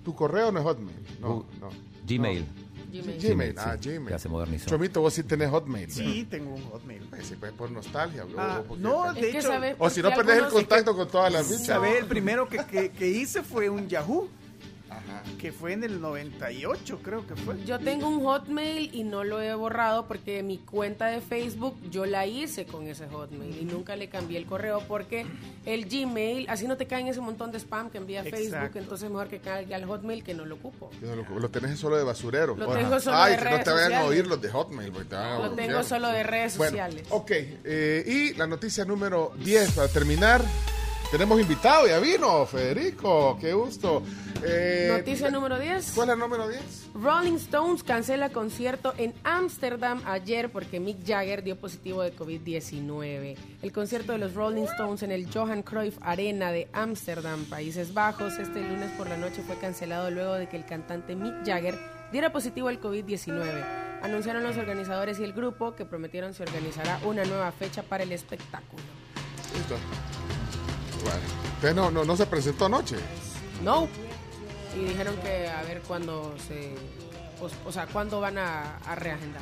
Tu correo no es Hotmail. No, Uh, no. Gmail. Gmail. Gmail, sí, ah, Gmail. Ya se modernizó. Chomito, vos sí tenés Hotmail. Sí, tengo un Hotmail. Pues sí, pues por nostalgia. o- Ah, no, de que hecho, o si no perdés el contacto con todas las bichas. ¿sabes? El primero que, que- que hice fue un Yahoo, Ajá. que fue en el 98, creo que fue. Yo tengo un Hotmail y no lo he borrado porque mi cuenta de Facebook yo la hice con ese Hotmail y nunca le cambié el correo porque el Gmail, así no te caen ese montón de spam que envía Exacto. Facebook, entonces mejor que caiga al Hotmail que no lo ocupo. No Lo, lo tenés solo de basurero. Lo Ajá. tengo solo Ay, de que no te vayan a oír los de Hotmail. porque te van a Lo bloquear. tengo solo de redes Bueno, sociales. ok, eh, y la noticia número 10 para terminar. Tenemos invitado, ya vino, Federico, qué gusto. Eh, Noticia número 10. ¿Cuál es la número 10? Rolling Stones cancela concierto en Ámsterdam ayer porque Mick Jagger dio positivo de COVID-19. El concierto de los Rolling Stones en el Johan Cruyff Arena de Ámsterdam, Países Bajos, este lunes por la noche fue cancelado luego de que el cantante Mick Jagger diera positivo al COVID-19. Anunciaron los organizadores y el grupo que prometieron se organizará una nueva fecha para el espectáculo. Listo. Bueno, entonces no, no, no se presentó anoche. No. Y dijeron que a ver cuándo se... O, o sea, cuándo van a, a reagendar.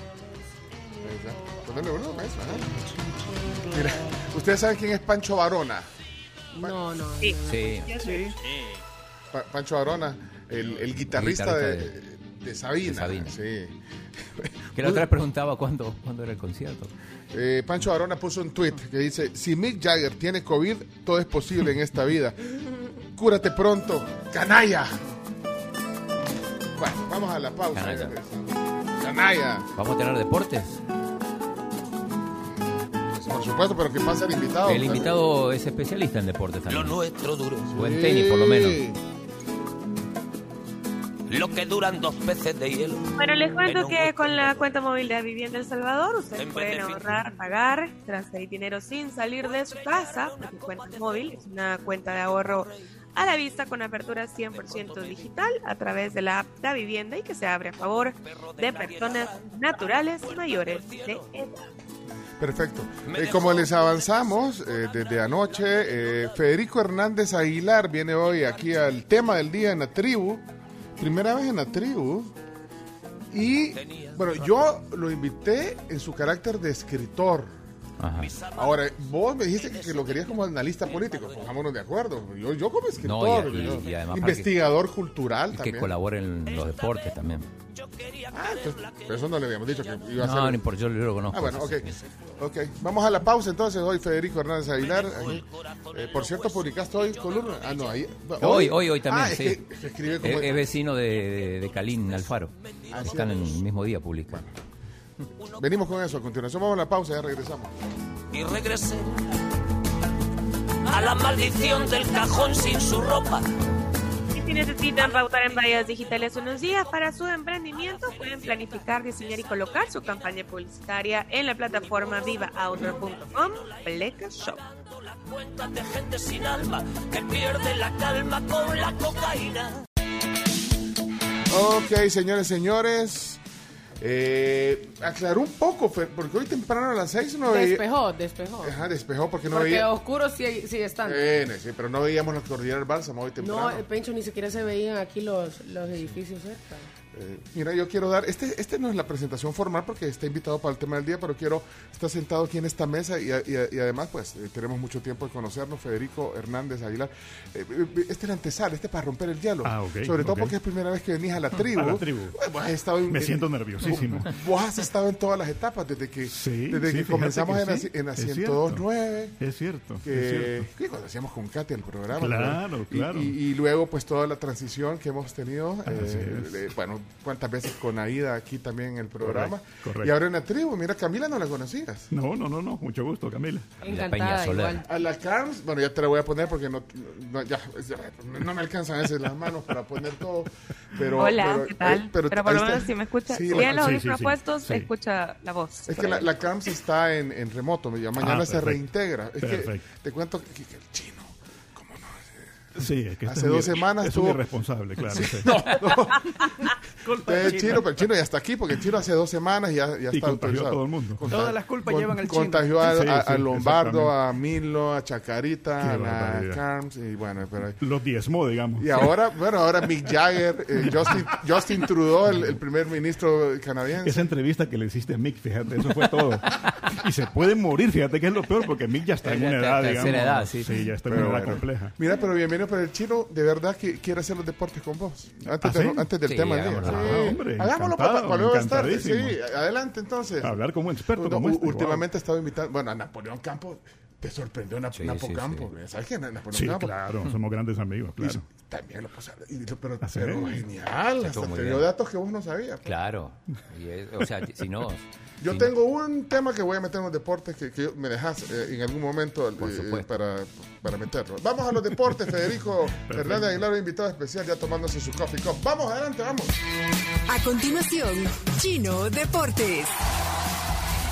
Ponerle uno, pues, ajá. Mira, ¿ustedes saben quién es Pancho Varona? No, no. Sí. Sí. Sí. Pa- Pancho Varona, el, el guitarrista, guitarrista de, de Sabina. de Sabina. Sí. Que la otra vez [LAUGHS] preguntaba cuándo, cuándo era el concierto. Eh, Pancho Varona puso un tweet que dice, si Mick Jagger tiene COVID, todo es posible en esta vida. Cúrate pronto, canalla. Bueno, vamos a la pausa. Canalla. Canalla. ¿Vamos a tener deportes? Por supuesto, pero que pasa el invitado. El invitado es especialista en deportes también. nuestro duro. O en tenis, por lo menos. Lo que duran dos peces de hielo. Bueno, les En cuento que con la cuenta móvil de Vivienda El Salvador ustedes En pueden ahorrar, pagar, transferir dinero sin salir de su casa, porque cuenta móvil es una cuenta de ahorro a la vista con apertura 100% digital a través de la app Da Vivienda y que se abre a favor de personas naturales mayores de edad. Perfecto. Eh, como les avanzamos eh, desde anoche, eh, Federico Hernández Aguilar viene hoy aquí al tema del día en la tribu. Primera vez en la tribu. Y bueno, yo lo invité en su carácter de escritor. Ajá. Ahora, vos me dijiste que, lo querías como analista político, pongámonos de acuerdo. Yo, yo como escritor, No, y- y- yo- y además para investigador cultural Y que también. colabore en los deportes también. Ah, entonces, pero eso no le habíamos dicho que iba a ser. No, no importa, yo lo conozco. Ah, bueno, ok. Ok, vamos a la pausa entonces. Hoy Federico Hernández Aguilar. aquí. Eh, por cierto, publicaste hoy columna. Ah, no, ahí. Hoy, hoy, hoy también, Ah, es sí. que se escribe como. Es, es vecino de, de, de Calín Alfaro. Ah, Están sí. en el mismo día publicando. Venimos con eso. A continuación, vamos a la pausa, ya regresamos. Y regresé a la maldición del cajón sin su ropa. Y si necesitan pautar en vallas digitales unos días para su emprendimiento, pueden planificar, diseñar y colocar su campaña publicitaria en la plataforma vivaoutdoor.com Pleca Shop. Cuenta de gente sin alma que pierde la calma con la cocaína. Ok, señores, señores. Eh, aclaró un poco, Fer, porque hoy temprano a las seis no veía. Despejó, despejó. Ajá, despejó porque no Porque veía. oscuro sí, sí están. Eh, sí, pero no veíamos la cordillera del Bálsamo hoy temprano. No, eh, Pencho, ni siquiera se veían aquí los, los edificios cerca. Eh, mira, yo quiero dar, este, este no es la presentación formal porque está invitado para el tema del día, pero quiero estar sentado aquí en esta mesa y, y- y además pues eh, tenemos mucho tiempo de conocernos, Federico Hernández Aguilar. Eh, eh, este es la antesala, este es para romper el hielo. Ah, ok, Sobre todo porque es primera vez que venís a la [LAUGHS] tribu. A la tribu. Vos has estado en- Me en- siento nerviosísimo. Vos, [LAUGHS] vos has estado en todas las etapas desde que, desde sí, que comenzamos que en, la- sí, en la es 102.9. Es cierto, Que, es cierto. cuando hacíamos con Katy el programa. Claro, claro. Y, y luego pues toda la transición que hemos tenido. Bueno, cuántas veces con Aida aquí también en el programa. Correcto, correcto. Y ahora en la tribu, mira, Camila no la conocías. No, no, no, no, mucho gusto, Camila. Encantada, igual. A la Carms, bueno, ya te la voy a poner porque no, no, ya, ya, no me alcanzan a veces las manos para poner todo. Pero, Hola, pero- ¿qué tal? eh, pero, por lo menos si me escucha, Sí, si la- tienen los sí, audífonos sí, sí, puestos, sí. escucha la voz. Es que la, la Carms está en, en remoto, ya mañana Ah, se reintegra. Es que te cuento que, que el chino Sí, es que Hace dos semanas Es un tuvo- irresponsable, claro. Sí, sí. no, no. [LAUGHS] El chino, pero el chino ya está aquí, porque el chino hace dos semanas ya, ya Y está contagió a autorizado. todo el mundo. Conta- Todas las culpas llevan al chino. Contagió a, Sí, a- sí, a Lombardo, a Milo, a Chacarita, Qué a la. Carms, y bueno, pero... Los diezmó, digamos. Y ahora, bueno, ahora Mick Jagger, eh, Justin, Justin Trudeau, el, el primer ministro canadiense. Esa entrevista que le hiciste a Mick, fíjate, eso fue todo. [LAUGHS] y se puede morir, fíjate que es lo peor, porque Mick ya está en Ya una está- edad, digamos. edad, sí. ya está en una edad compleja. Mira, pero bienvenido, pero el chino de verdad que quiere hacer los deportes con vos. Antes, ¿Ah, de- sí? antes del Sí, tema del día. hagámoslo. Ah, hombre, Hagámoslo para cuando va a estar. Sí, adelante entonces. Hablar como un experto como este, últimamente he estado invitando, bueno, a Napoleón Campos. Te sorprendió Nap- Sí, Napo sí, Campos. ¿Sabes quién es Napoleón Sí, Campos? claro, somos grandes amigos, Y claro. también lo puse, y lo- pero, pero genial, hasta te dio datos que vos no sabías. Claro. Y es- o sea, si no. [LAUGHS] Yo si tengo un tema que voy a meter en los deportes que, que me dejas eh, en algún momento eh, para, para meterlo. Vamos a los deportes, Federico [LAUGHS] Hernández Aguilar, invitado especial, ya tomándose su coffee cup. Vamos, adelante, vamos. A continuación, Chino Deportes.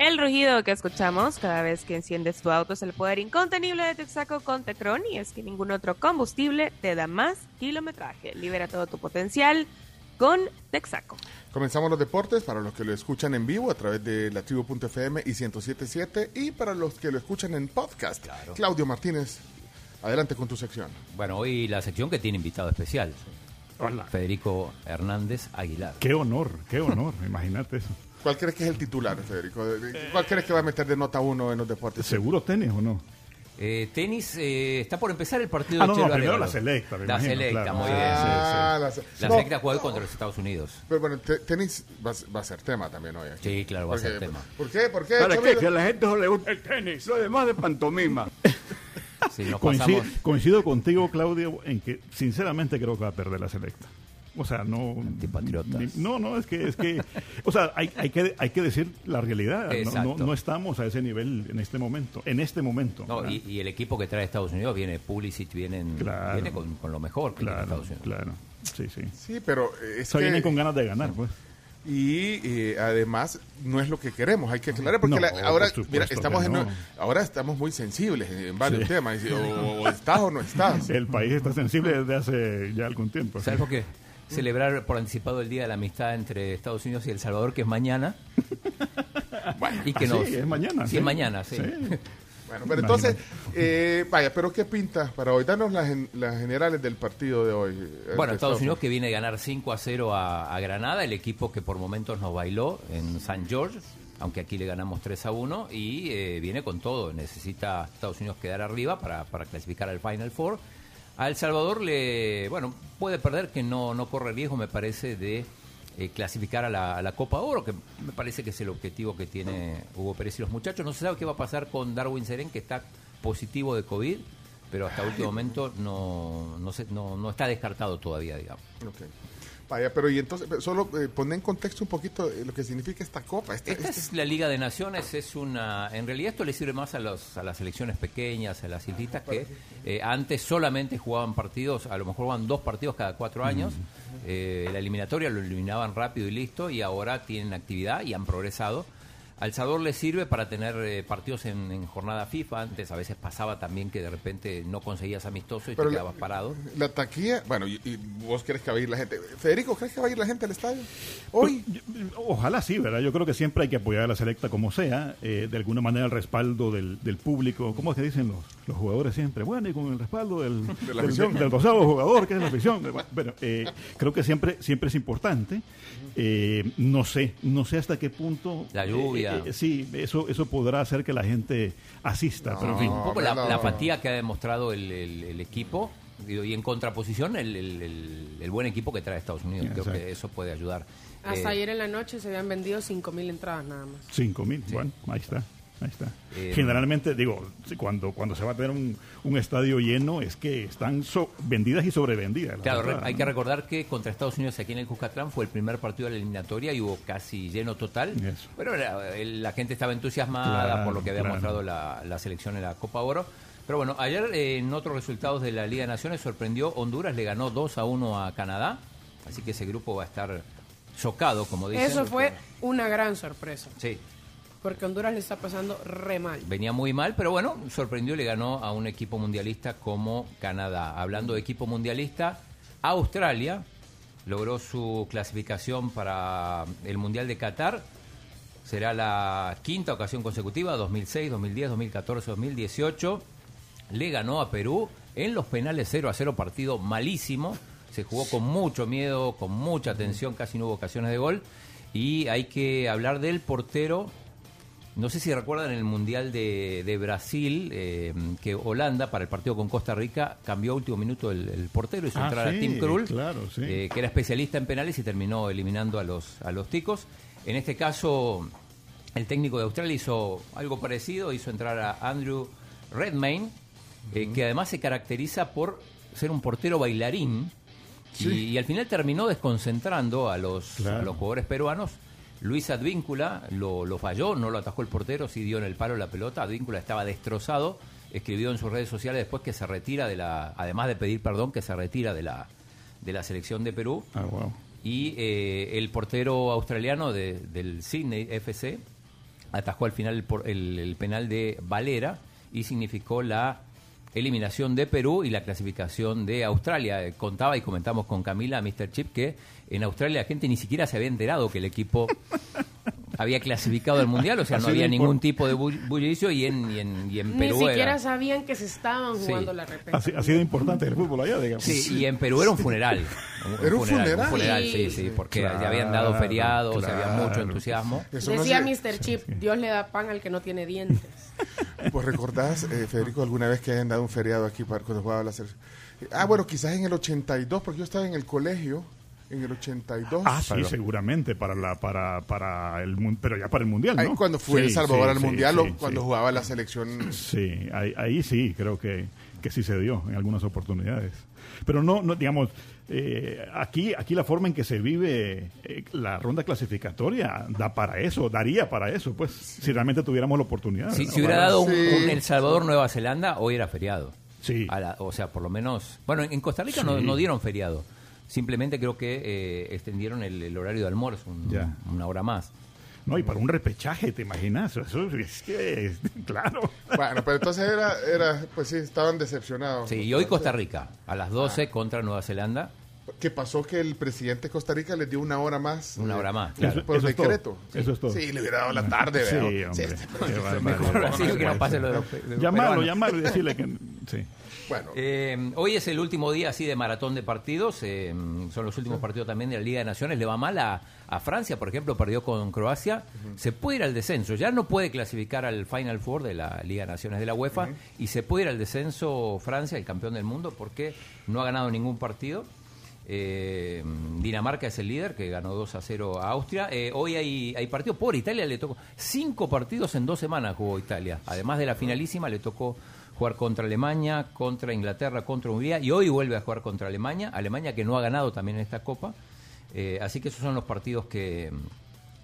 El rugido que escuchamos cada vez que enciendes tu auto es el poder incontenible de Texaco con Tecron y es que ningún otro combustible te da más kilometraje. Libera todo tu potencial con Texaco. Comenzamos los deportes para los que lo escuchan en vivo a través de la tribu.fm y 1077 y para los que lo escuchan en podcast. Claudio Martínez, adelante con tu sección. Bueno, hoy la sección que tiene invitado especial. Hola. Federico Hernández Aguilar. Qué honor, qué honor, [LAUGHS] imagínate eso. ¿Cuál crees que es el titular, Federico? ¿Cuál crees que va a meter de nota uno en los deportes? ¿Seguro tenis o no? Eh, tenis, eh, está por empezar el partido Ah, de no, no, Chelo primero la selecta, me La imagino, selecta, claro. muy bien. Ah, la La, se- la no. selecta juega contra los Estados Unidos. Pero bueno, te- tenis va, a- va a ser tema también hoy. aquí. Sí, claro, va a ser tema. ¿Por qué? ¿Por qué? ¿Para qué? Que a la gente no le gusta el tenis, lo demás de pantomima. Sí, coincido contigo, Claudio, en que sinceramente creo que va a perder la selecta. O sea, no. Antipatriotas. No, no, es que, es que. O sea, hay, hay, que, hay que decir la realidad. No, no, Exacto. no estamos a ese nivel en este momento. En este momento. No, y, y el equipo que trae Estados Unidos viene Pulisic, vienen, Claro. viene con, con lo mejor que tiene Claro, Estados Unidos. claro. Sí, sí. Sí, pero es O sea, que... vienen con ganas de ganar, pues. Y eh, además no es lo que queremos, hay que aclarar porque No, la- ahora por mira, estamos en- ahora estamos muy sensibles en varios Sí. temas, o, o estás o no [LAUGHS] estás. El país está sensible desde hace ya algún tiempo. ¿Sabes por qué? Celebrar por anticipado el Día de la Amistad entre Estados Unidos y El Salvador, que es mañana. [LAUGHS] y que nos, sí, es mañana, Sí, sí. es mañana, sí. Sí. [LAUGHS] Bueno, pero entonces, eh, vaya, pero ¿qué pinta para hoy? Danos las, las generales del partido de hoy. eh, Bueno, de Estados Unidos que viene a ganar 5 a 0 a, a Granada, el equipo que por momentos nos bailó en San George, aunque aquí le ganamos 3 a 1, y eh, viene con todo. Necesita Estados Unidos quedar arriba para, para clasificar al Final Four. A El Salvador le, bueno, puede perder, que no, no corre riesgo, me parece, de eh, clasificar a la, a la Copa Oro, que me parece que es el objetivo que tiene Hugo Pérez y los muchachos. No se sabe qué va a pasar con Darwin Seren, que está positivo de COVID. pero hasta último momento no, no, se- no, no está descartado todavía, digamos. Vaya, pero y entonces, solo eh, poner en contexto un poquito eh, lo que significa esta copa. Esta, Esta este- es la Liga de Naciones, es una, en realidad esto le sirve más a, los, a las selecciones pequeñas, a las islitas que eh, antes solamente jugaban partidos, a lo mejor jugaban dos partidos cada cuatro años, Eh, la eliminatoria lo eliminaban rápido y listo, y ahora tienen actividad y han progresado. Al Salvador le sirve para tener eh, partidos en, en jornada FIFA, antes a veces pasaba también que de repente no conseguías amistoso y Pero te la- quedabas parado. La taquilla, bueno, y, y vos crees que va a ir la gente. Federico, ¿crees que va a ir la gente al estadio? Hoy. Ojalá sí, ¿verdad? Yo creo que siempre hay que apoyar a la selecta como sea, eh, de alguna manera el respaldo del, del público, ¿cómo es que dicen los, los jugadores siempre? Bueno, y con el respaldo del, [LAUGHS] De la del, afición. del rosado jugador, que es la afición. Bueno, eh, creo que siempre, siempre es importante. Eh, no sé, no sé hasta qué punto... La lluvia. Eh, sí, eso, eso podrá hacer que la gente asista, pero en fin. un poco la, la fatiga que ha demostrado el, el- el equipo digo, y en contraposición el, el- el- el buen equipo que trae Estados Unidos. Creo que eso puede ayudar. Hasta Eh, ayer en la noche se habían vendido 5.000 entradas nada más. Cinco mil, bueno, ahí está. Ahí está. Eh, Generalmente, digo, cuando, cuando se va a tener un, un estadio lleno es que están so- vendidas y sobrevendidas. Claro, hay ¿no? que recordar que contra Estados Unidos aquí en el Cuscatlán fue el primer partido de la eliminatoria y hubo casi lleno total. Pero era- el- la gente estaba entusiasmada Claro, por lo que había claro. mostrado la, la selección en la Copa Oro. Pero bueno, ayer eh, en otros resultados de la Liga de Naciones sorprendió Honduras, le ganó 2 a 1 a Canadá. Así que ese grupo va a estar chocado, como dicen. Eso fue una gran sorpresa, Sí, porque Honduras le está pasando re mal. venía muy mal, pero bueno, sorprendió y le ganó a un equipo mundialista como Canadá. Hablando de equipo mundialista, Australia logró su clasificación para el Mundial de Qatar. Será la quinta ocasión consecutiva, 2006, 2010, 2014, 2018. Le ganó a Perú en los penales 0 a 0, partido malísimo. Se jugó con mucho miedo, con mucha tensión, casi no hubo ocasiones de gol. Y hay que hablar del portero no sé si recuerdan el Mundial de, de Brasil, eh, que Holanda, para el partido con Costa Rica, cambió a último minuto el, el portero, hizo Ah, entrar sí, a Tim Krul, claro, sí. eh, que era especialista en penales y terminó eliminando a los, a los ticos. En este caso, el técnico de Australia hizo algo parecido, hizo entrar a Andrew Redmayne, eh, que además se caracteriza por ser un portero bailarín, y, y al final terminó desconcentrando a los, a los jugadores peruanos. Luis Advíncula lo, lo falló, no lo atajó el portero, sí dio en el palo la pelota. Advíncula estaba destrozado. Escribió en sus redes sociales después que se retira de la, además de pedir perdón, que se retira de la, de la selección de Perú. Ah, wow. Y eh, el portero australiano de- del Sydney FC atajó al final el, por- el- el penal de Valera y significó la eliminación de Perú y la clasificación de Australia. Eh, Contaba y comentamos con Camila, Mr. Chip, que en Australia la gente ni siquiera se había enterado que el equipo [LAUGHS] había clasificado al Mundial, o sea, no había ningún tipo de bull- bullicio y en, y en, y en Ni Perú siquiera era... sabían que se estaban Sí. jugando la repesca. Así de importante el fútbol allá, digamos. Sí, y en Perú era un funeral. ¿Era un funeral? funeral, sí, Sí. sí, porque Claro, ya habían dado feriados, había mucho entusiasmo. Eso no Decía se- Mr. Chip, Dios le da pan al que no tiene dientes. [LAUGHS] Pues recordás, eh, Federico, alguna vez que hayan dado un feriado aquí para cuando jugaba la selección. Ah, bueno, quizás en el 82, porque yo estaba en el colegio en el 82. Ah, sí, Pero- seguramente para la para para el pero ya para el mundial, Ahí ¿no? cuando fue Sí, El Salvador sí, al sí, Mundial sí, o cuando sí. jugaba la selección. [CLEARS THROAT] Sí, ahí, ahí sí, creo que, que sí se dio en algunas oportunidades. Pero no, no digamos, eh, aquí, aquí la forma en que se vive eh, la ronda clasificatoria da para eso, daría para eso, pues, si realmente tuviéramos la oportunidad. Si, ¿no? si hubiera dado un, Sí. un El Salvador-Nueva Zelanda, hoy era feriado. Sí. A la- o sea, por lo menos... Bueno, en Costa Rica no, Sí. no dieron feriado. Simplemente creo que eh, extendieron el, el horario de almuerzo un- Ya. una hora más. No, y para un repechaje, ¿te imaginas? Eso es que, [LAUGHS] claro. Bueno, pero entonces era, era, pues sí, estaban decepcionados. Sí, y hoy Costa Rica, a las 12 contra Nueva Zelanda. ¿Qué pasó? Que el presidente de Costa Rica les dio una hora más. Una eh, hora más, por- claro. Por Eso es decreto. Eso es todo. Sí, le hubiera dado la tarde, Sí, ¿verdad? hombre. este- Qué barbaridad. [LAUGHS] Mejor así que no pase lo de los- de los Llamarlo, peruanos. llamarlo y decirle que... [LAUGHS] Sí. Bueno, Eh, hoy es el último día así de maratón de partidos. eh, son los últimos partidos también de la Liga de Naciones. Le va mal a, a Francia, por ejemplo, perdió con Croacia. Se puede ir al descenso. Ya no puede clasificar al Final Four de la Liga de Naciones de la UEFA. Y se puede ir al descenso Francia, el campeón del mundo, porque no ha ganado ningún partido. Eh, Dinamarca es el líder, que ganó 2 a 0 a Austria. Eh, hoy hay, hay partido por Italia, le tocó cinco partidos en dos semanas jugó Italia. Además de la finalísima, le tocó jugar contra Alemania, contra Inglaterra, contra Hungría y hoy vuelve a jugar contra Alemania, Alemania que no ha ganado también en esta Copa. Eh, así que esos son los partidos que,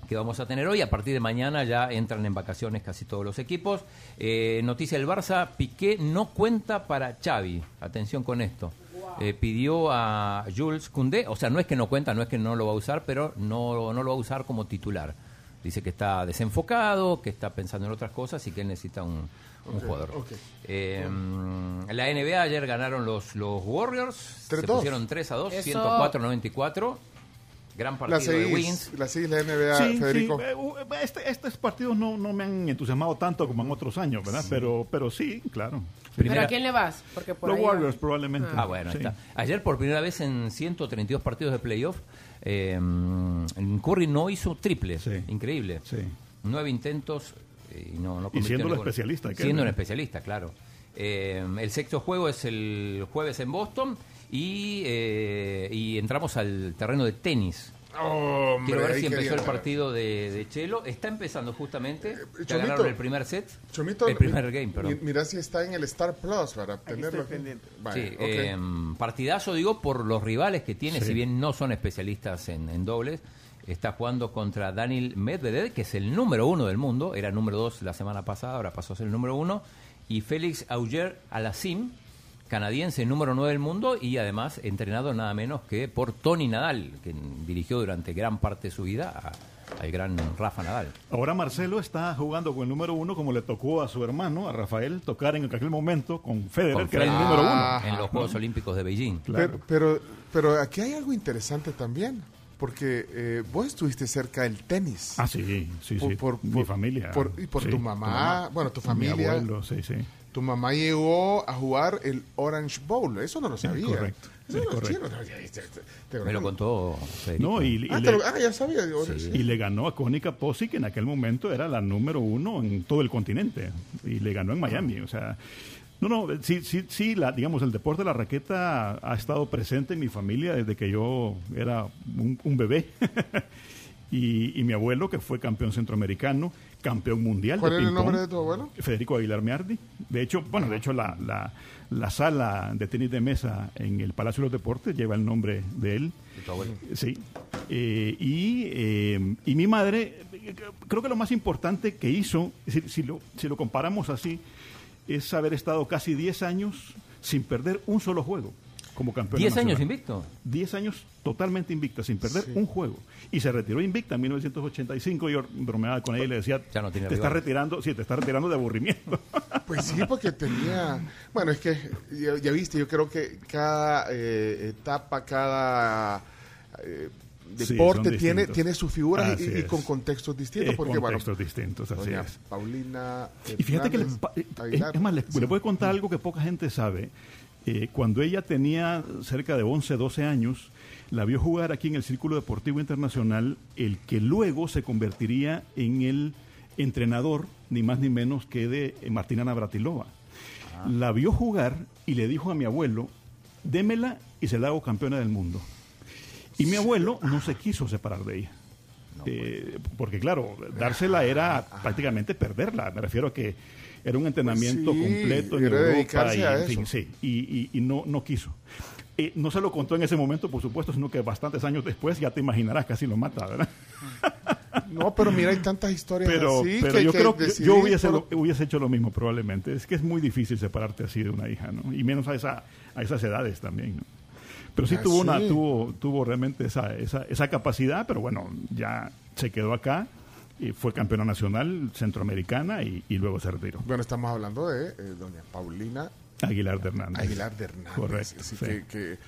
que vamos a tener hoy. A partir de mañana ya entran en vacaciones casi todos los equipos. Eh, noticia del Barça, Piqué no cuenta para Xavi. Atención con esto. Eh, pidió a Jules Koundé, o sea, no es que no cuenta, no es que no lo va a usar, pero no, no lo va a usar como titular. Dice que está desenfocado, que está pensando en otras cosas y que él necesita un, un jugador. ok. Eh, la NBA ayer ganaron los, los Warriors, se 3-2. pusieron 3 a 2, Eso. 104-94. Gran La partido de Wings. seguís, la seguís la NBA, Sí, Federico. sí, eh, uh, este- estos partidos no, no me han entusiasmado tanto como en otros años, ¿verdad? Pero, pero sí, claro. ¿Pero a quién le vas? Porque por Los ahí Warriors va. probablemente. Ah, bueno, ahí Sí. está. Ayer por primera vez en 132 partidos de playoff, eh, Curry no hizo triple. Increíble. Nueve intentos eh, y no, no Y siendo especialista un ¿no? especialista, claro. Eh, el sexto juego es el jueves en Boston y, eh, y entramos al terreno de tenis. Hombre, Quiero ver si empezó quería el partido de, de Chelo. Está empezando justamente. Ya Chomito, ganaron el primer set. Chomito, el primer game, perdón. mi- Mira si está en el Star Plus para tenerlo. Vale, Sí, ok. eh, partidazo, digo, por los rivales que tiene, Sí. si bien no son especialistas en, en dobles. Está jugando contra Daniel Medvedev, que es el número uno del mundo. Era número dos la semana pasada, ahora pasó a ser el número uno. Y Félix Auger Alassim, canadiense, número nueve del mundo. Y además entrenado nada menos que por Tony Nadal, que dirigió durante gran parte de su vida a- al gran Rafa Nadal. Ahora Marcelo está jugando con el número uno como le tocó a su hermano, a Rafael, tocar en aquel momento con Federer, Con que era el número uno. En los Juegos Olímpicos de Beijing. Pero, pero, pero aquí hay algo interesante también, porque eh, vos estuviste cerca del tenis. Ah, sí, sí, sí. Mi familia. por- y por Sí, tu tu mamá, bueno, tu mi familia. abuelo, sí, sí. Tu mamá llegó a jugar el Orange Bowl, eso no lo sabía. correcto, Eso correcto. chinos, no, ya, ya, Me lo contó Federico. No, y, y Ah, le- te lo- ah, ya sabía. Sí. sí. Y le ganó a Konica Pozzi, que en aquel momento era la número uno en todo el continente. Y le ganó en Miami. O sea, no, no, sí, sí, sí, la, digamos, el deporte de la raqueta ha estado presente en mi familia desde que yo era un, un bebé. [LAUGHS] y, y mi abuelo, que fue campeón centroamericano, campeón mundial ¿Cuál de era el nombre de tu abuelo? Federico Aguilar Meardi. De hecho, bueno, de hecho la, la, la sala de tenis de mesa en el Palacio de los Deportes lleva el nombre de él. Sí. Eh, y, eh, y mi madre, eh, creo que lo más importante que hizo, si, si lo, si lo comparamos así, es haber estado casi 10 años sin perder un solo juego como campeón. 10 años invicto. 10 años totalmente invicta, sin perder un juego. Y se retiró invicta en 1985. Yo bromeaba con ella y le decía, Ya no tiene te estás rivales". retirando, sí, te estás retirando de aburrimiento. [LAUGHS] Pues sí, porque tenía... Bueno, es que ya, ya viste, yo creo que cada eh, etapa, cada eh, deporte tiene, tiene sus figuras y- con contextos distintos. Eh, porque, contextos bueno, distintos, así doña es. Paulina Y fíjate que eh, Aguilar, es más, le, sí. le voy a contar algo que poca gente sabe. Eh, cuando ella tenía cerca de 11, 12 años, la vio jugar aquí en el Círculo Deportivo Internacional, el que luego se convertiría en el entrenador, ni más ni menos que de eh, Martina Navratilova. La vio jugar y le dijo a mi abuelo, démela y se la hago campeona del mundo. Y mi abuelo no se quiso separar de ella. Eh, porque claro, dársela era prácticamente perderla. Me refiero a que era un entrenamiento Pues sí, completo en Europa y, en fin, sí, y, y- y no, no quiso. Eh, no se lo contó en ese momento, por supuesto, sino que bastantes años después, ya te imaginarás, casi lo mata, ¿verdad? [LAUGHS] No, pero mira, hay tantas historias Pero, así pero que, yo que creo que yo hubiese, por- lo- hubiese hecho lo mismo probablemente. Es que es muy difícil separarte así de una hija, ¿no? Y menos a, esa, a esas edades también, ¿no? Pero sí tuvo una sí. tuvo tuvo realmente esa, esa, esa capacidad, pero bueno, ya se quedó acá y fue campeona nacional centroamericana y, y luego se retiró. Bueno, estamos hablando de eh, doña Paulina Aguilar de Hernández. Aguilar de Hernández. Correcto. Así sí. que, que-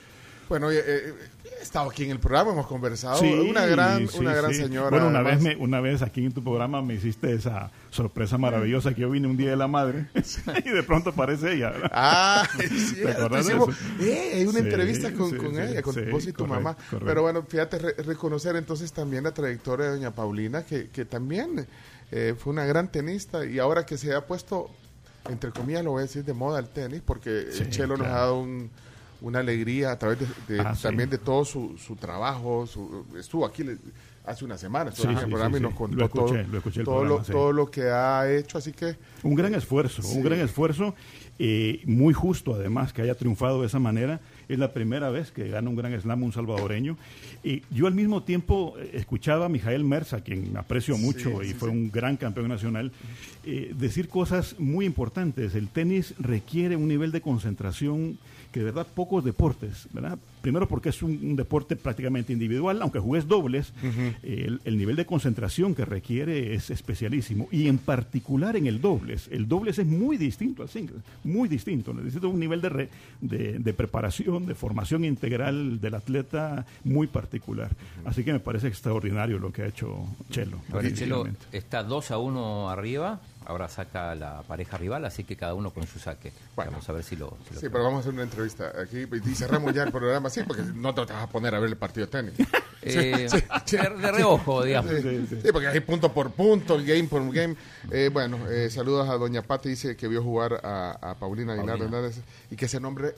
bueno, eh, eh, he estado aquí en el programa, hemos conversado. Sí, una gran, sí, una gran sí. señora. Bueno, una además. vez, me, una vez aquí en tu programa me hiciste esa sorpresa maravillosa que yo vine un día de la madre [LAUGHS] y de pronto aparece ella. ¿verdad? Ah, [LAUGHS] es ¿Te cierto. acordás de hicimos- eso? eh, hay una entrevista con, ella, con vos y tu correcto, mamá. correcto. Pero bueno, fíjate, re- reconocer entonces también la trayectoria de doña Paulina, que, que también eh, fue una gran tenista y ahora que se ha puesto, entre comillas, lo voy a decir, de moda el tenis, porque Chelo nos ha dado un, una alegría a través de, de- Ah, sí. también de todo su, su trabajo. su- estuvo aquí le- hace una semana, estuvo Sí, aquí en el sí, programa y nos contó Lo escuché, todo, lo escuché el todo, programa, lo, todo lo que ha hecho, así que Un gran esfuerzo, un gran esfuerzo, eh, muy justo además que haya triunfado de esa manera. Es la primera vez que gana un gran slam un salvadoreño. Y yo al mismo tiempo eh, escuchaba a Mijael Merza, quien aprecio mucho Sí, y sí, fue sí. un gran campeón nacional, eh, decir cosas muy importantes. El tenis requiere un nivel de concentración que de verdad pocos deportes, ¿verdad? Primero porque es un, un deporte prácticamente individual, aunque juegues dobles, el, el nivel de concentración que requiere es especialísimo. Y en particular en el dobles. El dobles es muy distinto al singles, muy distinto. Necesita un nivel de, re- de, de preparación, de formación integral del atleta muy particular. Así que me parece extraordinario lo que ha hecho Chelo. Chelo está 2 a 1 arriba, ahora saca la pareja rival, así que cada uno con su saque. Vamos a ver si lo... si lo Sí, pero vamos a hacer una entrevista aquí y cerramos ya el programa, sí, porque no te vas a poner a ver el partido de tenis. [LAUGHS] Eh, de- de reojo, digamos. Sí, sí, porque hay punto por punto, game por game. Eh, bueno, eh, saludos a Doña Pati, dice que vio jugar a, a Paulina Aguilar. Hernández y que ese nombre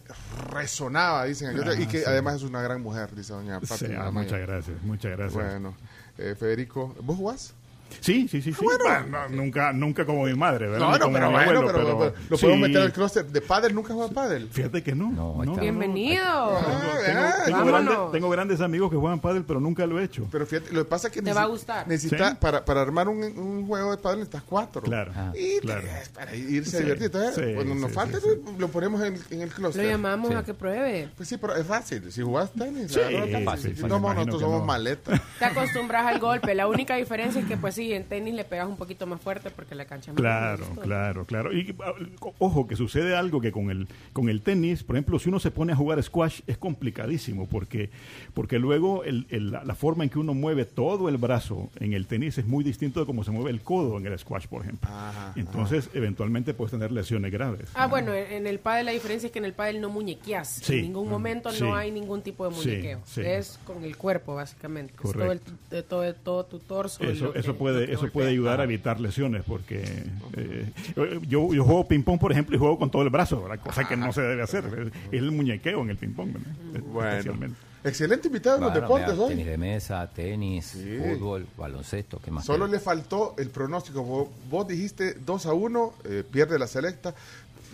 resonaba, dicen Ah, y que sí. además es una gran mujer, dice Doña Pati. Sí, ah, muchas gracias, muchas gracias. Bueno, eh, Federico, ¿vos jugás? Sí, sí, sí, sí. Bueno, no, nunca, nunca como mi madre, ¿verdad? No, no, como pero bueno, abuelo, pero, pero- pero lo sí. podemos meter al closet de pádel, nunca juega pádel. Fíjate que no. no, no. Bienvenido. Tengo, tengo grandes, tengo grandes amigos que juegan pádel, pero nunca lo he hecho. Pero fíjate, lo que pasa es que Te va a gustar. necesita Sí. para, para armar un, un juego de pádel necesitas cuatro. Claro, y claro. para irse Sí, a divertir. Entonces, sí, cuando nos sí, falta, sí, lo ponemos en, en el closet. Lo llamamos Sí. a que pruebe. Pues sí, pero es fácil. Si jugás tenis, es sí, fácil, no, nosotros somos maletas. Te acostumbras al golpe. La única diferencia es que, pues sí, en tenis le pegas un poquito más fuerte porque la cancha es más Claro, grande. claro, claro. Y ah, ojo, que sucede algo que con el, con el tenis, por ejemplo, si uno se pone a jugar squash es complicadísimo porque, porque luego el- el- la, forma en que uno mueve todo el brazo en el tenis es muy distinto de cómo se mueve el codo en el squash, por ejemplo. Entonces, eventualmente puedes tener lesiones graves. Ah, bueno, en el pádel la diferencia es que en el pádel no muñequeas. Sí. En ningún momento Sí. no hay ningún tipo de muñequeo. sí. Es con el cuerpo, básicamente. Es todo, el, todo, todo tu torso. Eso, eso puede, eso puede ayudar a evitar lesiones, porque eh, yo, yo juego ping-pong, por ejemplo, y juego con todo el brazo, ¿verdad? cosa que no se debe hacer. Es el muñequeo en el ping-pong. Bueno. Especialmente. Excelente invitado en los deportes hoy. Tenis de mesa, tenis, Sí. fútbol, baloncesto, ¿qué más? Solo querés? le faltó el pronóstico. Vos, vos dijiste 2 a 1, eh, pierde la selecta.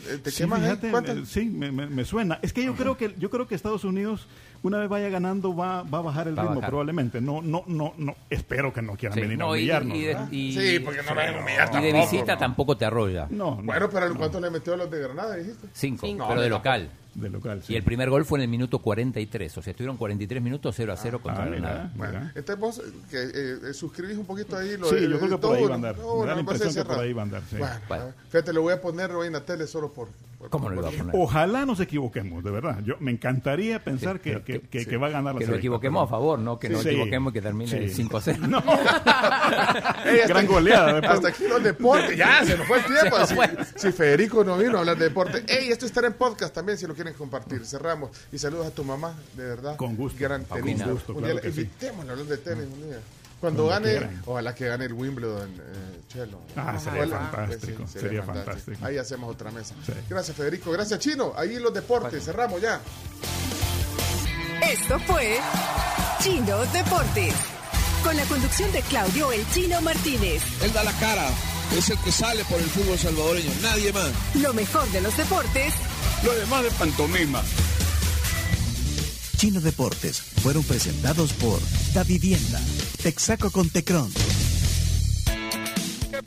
Eh, ¿Te Sí, quemas fíjate, eh, sí, me, me- me suena. Es que yo creo que yo creo que Estados Unidos una vez vaya ganando va, va a bajar el Va ritmo bajar. probablemente. No, no, no, no. Espero que no quieran Sí, venir no, a y- humillarnos. y de- ¿verdad? y- Sí, porque no vayan a humillar Y de tampoco, visita ¿no? tampoco te arrolla. No, no, Bueno, pero ¿cuánto le metió a los de Granada, dijiste? Cinco, Cinco. pero No, de no, local. de local. sí. Y el primer gol fue en el minuto 43. O sea, estuvieron 43 minutos 0 a 0 contra ah, Granada. Bueno, entonces vos que, eh, eh, suscribís un poquito ahí. Lo, Sí, el- yo creo que por ahí va a andar. no, Me da la no, que por ahí va a andar, sí. Bueno, Bueno. ah, fíjate, lo voy a poner hoy en la tele solo por... ¿Cómo no lo va a poner? Ojalá nos equivoquemos, de verdad. Yo me encantaría pensar Sí, que, que, que- que- sí. que va a ganar la Que nos equivoquemos a favor, ¿no? Que nos Sí. equivoquemos y que termine Sí. 5 a 0. [LAUGHS] No. Gran aquí- goleada. después. Hasta aquí los deportes. Ya, se nos fue el tiempo. [LAUGHS] Nos Si, fue. si Federico no vino a hablar de deporte. Ey, esto estará en podcast también si lo quieren compartir. Cerramos. Y saludos a tu mamá, de verdad. Con gusto. Gran tenista. Con gusto, claro a hablar de tenis un día. Cuando Cuando gane, quieran. ojalá que gane el Wimbledon, eh, Chelo. Ah, sería Ojalá. fantástico, Pues sí, sería fantástico. Ahí hacemos otra mesa. Sí. Gracias, Federico. Gracias, Chino. Ahí los deportes. Cerramos ya. Esto fue Chino Deportes. Con la conducción de Claudio El Chino Martínez. Él da la cara, es el que sale por el fútbol salvadoreño, nadie más. Lo mejor de los deportes Lo demás de pantomima. Chino Deportes fueron presentados por Da Vivienda, Texaco con Tecron.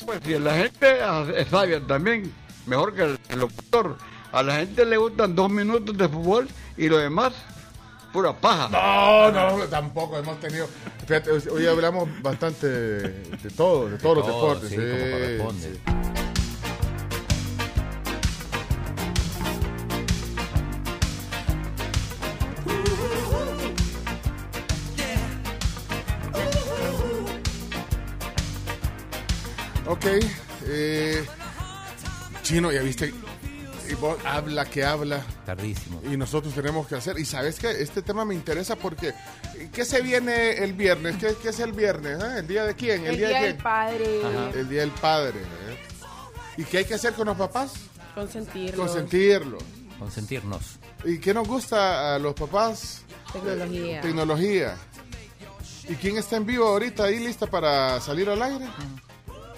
Pues si la gente es sabia también, mejor que el, locutor. A la gente le gustan dos minutos de fútbol y lo demás, pura paja. No, no, tampoco hemos tenido. Fíjate, hoy- hablamos bastante de, de todo, de todos los todo, deportes. sí, como corresponde. sí. Ok, eh, Chino, ya viste, y vos habla que habla. Tardísimo. Y nosotros tenemos que hacer. Y sabes que este tema me interesa porque ¿qué se viene el viernes? ¿Qué, qué es el viernes? eh? ¿El día de quién? El, día, de del quién? padre. El día del padre. ¿eh? ¿Y qué hay que hacer con los papás? Consentirlos. Consentirlos. consentirnos. ¿Y qué nos gusta a los papás? Tecnología. Tecnología. ¿Y quién está en vivo ahorita ahí lista para salir al aire?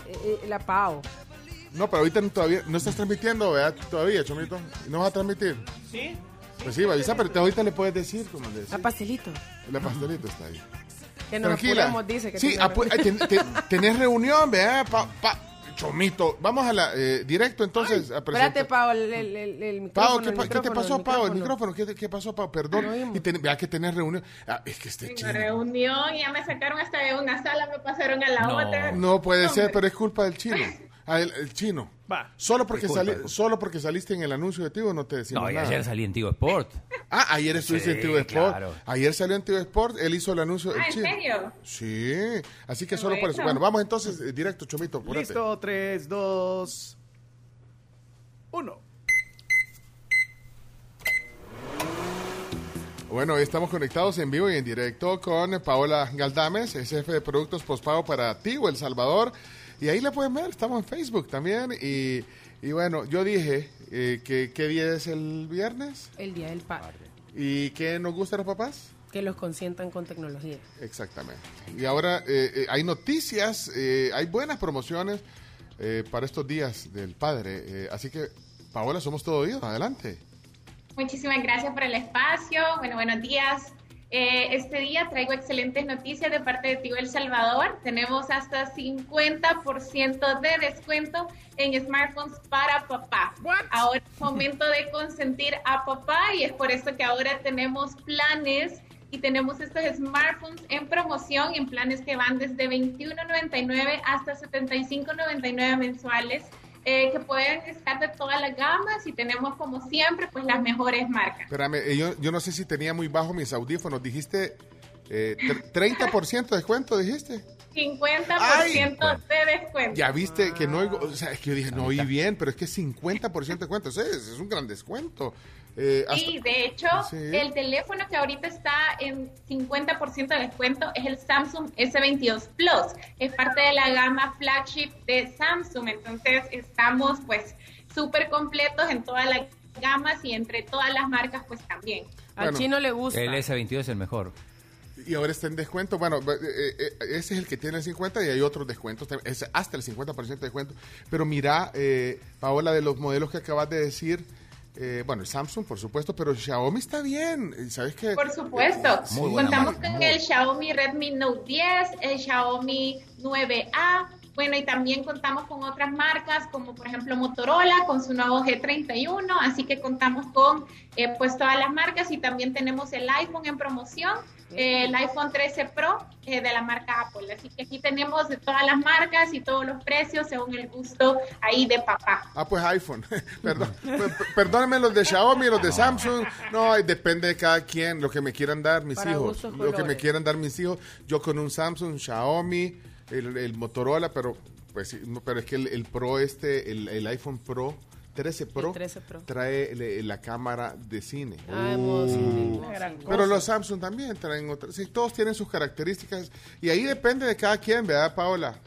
Eh, la Pau. No, pero ahorita no- todavía no estás transmitiendo, ¿verdad? Todavía, Chomito. ¿Y no vas a transmitir? Sí. Pues sí, avisa, pero te- ahorita le puedes decir, como le La decís. pastelito. La pastelita está ahí. Que nos Tranquila. apuremos, dice. Que sí, tiene- apu- eh, ten- ten- [LAUGHS] tenés reunión, ¿verdad? Pa, pa- Chomito. Vamos a la eh, directo entonces a presentar. Espérate, Pau, el, el, el, el Pau, micrófono. ¿qué, el pa- qué te pasó, Pau? El micrófono. ¿qué, te- qué pasó, Pau? Perdón. Y ten- vea que tenés reunión. Ah, es que este chino. reunión, ya me sacaron hasta de una sala, me pasaron a la otra. No puede ser, Hombre. pero es culpa del chino. [LAUGHS] Ah, el, el chino. Va. Solo porque, Es culpa, sali- es culpa. solo porque saliste en el anuncio de Tigo no te decimos No, y nada. ayer salí en Tigo Sport. Ah, ayer estuviste Sí, en Tigo Sport. claro. Ayer salió en Tigo Sport, él hizo el anuncio del Ah, ¿en chino. serio? Sí, así que Qué solo por eso. bueno. Bueno, vamos entonces eh, directo, Chomito. apúrate. Listo, 3, 2, 1. Bueno, hoy estamos conectados en vivo y en directo con Paola Galdames, es jefe de productos postpago para Tigo El Salvador. Y ahí la pueden ver, estamos en Facebook también. Y, y bueno, yo dije eh, que qué día es el viernes El Día del Padre. y qué nos gusta a los papás. Que los consientan con tecnología. Exactamente. Y ahora eh, eh, hay noticias, eh, hay buenas promociones eh, para estos días del padre. Eh, así que, Paola, somos todo oídos. Adelante. Muchísimas gracias por el espacio. Bueno, buenos días. Eh, este día traigo excelentes noticias de parte de Tigo El Salvador. Tenemos hasta 50% de descuento en smartphones para papá. Ahora es momento de consentir a papá y es por eso que ahora tenemos planes y tenemos estos smartphones en promoción en planes que van desde $21.99 hasta $75.99 mensuales. Eh, que pueden estar de todas las gamas y tenemos como siempre pues las mejores marcas. Espérame, eh, yo, yo no sé si tenía muy bajo mis audífonos. Dijiste eh, tre- [LAUGHS] 30% de descuento, dijiste. 50% de descuento. Ya viste que no oigo, o sea, es que yo dije, no oí bien, pero es que 50% de descuento, Eso es, es un gran descuento. Eh, hasta- Sí, de hecho, Sí. el teléfono que ahorita está en 50% de descuento es el Samsung S22 Plus. Es parte de la gama flagship de Samsung. Entonces, estamos pues súper completos en todas las gamas y entre todas las marcas pues también. Al Bueno. chino le gusta. El S22 es el mejor. Y ahora está en descuento. Bueno, eh, eh, ese es el que tiene el 50 y hay otros descuentos, es hasta el 50% de descuento. Pero mira, eh, Paola, de los modelos que acabas de decir, eh, bueno, el Samsung, por supuesto, pero Xiaomi está bien. ¿Y ¿Sabes qué? Por supuesto. Muy Contamos marca, con muy- el Xiaomi Redmi Note 10, el Xiaomi 9A. Bueno, y también contamos con otras marcas como por ejemplo Motorola con su nuevo G31, así que contamos con eh, pues todas las marcas y también tenemos el iPhone en promoción, eh, el iPhone 13 Pro eh, de la marca Apple. Así que aquí tenemos de todas las marcas y todos los precios según el gusto ahí de papá. Ah, pues iPhone. [LAUGHS] Perdón, per- perdónenme los de Xiaomi, los de Samsung. No, depende de cada quien, lo que me quieran dar mis Para hijos. Lo que me quieran dar mis hijos. Yo con un Samsung, Xiaomi, el, el Motorola, pero pues sí, no, pero es que el, el Pro este, el, el iPhone Pro 13 Pro, El 13 Pro. trae le- la cámara de cine. Ah. Uh. Gran Pero los Samsung también traen otras. Sí, todos tienen sus características y ahí depende de cada quien, ¿verdad, Paola?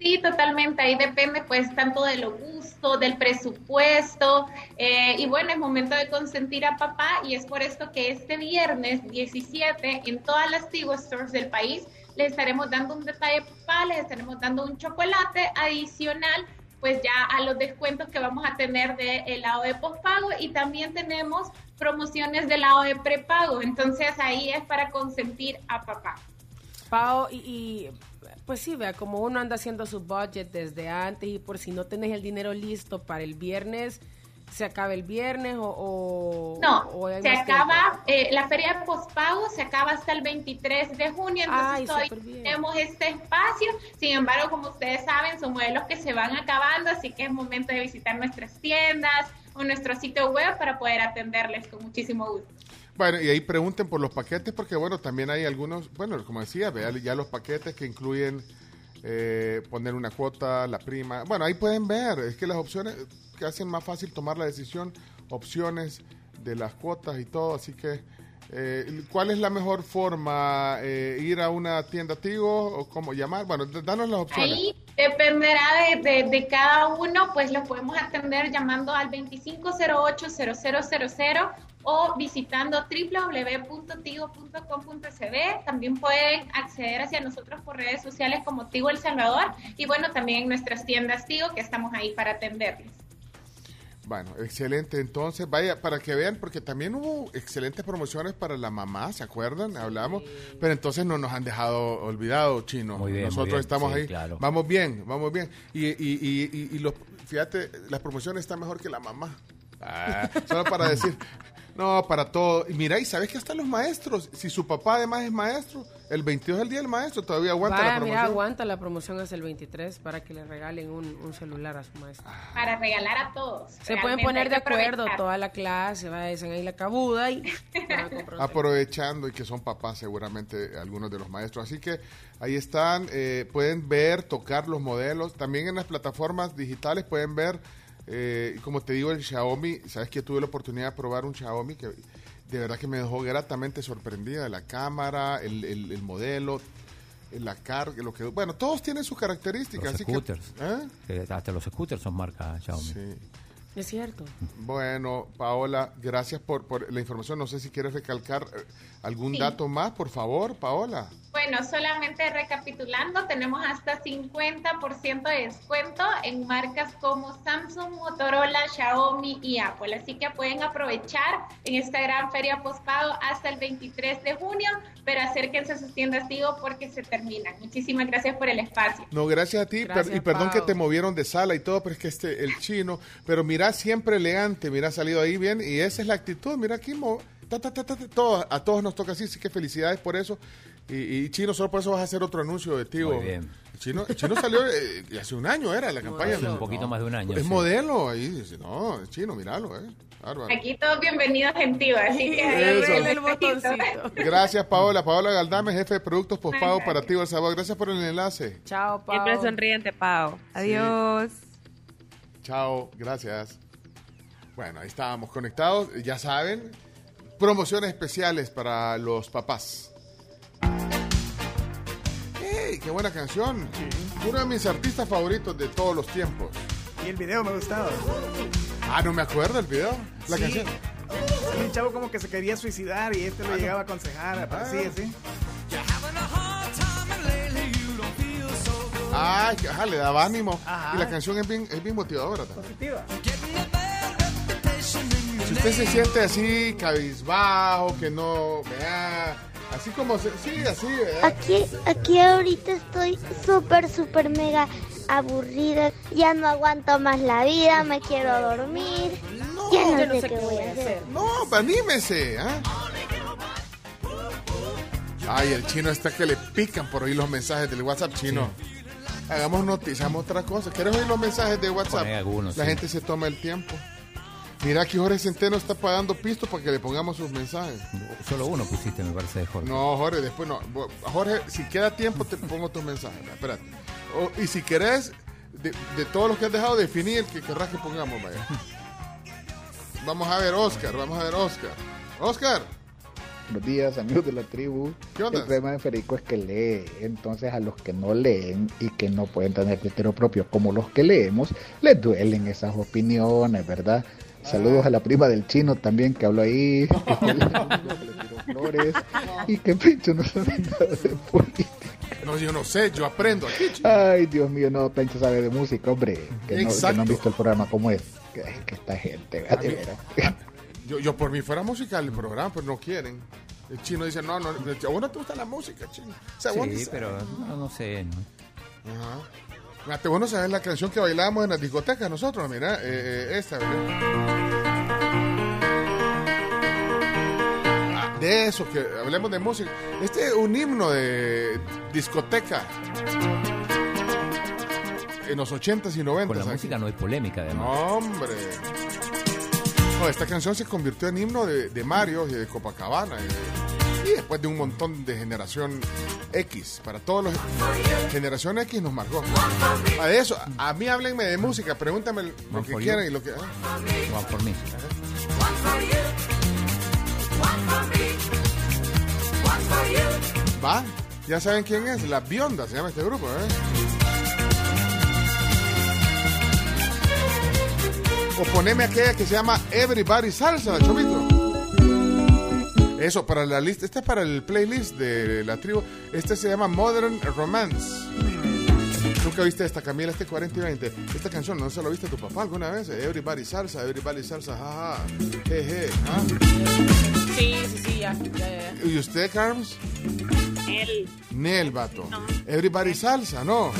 Sí, totalmente. Ahí depende, pues, tanto de lo gusto, del presupuesto. eh, y bueno, es momento de consentir a papá. Y es por esto que este viernes 17, en todas las Tigo Stores del país, les estaremos dando un detalle papá, les estaremos dando un chocolate adicional, pues ya a los descuentos que vamos a tener del lado de postpago. Y también tenemos promociones del lado de prepago. Entonces ahí es para consentir a papá. Pao, y, y, pues sí, vea, como uno anda haciendo su budget desde antes y por si no tenés el dinero listo para el viernes, se acaba el viernes o... o No, o hay se acaba, eh, la feria de pospago se acaba hasta el 23 de junio, entonces Ay, todavía tenemos este espacio. Sin embargo, como ustedes saben, son modelos que se van acabando, así que es momento de visitar nuestras tiendas o nuestro sitio web para poder atenderles con muchísimo gusto. Bueno, y ahí pregunten por los paquetes, porque bueno, también hay algunos, bueno, como decía, vea ya los paquetes que incluyen eh, poner una cuota, la prima. Bueno, ahí pueden ver, es que las opciones que hacen más fácil tomar la decisión, opciones de las cuotas y todo, así que, eh, ¿cuál es la mejor forma? Eh, ¿Ir a una tienda Tigo o cómo llamar? Bueno, danos las opciones. Ahí Dependerá de, de- de cada uno, pues los podemos atender llamando al 2508-0000 o visitando www.tigo.com.cb. También pueden acceder hacia nosotros por redes sociales como Tigo El Salvador y bueno, también en nuestras tiendas Tigo que estamos ahí para atenderles. Bueno, excelente. Entonces, vaya, para que vean, porque también hubo excelentes promociones para la mamá, ¿se acuerdan? Hablamos, pero entonces no nos han dejado olvidado, chino. Muy bien, muy Nosotros bien, estamos sí, ahí. claro. Vamos bien, vamos bien. Y, y, y, y, y los, fíjate, las promociones están mejor que la mamá. Ah, solo para [LAUGHS] decir. No, para todo. Y mira, y sabes que hasta los maestros, si su papá además es maestro, el 22 es el día del maestro, todavía aguanta Vaya, la mira, promoción. aguanta la promoción hasta el 23 para que le regalen un, un celular a su maestro. Para regalar a todos. Se pueden poner de acuerdo toda la clase, vayan ahí la cabuda y [LAUGHS] aprovechando y que son papás seguramente algunos de los maestros. Así que ahí están, eh, pueden ver, tocar los modelos. También en las plataformas digitales pueden ver, eh, y como te digo, el Xiaomi. Sabes que tuve la oportunidad de probar un Xiaomi que de verdad que me dejó gratamente sorprendida de la cámara, el, el- el modelo, eh, la carga, lo que... Bueno, todos tienen sus características. Los así que- scooters. ¿eh? Que hasta los scooters son marca Xiaomi. Sí. Es cierto. Bueno, Paola, gracias por, por la información. No sé si quieres recalcar eh, algún Sí. dato más, por favor, Paola. Bueno, solamente recapitulando, tenemos hasta 50% de descuento en marcas como Samsung, Motorola, Xiaomi y Apple. Así que pueden aprovechar en esta gran feria postpago hasta el 23 de junio, pero acérquense a sus tiendas Tigo porque se terminan. Muchísimas gracias por el espacio. No, gracias a ti. per- Gracias, y perdón que te movieron de sala y todo, pero es que este, el chino, pero mira, siempre elegante, mira, ha salido ahí bien. Y esa es la actitud, mira aquí, mo- ta, ta, ta, ta, ta, todo- a todos nos toca así, así que felicidades por eso. Y, y chino, solo por eso vas a hacer otro anuncio de ti. Muy bien. El chino, chino salió eh, hace un año, era la campaña. Hace un poquito más de un año, Es sí. modelo ahí. dice, No, chino, míralo, eh. Bárbaro. Aquí todos bienvenidos en Tigo, así que Eso. el mensajito. Gracias, Paola. Paola Galdame, jefe de productos postpago para ti, El Salvador. Gracias por el enlace. Chao, Pau. Siempre sonriente, Pau. Adiós. Chao, gracias. Bueno, ahí estábamos conectados. Ya saben, promociones especiales para los papás. ¡Ey! ¡Qué buena canción! Uno de mis artistas favoritos de todos los tiempos. Y el video me gustaba. Ah, no me acuerdo el video. La Sí. canción. Y un chavo como que se quería suicidar y este lo llegaba a aconsejar, así, así. Ah, que- ajá, le daba ánimo. Ajá. Y la canción es bien, es bien motivadora también. Positiva. Si usted se siente así, cabizbajo, que no, vea, así como, se, sí, así, ¿verdad? Aquí, aquí ahorita estoy súper, súper mega aburrida. Ya no aguanto más la vida, me quiero dormir. ya no, sé, qué voy a hacer. No, pues anímese, ¿ah? Ay, el chino está que le pican por oír los mensajes del WhatsApp chino. Hagamos noticias, hagamos otra cosa. ¿Quieres oír los mensajes de WhatsApp? Algunos, La sí. gente se toma el tiempo. Mira que Jorge Centeno está pagando pisto para que le pongamos sus mensajes. Solo uno pusiste, me parece, de Jorge. No, Jorge, después no. Jorge, si queda tiempo te pongo tus mensajes. Espérate. O- y si querés, de, de todos los que has dejado, definí el que querrás que pongamos, vaya. [LAUGHS] Vamos a ver, Oscar, vamos a ver, Oscar. Oscar. Buenos días, amigos de la tribu. ¿Qué onda? El problema de Federico es que lee, entonces a los que no leen y que no pueden tener criterio propio como los que leemos, les duelen esas opiniones, ¿verdad? Saludos a la prima del chino también que habló ahí, que [LAUGHS] le tiró flores y que Pencho no sabe nada de política. No, yo no sé, yo aprendo aquí. chico. Ay, Dios mío, no, Pencho sabe de música, hombre. Que no, que Exacto. no han visto el programa como es. Que, que esta gente, de veras. Yo, yo por mí fuera musical el programa, pero no quieren. El chino dice, no, no, a vos no te gusta la música, chino. O sea, Sí, pero no, no sé. ¿no? Ajá. Fíjate, vos no sabes la canción que bailábamos en las discotecas nosotros, mira, eh, eh, esta, ¿verdad? Ah, De eso, que hablemos de música. Este es un himno de discoteca. En los 80s y 90s. Con la aquí. música no hay polémica, además. Hombre. No, esta canción se convirtió en himno de, de Mario y de Copacabana. Y, y después de un montón de generación X, para todos los... Generación X nos marcó. A eso, a mí háblenme de música, pregúntame lo que quieran y lo que... One for me. One for you. One for me. One for you. Va, ya saben quién es, La Bionda se llama este grupo, ¿eh? o poneme aquella que se llama Everybody Salsa, Chomito. Eso, para la lista. Este es para el playlist de la tribu. Este se llama Modern Romance. Nunca viste esta, Camila, este 40 y 20. Esta canción, ¿no se lo viste a tu papá alguna vez? Everybody Salsa, Everybody Salsa, jaja. Jeje, ¿ah? Sí, sí, sí, ya. ya, ya. ¿Y usted, Carms? Él. Nel, vato. Everybody Salsa, ¿no?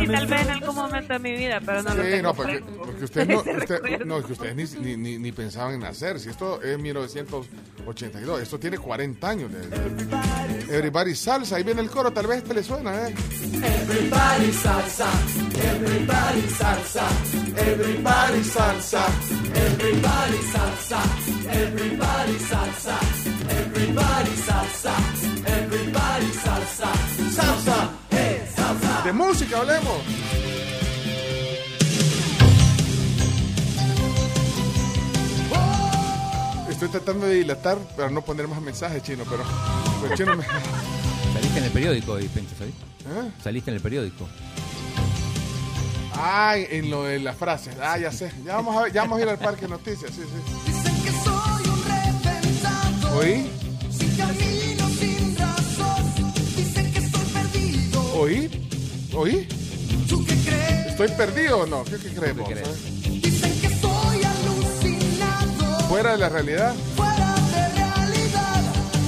Sí, tal vez en algún momento de mi vida, pero no lo Sí, tengo no, porque, fresco. porque usted no, [LAUGHS] usted- no, que ustedes ni, ni, ni, ni pensaban en nacer. Si esto es 1982, esto tiene 40 años. de- Everybody Salsa, ahí viene el coro, tal vez este le suena, ¿eh? Everybody salsa, everybody salsa, everybody salsa, everybody salsa, everybody salsa, everybody salsa, everybody salsa, salsa, salsa. De música hablemos. Estoy tratando de dilatar para no poner más mensajes, chino, pero, pero chino me- [LAUGHS] Saliste en el periódico hoy, Pencho, ¿sabes? ¿Eh? Saliste en el periódico. Ay, en lo de las frases. Ah, ya sé. Ya vamos a, ver- ya vamos a ir al parque de noticias, sí, sí. Dicen que soy un repensado, ¿Oí? sin camino, sin razón. Dicen que estoy perdido. ¿Oí? ¿Oí? ¿Tú qué crees? ¿Estoy perdido o no? ¿Qué, qué crees eh? Dicen que soy alucinado. Fuera de la realidad, Fuera de realidad,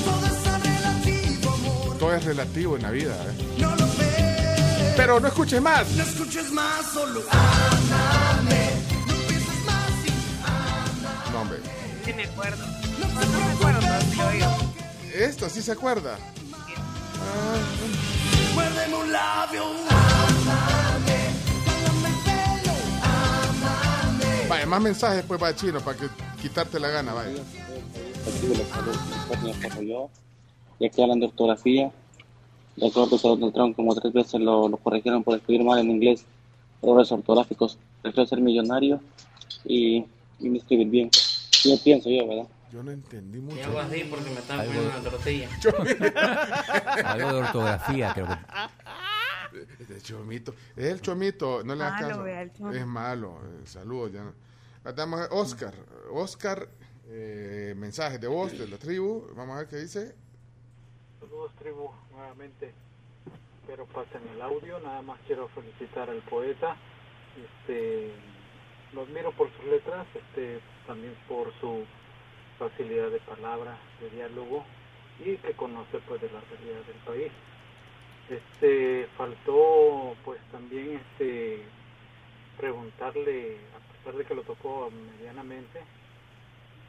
todo es relativo, amor. todo es relativo en la vida, ¿eh? No lo ves. Pero no escuches más. No escuches más, solo ámame. No pienses más y No, hombre. Sí, me acuerdo. No, no me acuerdo, pero sí lo oigo. Esto sí se acuerda. muérdeme un Vaya, más mensajes pues para chino, para que quitarte la gana, vaya. Aquí de los saludos, como yo. Y aquí hablan de ortografía. De acuerdo a Donald Trump, como tres veces lo, lo corrigieron por escribir mal en inglés. Errores ortográficos. Prefiero ser millonario y, y me escribir bien. Yo pienso yo, ¿verdad? Yo no entendí mucho. Y hago así porque me están Algo- poniendo una tortilla. [LAUGHS] Algo de ortografía, creo que. Este chomito. Es el chomito, no le hagas Malo, caso. el. Es malo. eh, saludos, ya. Vamos a ver, Oscar. Oscar, eh, mensajes de voz de la tribu. Vamos a ver qué dice. Saludos tribu nuevamente. Espero pasen el audio. Nada más quiero felicitar al poeta. Este, lo admiro por sus letras, este, también por su facilidad de palabra, de diálogo y que conoce pues de la realidad del país. Este, faltó pues también este preguntarle, a pesar de que lo tocó medianamente,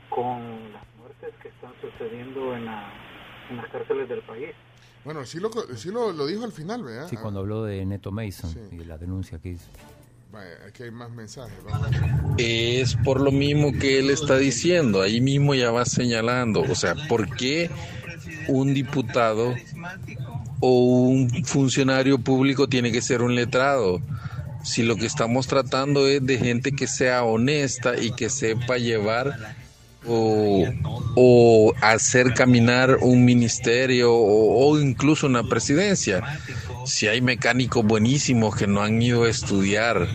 con las muertes que están sucediendo en, la- en las cárceles del país. Bueno, sí lo, sí lo, lo dijo al final, ¿verdad? Sí, cuando habló de Neto Mason y de la denuncia que hizo. Es por lo mismo que él está diciendo, ahí mismo ya va señalando, o sea, ¿por qué un diputado o un funcionario público tiene que ser un letrado? Si lo que estamos tratando es de gente que sea honesta y que sepa llevar o, o hacer caminar un ministerio o, o incluso una presidencia. Si hay mecánicos buenísimos que no han ido a estudiar,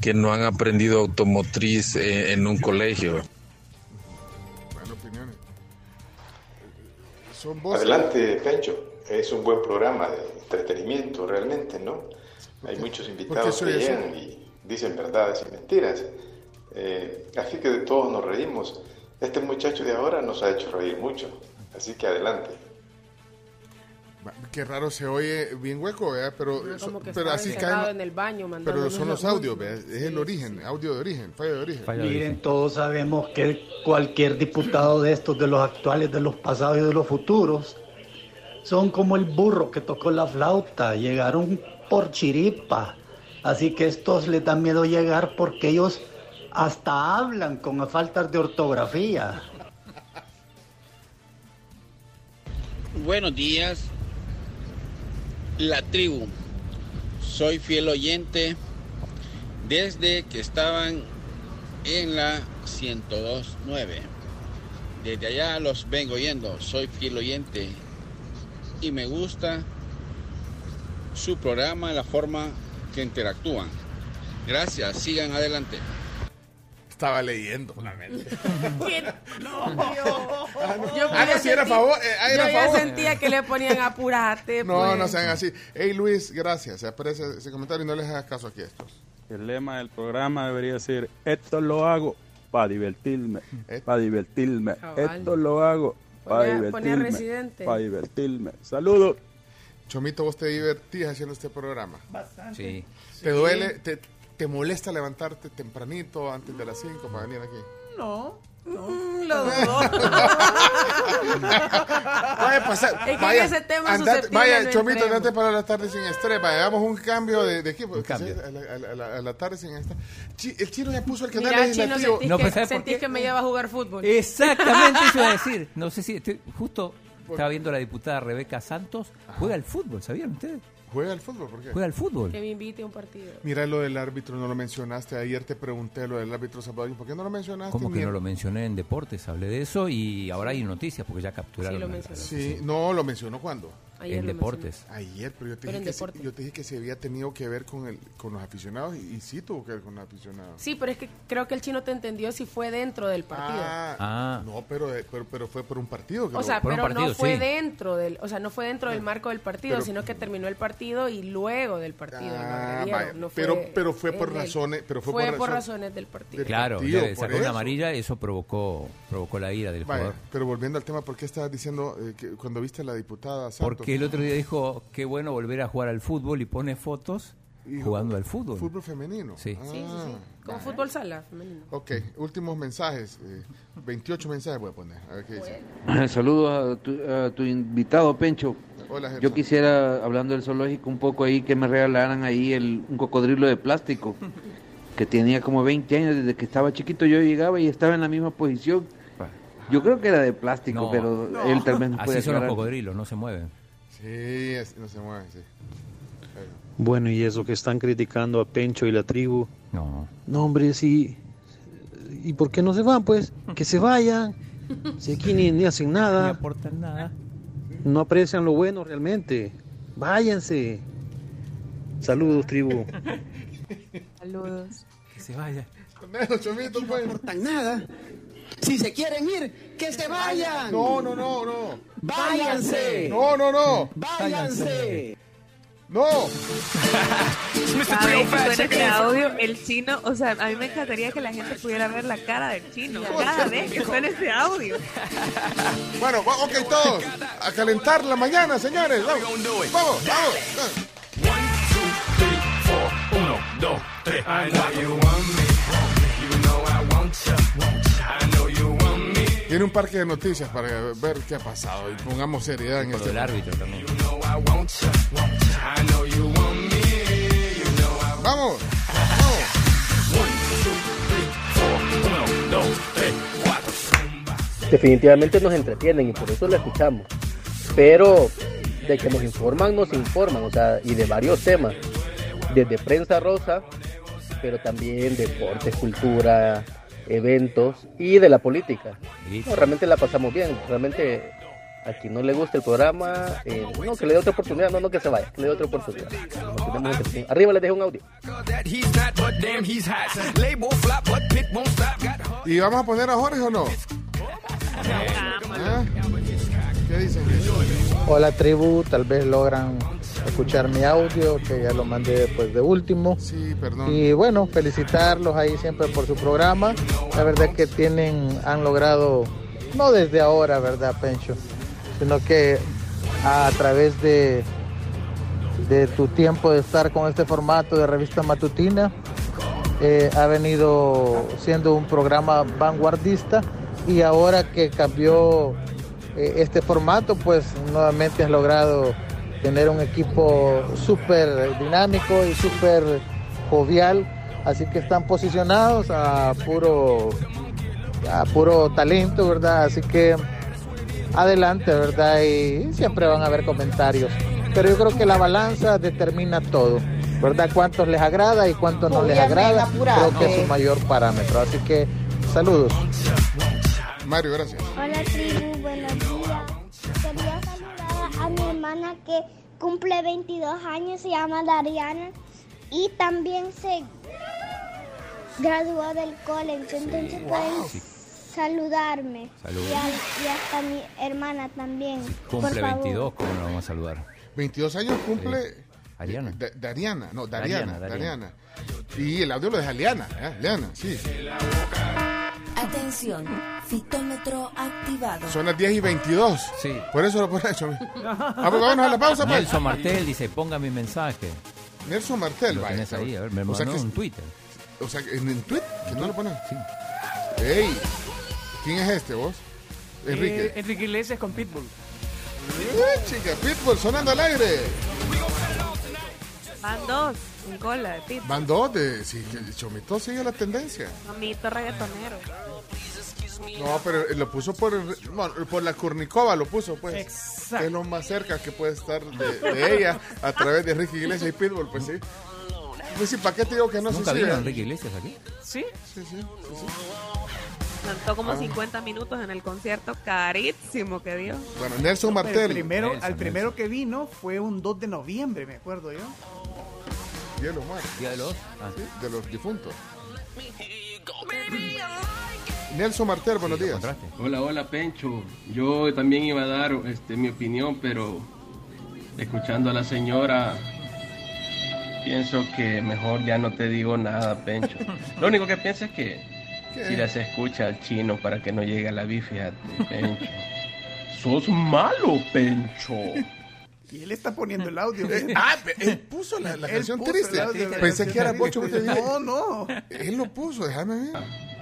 que no han aprendido automotriz eh, en un colegio. Adelante, Pencho. Es un buen programa de entretenimiento, realmente, ¿no? Hay muchos invitados que llegan y dicen verdades y mentiras. Eh, así que de todos nos reímos. Este muchacho de ahora nos ha hecho reír mucho. Así que adelante. Qué raro se oye bien hueco, ¿verdad? Pero, Como que pero así encerrado caen. en el baño mandando Pero son los audios, ¿verdad? Es el origen, audio de origen, fallo de origen. Miren, todos sabemos que cualquier diputado de estos, de los actuales, de los pasados y de los futuros, son como el burro que tocó la flauta, llegaron por chiripa. Así que estos les da miedo llegar porque ellos hasta hablan con faltas de ortografía. Buenos días, la tribu. Soy fiel oyente desde que estaban en la 1029. Desde allá los vengo oyendo. Soy fiel oyente y me gusta su programa, la forma que interactúan. Gracias, sigan adelante. Estaba leyendo la mente. Yo Ah, no, sí, era a favor, eh, ah, era yo ya favor. sentía que le ponían apurate. No, pues. no sean así. Hey Luis, gracias. Se aprecia ese comentario y no les hagas caso aquí a estos. El lema del programa debería ser, esto lo hago para divertirme, para divertirme, Cabal. esto lo hago para divertirme, Residente. para divertirme. Saludos. Chomito, vos te divertías haciendo este programa. Bastante. Sí. ¿Te duele, te, te molesta levantarte tempranito antes de las 5 para venir aquí? No. Mm, Los dos. [LAUGHS] Vaya a pasar. Es que en vaya, ese tema andate- vaya no Chomito, andate para la tarde sin estrés. Vaya, hagamos un cambio de, de equipo. cambio. A, la, a la- a la- a la tarde sin estrés. El chino ya puso el canal legislativo. sentís, No, que, pues, ¿sabes por sentís que me lleva a jugar fútbol. Exactamente eso iba a [LAUGHS] decir. No sé si estoy justo estaba viendo la diputada Rebeca Santos. Juega al fútbol, ¿sabían ustedes? Juega al fútbol, ¿por qué? Juega al fútbol. Que me invite a un partido. Mira lo del árbitro, no lo mencionaste. Ayer te pregunté lo del árbitro salvadoreño. ¿Por qué no lo mencionaste? ¿Cómo que no lo mencioné en deportes? Hablé de eso y ahora hay noticias porque ya capturaron. Sí, lo. Sí, no, lo mencionó cuando. Ayer en lo deportes. Ayer, pero yo te, Pero dije en que, yo te dije que se había tenido que ver con, el, con los aficionados y, y sí tuvo que ver con los aficionados. Sí, pero es que creo que el chino te entendió si fue dentro del partido. Ah, Ah. no, pero, eh, pero, pero fue por un partido. que O sea, pero partido, no fue sí. dentro del, o sea, no fue dentro del marco del partido, Pero- sino que terminó el partido y luego del partido. Ah, vaya. no pero, fue pero fue por el- razones, pero fue, fue por, razones del partido. del Claro, partido, sacó una amarilla y eso provocó, provocó la ira del Vaya, jugador. pero volviendo al tema, ¿por qué estabas diciendo eh, que cuando viste a la diputada Santos? Porque el otro día dijo, qué bueno volver a jugar al fútbol y pone fotos jugando al fútbol. Fútbol femenino. Sí. Ah, Sí, sí, sí. Como fútbol sala femenino. Ok, últimos mensajes. eh, 28 mensajes voy a poner. A ver qué dice. [LAUGHS] Saludos a tu, a tu invitado, Pencho. Hola, Gerson. Yo quisiera, hablando del zoológico, un poco ahí que me regalaran ahí el, un cocodrilo de plástico [LAUGHS] que tenía como 20 años desde que estaba chiquito. Yo llegaba y estaba en la misma posición. Yo creo que era de plástico, No. pero No. él tal vez puede Así son los cocodrilos, no se mueven. Sí, es- no se mueve, sí. Bueno, y eso que están criticando a Pencho y la tribu. No. No, hombre, sí. ¿Y por qué no se van, pues? Que se vayan. Si aquí ni, ni hacen No nada. aportan nada. No aprecian lo bueno realmente. Váyanse. Saludos, tribu. Saludos. Que se vaya. Menos, Chomito, pues. aportan nada. Si se quieren ir, que se vayan. No, no, no, no. Váyanse. No, no, no. Váyanse. No. [LAUGHS] Suena este audio, el chino, o sea, a mí me encantaría que la gente pudiera ver la cara del chino cada vez que suena este audio. [LAUGHS] Bueno, ok, todos. A calentar la mañana, señores. Vamos, vamos, vamos. Uno, dos, tres. I know you want me. You know I want you. Tiene un parque de noticias para ver qué ha pasado y pongamos seriedad en este del árbitro también. Vamos. Definitivamente nos entretienen y por eso la escuchamos. Pero de que nos informan, nos informan, o sea, y de varios temas, desde prensa rosa, pero también deportes, cultura, eventos y de la política. No, realmente la pasamos bien, realmente a quien no le gusta el programa, eh, no, que le dé otra oportunidad, no, no que se vaya, que le dé otra oportunidad. Entretenidos. Arriba les dejo un audio. ¿Y vamos a poner a Jorge o no? ¿Ah? ¿Qué dicen? Hola tribu, tal vez logran escuchar mi audio, que ya lo mandé después de último. Sí, perdón. Y bueno, felicitarlos ahí siempre por su programa. La verdad que tienen, han logrado, no desde ahora, ¿verdad, Pencho? Sino que a través de, de tu tiempo de estar con este formato de revista matutina, eh, ha venido siendo un programa vanguardista y ahora que cambió eh, este formato, pues nuevamente has logrado tener un equipo súper dinámico y súper jovial, así que están posicionados a puro, a puro talento, ¿verdad? Así que adelante, ¿verdad? Y siempre van a haber comentarios, pero yo creo que la balanza determina todo. ¿Verdad? Cuántos les agrada y cuántos no les agrada. Creo que es su mayor parámetro. Así que saludos. Mario, gracias. Hola tribu, buenos días. A mi hermana que cumple 22 años, se llama Dariana. Y también se graduó del college, entonces pueden Sí. saludarme. Y, a- y hasta mi hermana también. Cumple por favor. 22, ¿cómo lo vamos a saludar? 22 años cumple. Ariana. Da- Dariana, no, Dariana, Dariana, Dariana. Y el audio lo deja Liana, ¿eh? Liana, sí. Atención, fitómetro activado. Son las 10 y 22. Sí. Por eso lo pone hecho. Ah, pues vámonos a la pausa, pues. Nelson Martel dice, ponga mi mensaje. Nelson Martel, Lo vaya, tenés ahí, a ver, me o sea que- un Twitter. O sea, en, en Twitter, que no lo ponen. Sí. Ey, ¿quién es este vos? Enrique. Eh, Enrique Iglesias con Pitbull. Eh, chica, Pitbull sonando al aire. Van dos, en cola de pizza. Van dos de. El Chomito sigue la tendencia. Mamito reggaetonero. No, pero lo puso por, el- bueno, por la Curnicova, lo puso, pues. Exacto. Que es lo más cerca que puede estar de, de ella a través de Enrique Iglesias y Pitbull, pues sí. Pues sí, ¿para qué te digo que no ¿Nunca se vino? Enrique Iglesias aquí? Sí. Sí, sí, sí, sí. Cantó como Ah. 50 minutos en el concierto carísimo que dio. Bueno, Nelson Martel. el primero, Nelson, al primero que vino fue un 2 de noviembre, me acuerdo yo. Día de los muertos. Día de los... ah. Sí, de los difuntos. Nelson Martel, buenos días. ¿Encontraste? Hola, hola Pencho. Yo también iba a dar este, mi opinión, pero escuchando a la señora, pienso que mejor ya no te digo nada, Pencho. [LAUGHS] Lo único que pienso es que si se escucha al chino para que no llegue a la bi, fíjate, Pencho. Sos malo, Pencho. Y él está poniendo el audio. Eh, ¿eh? ah, él puso la, la Él canción puso triste. audio la Pensé que era. Pocho que te dijo. No, no. Él lo puso, déjame ver.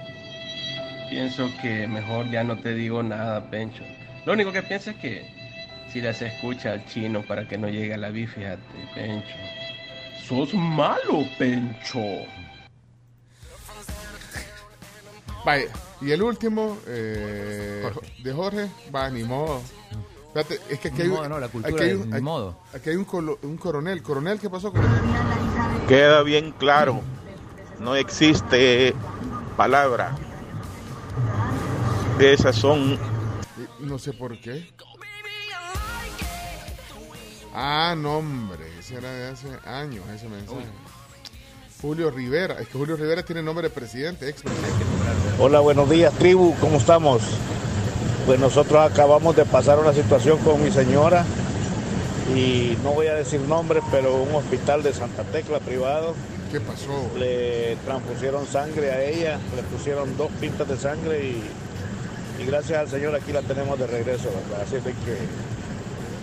Pienso que mejor ya no te digo nada, Pencho. Lo único que pienso es que si le se escucha al chino para que no llegue a la bi, fíjate, Pencho. Sos malo, Pencho. Vaya, y el último, eh, de Jorge, va, ni modo. Espérate, es que aquí Ni hay, modo, no, la cultura aquí hay un, modo. aquí hay un, colo- un coronel. ¿Coronel qué pasó? Coronel? Queda bien claro, no existe palabra. Esas son No sé por qué. Ah, no, hombre, ese era de hace años ese mensaje. Julio Rivera, es que Julio Rivera tiene nombre de presidente, ex presidente. Hola, buenos días, tribu, ¿cómo estamos? Pues nosotros acabamos de pasar una situación con mi señora y no voy a decir nombres, pero un hospital de Santa Tecla privado. ¿Qué pasó? Le transfusieron sangre a ella, le pusieron dos pintas de sangre y, y gracias al Señor aquí la tenemos de regreso, ¿verdad? Así de que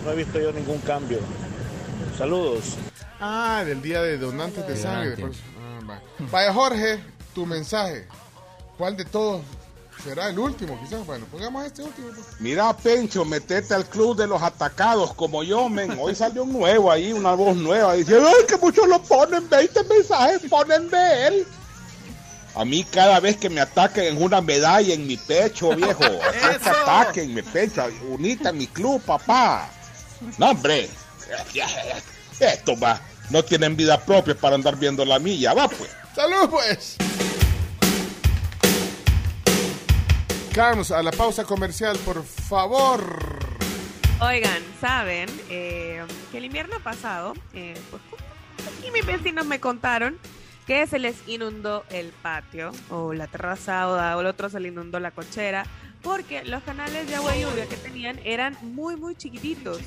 no he visto yo ningún cambio. Saludos. Ah, del día de donantes de sangre. Ah, va. Vaya, Jorge, tu mensaje. ¿Cuál de todos será el último? Quizás, bueno, pongamos este último. pues. Mira, Pencho, metete al club de los atacados como yo, men. Hoy salió un nuevo ahí, una voz nueva. Dice, ay, que muchos lo ponen, 20 mensajes ponen de él. A mí cada vez que me ataquen en una medalla en mi pecho, viejo. [LAUGHS] Así es que ¡Eso! ataquen mi pecho. Unite a mi club, papá. No, hombre. Esto va. No tienen vida propia para andar viendo la milla. Va, pues. ¡Salud, pues! Carlos, a la pausa comercial, por favor. Oigan, ¿saben eh, que el invierno pasado, eh, pues, aquí mis vecinos me contaron que se les inundó el patio o la terraza o, o el otro se le inundó la cochera porque los canales de agua y lluvia que tenían eran muy muy chiquititos.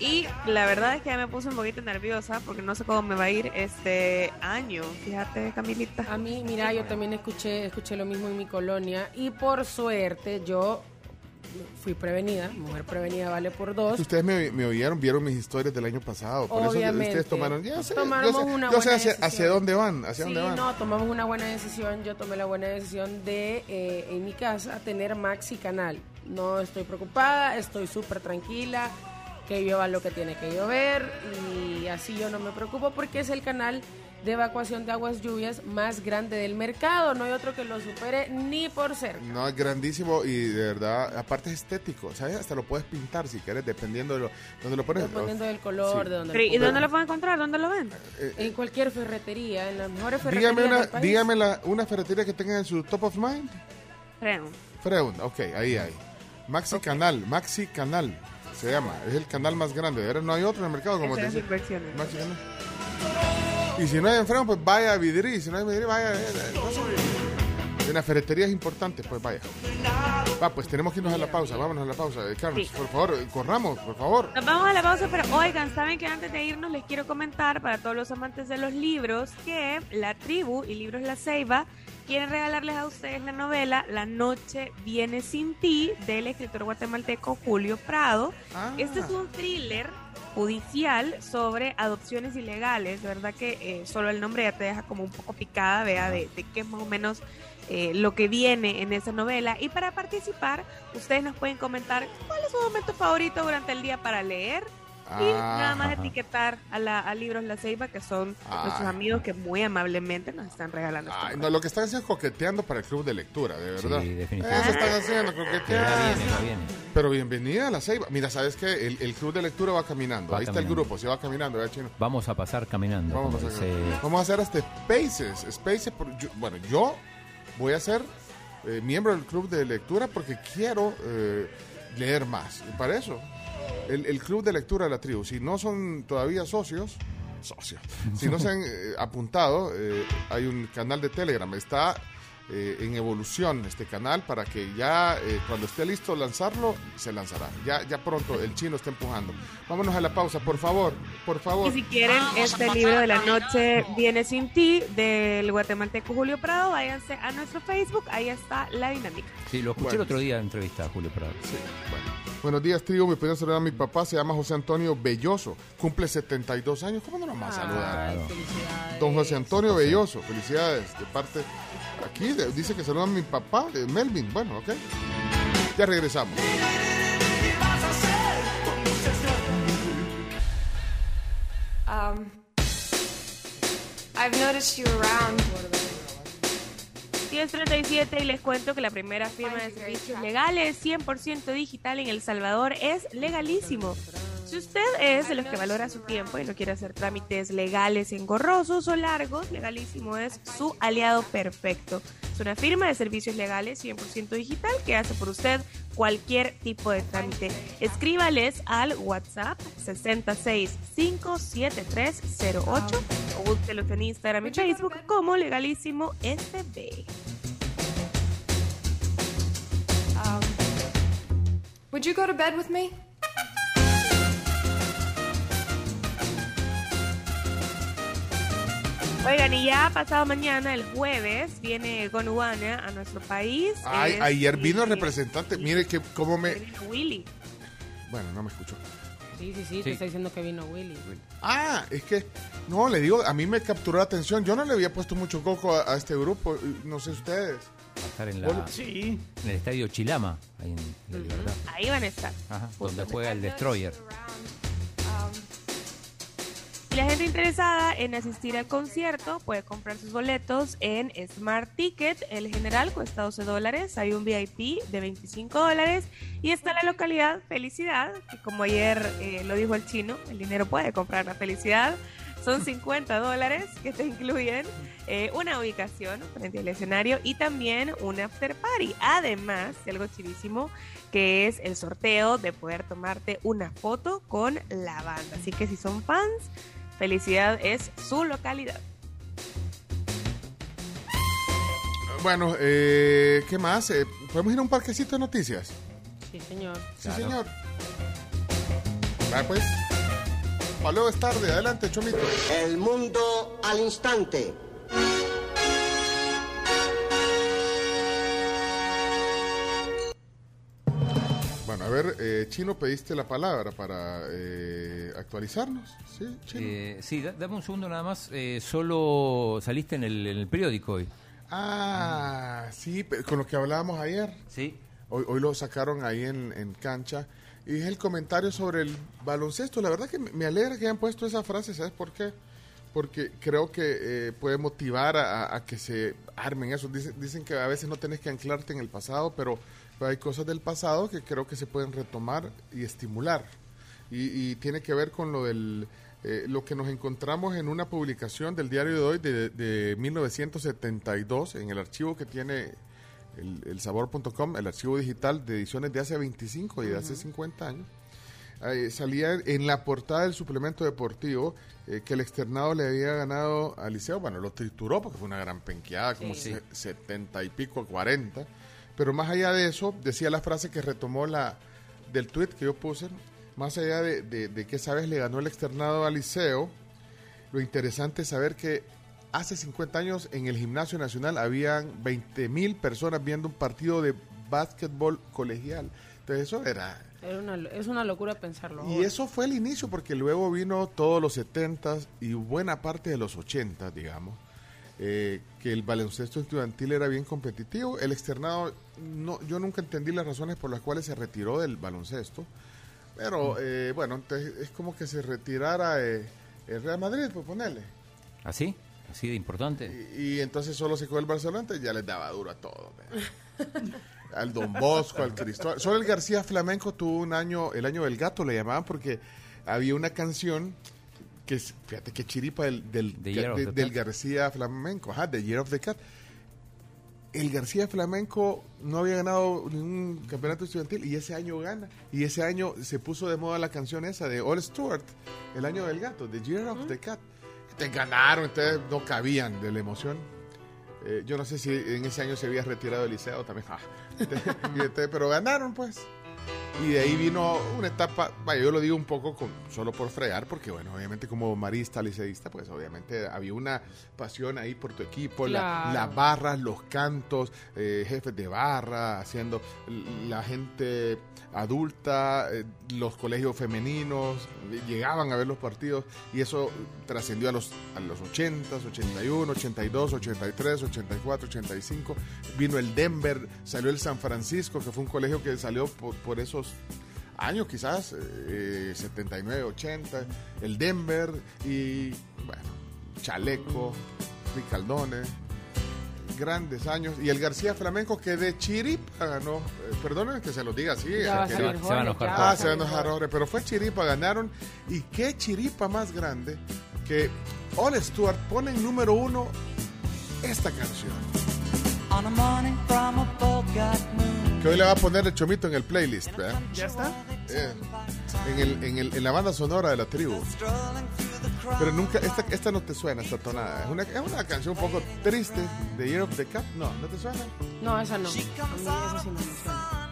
Y la verdad es que ya me puse un poquito nerviosa porque no sé cómo me va a ir este año. Fíjate Camilita. A mí, mira, yo también escuché, escuché lo mismo en mi colonia. Y por suerte yo fui prevenida, mujer prevenida vale por dos. Ustedes me, me oyeron, vieron mis historias del año pasado. Por eso Obviamente. ustedes tomaron. Ya sé, Tomamos yo sé, una yo sé buena hacia, decisión. hacia dónde van. Hacia sí, dónde van. no, tomamos una buena decisión. Yo tomé la buena decisión de, eh, en mi casa, tener Maxi Canal. No estoy preocupada, estoy súper tranquila, que llueva lo que tiene que llover y así yo no me preocupo porque es el canal de evacuación de aguas lluvias más grande del mercado. No hay otro que lo supere ni por cerca. No, es grandísimo y de verdad, aparte es estético, ¿sabes? Hasta lo puedes pintar si quieres, dependiendo de lo, donde lo pones. Dependiendo del color, Sí. de donde Pero, lo ¿y dónde lo pueden encontrar? ¿dónde lo ven? En cualquier ferretería, en las mejores ferreterías Dígame, una, del país. dígame la, una ferretería que tenga en su top of mind. Freun. Freund, ok, ahí hay. Maxi Canal, Maxi Canal se llama. Es el canal más grande. Ahora no hay otro en el mercado como te. Maxi Canal. Y si no hay en pues vaya a Vidri. Y si no hay Vidri, vaya. eh, eh, no sé. En las ferreterías importantes, pues vaya. Va, pues tenemos que irnos a la pausa. Vámonos a la pausa. Carlos, Sí. por favor, eh, corramos, por favor. Nos vamos a la pausa, pero oigan, saben que antes de irnos les quiero comentar para todos los amantes de los libros que La Tribu y Libros La Ceiba quieren regalarles a ustedes la novela La Noche Viene Sin Ti del escritor guatemalteco Julio Prado. Este es un thriller judicial sobre adopciones ilegales. De verdad que eh, solo el nombre ya te deja como un poco picada, vea, de, de qué más o menos eh, lo que viene en esa novela. Y para participar, ustedes nos pueden comentar cuál es su momento favorito durante el día para leer. Y Ah. nada más etiquetar a, la, a Libros La Ceiba, que son nuestros Ay. amigos que muy amablemente nos están regalando. Ay, no, lo que están haciendo es coqueteando para el club de lectura, de verdad. Sí, definitivamente. Eso están haciendo, Que coqueteando. viene, viene. Pero bienvenida a la Ceiba. Mira, ¿sabes qué? El, el club de lectura va caminando. Va Ahí está el grupo, se va caminando, ¿verdad, Chino? Vamos a pasar caminando. Vamos a, como hacer, dice- vamos a hacer este Spaces. Spaces por- yo- bueno, yo voy a ser eh, miembro del club de lectura porque quiero eh, leer más. Y para eso, el, club de lectura de la tribu, si no son todavía socios, socios, si no se han eh, apuntado, eh, hay un canal de Telegram. Está eh, en evolución este canal para que ya eh, cuando esté listo lanzarlo, se lanzará. Ya, ya pronto el chino está empujando. Vámonos a la pausa, por favor, por favor. Y si quieren este libro de la noche viene sin ti del guatemalteco Julio Prado, váyanse a nuestro Facebook, ahí está la dinámica. Sí, lo escuché Bueno. el otro día en entrevista a Julio Prado. Buenos días, tribu. Me pueden saludar a mi papá. Se llama José Antonio Belloso. Cumple 72 años. ¿Cómo no lo vamos a saludar? Don José Antonio Belloso. Felicidades. De parte. Aquí dice que saluda a mi papá, de Melvin. Bueno, ok. Ya regresamos. Um, I've noticed you around. 1037 y les cuento que la primera firma de servicios legales 100% digital en El Salvador es Legalísimo. Si usted es de los que valora su tiempo y no quiere hacer trámites legales engorrosos o largos, Legalísimo es su aliado perfecto. Es una firma de servicios legales 100% digital que hace por usted cualquier tipo de trámite. Escríbales al WhatsApp 6657308 o búsquelos en Instagram y Facebook como Legalísimo SB. Um, would you go to bed with me? Oigan, y ya pasado mañana, el jueves, viene Gonuana a nuestro país. Ay, Es- ayer vino el representante. Mire que cómo me. Willy. Bueno, no me escuchó. Sí, sí, sí, Sí. te está diciendo que vino Willy. Ah, es que. No, le digo, a mí me capturó la atención. Yo no le había puesto mucho coco a, a este grupo. No sé ustedes. Va a estar en, la, Hola. en el estadio Chilama, ahí en La Libertad. Ahí van a estar. Ajá, donde juega el Destroyer. La gente interesada en asistir al concierto puede comprar sus boletos en Smart Ticket. El general cuesta 12 dólares. Hay un VIP de 25 dólares. Y está la localidad Felicidad, que como ayer eh, lo dijo el chino, el dinero puede comprar la felicidad. Son 50 dólares que te incluyen eh, una ubicación frente al escenario y también un after party. Además, de algo chivísimo, que es el sorteo de poder tomarte una foto con la banda. Así que si son fans, felicidad es su localidad. Bueno, eh, ¿qué más? Eh, ¿Podemos ir a un parquecito de noticias? Sí, señor. Sí, señor. Va, pues. Luego es tarde. Adelante, Chomito. El mundo al instante. A ver, eh, Chino, pediste la palabra para eh, actualizarnos. Sí, Chino. Eh, sí, da- dame un segundo nada más. Eh, solo saliste en el, en el periódico hoy. Ah, sí, pe- con lo que hablábamos ayer. Sí. Hoy, hoy lo sacaron ahí en, en cancha. Y es el comentario sobre el baloncesto. La verdad que me me alegra que hayan puesto esa frase, ¿sabes por qué? Porque creo que eh, puede motivar a, a que se armen eso. Dicen, dicen que a veces no tenés que anclarte en el pasado, pero, pero hay cosas del pasado que creo que se pueden retomar y estimular. Y, y tiene que ver con lo del eh, lo que nos encontramos en una publicación del diario de hoy de, de 1972 en el archivo que tiene el, el sabor.com, el archivo digital de ediciones de hace 25 y de hace 50 años. eh, salía en la portada del suplemento deportivo eh, que el externado le había ganado al Liceo. Bueno, lo trituró porque fue una gran penqueada, como Sí. se- 70 y pico, 40. Pero más allá de eso, decía la frase que retomó la del tweet que yo puse, más allá de, de, de que esa vez le ganó el externado al Liceo, lo interesante es saber que hace 50 años en el Gimnasio Nacional habían 20 mil personas viendo un partido de básquetbol colegial. Entonces eso era... Era una- es una locura pensarlo. Y ahora. eso fue el inicio porque luego vino todos los 70s y buena parte de los 80, digamos, eh, que el baloncesto estudiantil era bien competitivo. El externado, no, yo nunca entendí las razones por las cuales se retiró del baloncesto, pero eh, bueno, entonces es como que se retirara eh, el Real Madrid, pues ponerle. ¿Así? ¿Así de importante? Y entonces solo se quedó el Barcelona, entonces ya les daba duro a todos. vea. [LAUGHS] al Don Bosco, al Cristóbal. Solo el García Flamenco tuvo un año, el año del gato le llamaban porque había una canción que es, fíjate que chiripa del, del, de- del. García Flamenco, ajá, The Year of the Cat. El García Flamenco no había ganado ningún campeonato estudiantil y ese año gana. Y ese año se puso de moda la canción esa de All Stewart, el año del gato, The Year of the Cat. Te ganaron, ustedes no cabían de la emoción. Eh, yo no sé si en ese año se había retirado el liceo también. [LAUGHS] ah. [LAUGHS] Pero ganaron, pues. Y de ahí vino una etapa, vaya, yo lo digo un poco con, solo por fregar, porque bueno, obviamente como marista, liceísta, pues obviamente había una pasión ahí por tu equipo, la- las barras, los cantos, eh, jefes de barra, haciendo la gente adulta, eh, los colegios femeninos, llegaban a ver los partidos y eso trascendió a los, a los 80, 81, 82, 83, 84, 85. Vino el Denver, salió el San Francisco, que fue un colegio que salió por, por esos años quizás, eh, 79, 80, el Denver y bueno, Chaleco, Ricaldones, grandes años, y el García Flamenco que de Chiripa ganó, eh, perdonen que se lo diga así, Ya a salir Se va a Jorge, enojar ya Ah, a se a enojar ahora, pero fue Chiripa, ganaron. ¿Y qué Chiripa más grande que All Stewart pone en número uno esta canción? Que hoy le va a poner el chomito en el playlist, ¿verdad? ¿Ya está? Eh, en, el, en, el- en la banda sonora de la tribu. Pero nunca, esta, esta no te suena, esta tonada. Es una, es una canción un poco triste de Year of the Cat. No, ¿no te suena? No, esa no. A mí esa sí no me suena.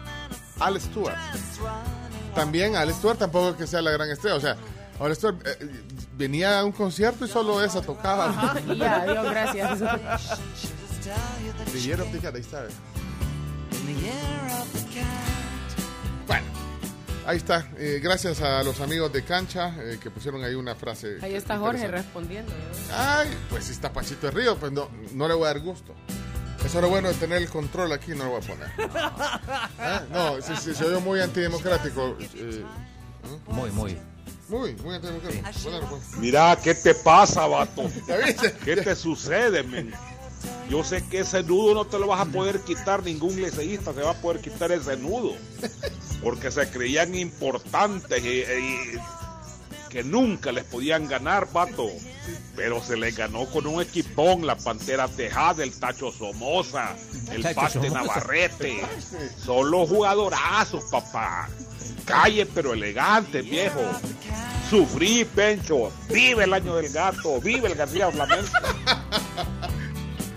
Al Stewart. También Al Stewart tampoco es que sea la gran estrella. O sea, Al Stewart eh, venía a un concierto y solo esa tocaba. Ajá, y ya, adiós, gracias. The Year of the Cat, ahí está. Bueno, ahí está. Eh, gracias a los amigos de Cancha eh, que pusieron ahí una frase. Ahí está Jorge respondiendo. ¿eh? Ay, pues si está Pachito de Río, pues no, no le voy a dar gusto. Eso es lo bueno de tener el control aquí, no lo voy a poner. ¿Eh? [LAUGHS] No, si, si se oye muy antidemocrático. eh, Muy, muy. muy, muy antidemocrático. Ponelo, pues. Mira, ¿qué te pasa, vato? [LAUGHS] ¿Qué te sucede, men? Yo sé que ese nudo no te lo vas a poder quitar, ningún liceísta se va a poder quitar ese nudo. Porque se creían importantes y, y que nunca les podían ganar, vato. Pero se les ganó con un equipón, la Pantera Tejada, el Tacho Somoza, el Tacho Somoza. Navarrete. Son los jugadorazos, papá. Calle pero elegante, viejo. Sufrí, Pencho. Vive el año del gato. Vive el García Flamenco.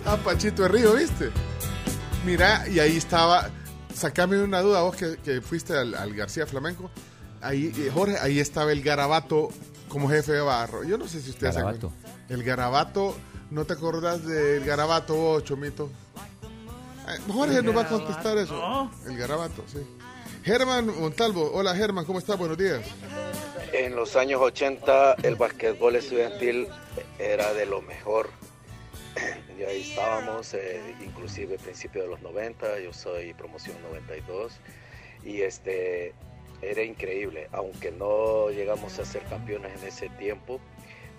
Ah, Pachito de Río, ¿viste? Mira, y ahí estaba. Sacame una duda, vos que, que fuiste al, al García Flamenco. Ahí, eh, Jorge, ahí estaba el Garabato como jefe de barro. Yo no sé si ustedes se Garabato. acuerdan. El Garabato, ¿no te acordás del Garabato vos, Chomito? Eh, Jorge nos va a contestar eso. El Garabato, sí. Germán Montalvo, hola Germán, ¿cómo estás? Buenos días. En los años 80 el basquetbol estudiantil era de lo mejor. Y ahí estábamos, eh, inclusive principio de los 90, yo soy promoción 92 y este era increíble, aunque no llegamos a ser campeones en ese tiempo,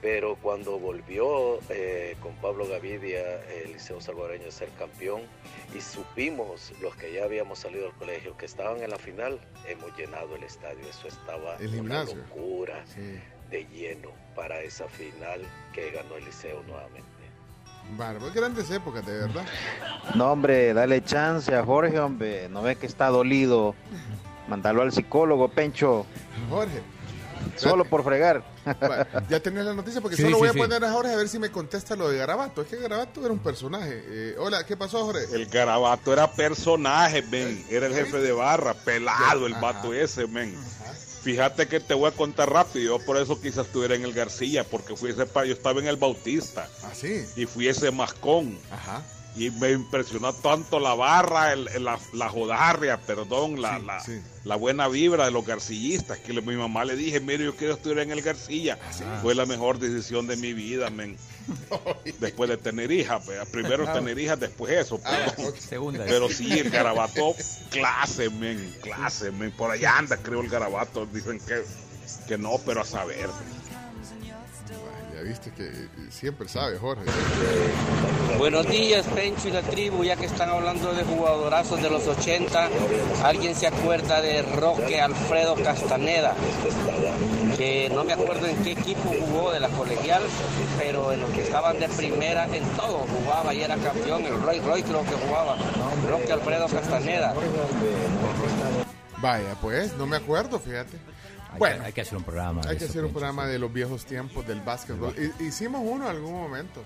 pero cuando volvió eh, con Pablo Gavidia el Liceo Salvadoreño a ser campeón y supimos los que ya habíamos salido del colegio que estaban en la final, hemos llenado el estadio, eso estaba El una locura Sí. de lleno para esa final que ganó el Liceo nuevamente. Bárbaro, grandes épocas, de verdad. No, hombre, dale chance a Jorge, hombre. No ves que está dolido. Mándalo al psicólogo, Pencho. Jorge. Solo por fregar. Ya tenés la noticia porque Sí, solo sí, voy a sí. poner a Jorge a ver si me contesta lo de Garabato. Es que Garabato era un personaje. Eh, hola, ¿qué pasó, Jorge? El garabato era personaje, men. Era el jefe de barra, pelado el vato ese, men. Fíjate que te voy a contar rápido. Yo por eso quizás estuviera en el García, porque fui ese yo estaba en el Bautista. ¿Ah, sí? Y fui ese mascón. Ajá. Y me impresionó tanto la barra, el- el- la, la jodarria, perdón, la, la, la buena vibra de los garcillistas, que le- mi mamá le dije, mire, yo quiero estudiar en el Garcilla. Fue la mejor decisión de mi vida, men. [LAUGHS] Después de tener hijas, pues, primero Ah. tener hijas, después eso. Pero, Segunda. pero sí, el garabato, clase, men, clase, men. Por allá anda, creo, el garabato. Dicen que, que no, pero a saber. Ya viste que siempre sabe, Jorge. Buenos días, Pencho y la tribu. Ya que están hablando de jugadorazos de los 80, ¿alguien se acuerda de Roque Alfredo Castaneda? Que no me acuerdo en qué equipo jugó de la colegial, pero en los que estaban de primera, en todo jugaba y era campeón. El Roy Roy creo que jugaba. Roque Alfredo Castaneda. Vaya, pues, no me acuerdo, fíjate. Hay, Bueno, que, hay que hacer un programa. hay que hacer un programa de los viejos tiempos del básquetbol. Hi- Hicimos uno en algún momento.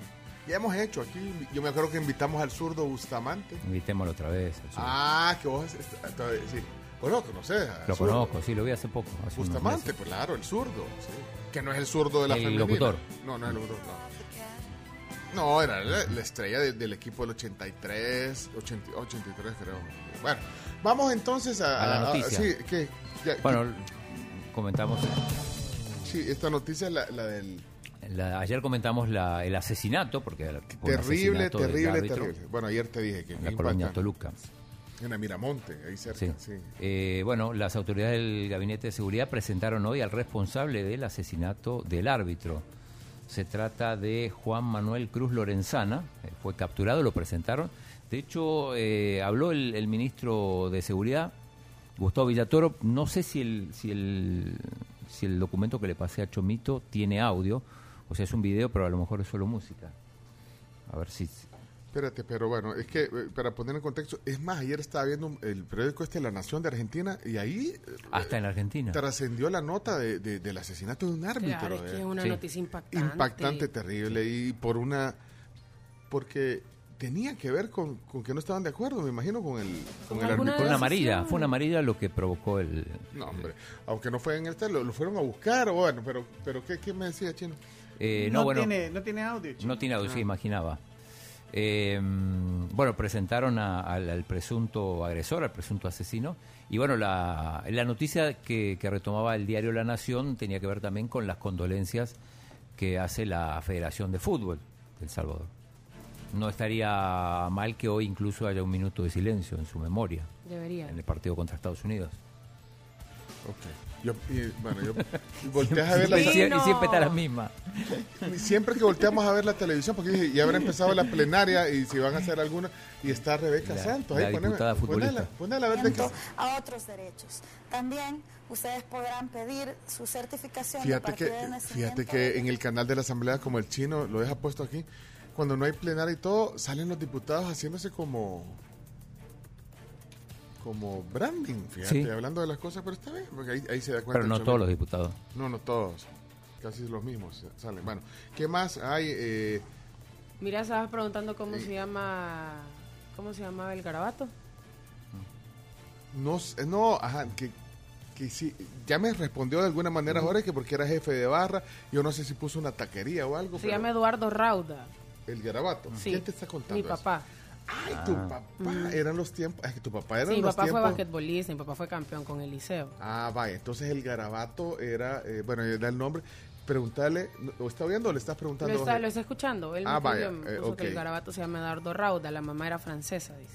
Ya hemos hecho aquí. Yo me acuerdo que invitamos al zurdo Bustamante. Invitémoslo otra vez. Ah, que vos. Sí. Lo conocés. al Lo zurdo. conozco, sí, lo vi hace poco. hace Bustamante, pues claro, el zurdo. sí. Que no es el zurdo de la El femenina. locutor. No, no es el locutor, no. No, era la, la estrella de- del equipo del 83, 80 83 creo. Bueno, vamos entonces a, A la noticia. sí, que, ya- Bueno, comentamos. sí, esta noticia es la, la del la- ayer comentamos la- el asesinato, porque terrible, terrible, terrible. Bueno, ayer te dije que En la colonia. Toluca. En la Miramonte, ahí cerca, Sí. sí. Eh, bueno, las autoridades del Gabinete de Seguridad presentaron hoy al responsable del asesinato del árbitro. Se trata de Juan Manuel Cruz Lorenzana, eh, fue capturado, lo presentaron. De hecho, eh, habló el, el ministro de Seguridad, Gustavo Villatoro. No sé si el, si, el, si el documento que le pasé a Chomito tiene audio, o sea, es un video, pero a lo mejor es solo música. A ver si... Espérate, pero bueno, es que eh, para poner en contexto, es más, ayer estaba viendo un- el periódico este La Nación de Argentina y ahí eh, Hasta en Argentina. trascendió la nota de, de- del asesinato de un árbitro. Claro, es que es una Sí. noticia impactante. impactante, terrible y por una porque tenía que ver con, con que no estaban de acuerdo, me imagino con el con el Fue árbitro. una amarilla, fue una amarilla lo que provocó el... No, hombre, aunque no fue en este, lo, lo fueron a buscar, o bueno, pero pero ¿qué, qué me decía Chino? Eh, no, no, bueno, tiene, no tiene audio. no tiene audio, sí, Ah. imaginaba. Eh, bueno, presentaron a- al, al presunto agresor, al presunto asesino. Y bueno, la, la noticia que, que retomaba el diario La Nación tenía que ver también con las condolencias que hace la Federación de Fútbol de El Salvador. No estaría mal que hoy incluso haya un minuto de silencio en su memoria Debería. en el partido contra Estados Unidos. Ok. Yo, y, bueno, yo [LAUGHS] volteas a ver la sie- y siempre está la misma. [LAUGHS] Siempre que volteamos a ver la televisión, porque dije, ya habrá empezado la plenaria y si van a hacer alguna, y está Rebeca La- Santos. la Ahí, futbolista. ponela, ponela a ver de qué. a otros derechos. También ustedes podrán pedir su certificación de Fíjate que, de fíjate que en el canal de la Asamblea, como el chino lo deja puesto aquí, cuando no hay plenaria y todo, salen los diputados haciéndose como como branding, fíjate, Sí. hablando de las cosas, pero está bien, porque ahí, ahí se da cuenta. Pero no todos los diputados. No, no todos, casi los mismos salen. Bueno, ¿qué más hay? Eh, Mira, estabas preguntando cómo se llama. ¿Cómo se llamaba el garabato? no, sé- no, ajá, que, que sí, ya me respondió de alguna manera ahora que porque era jefe de barra, yo no sé si puso una taquería o algo. Se pero- llama Eduardo Rauda. El garabato. Sí. ¿Quién te está contando? Mi eso? Ay, tu papá. Eran los tiempos. Es que tu papá era Sí, mi los papá fue basquetbolista, mi papá fue campeón con el liceo. Ah, vaya. Entonces el garabato era. eh, bueno, da el nombre. Preguntarle. ¿O está oyendo o le estás preguntando? Lo está, lo está escuchando. Él Ah, vaya, eh, puso que el garabato se llama Eduardo Rauda, la mamá era francesa, dice.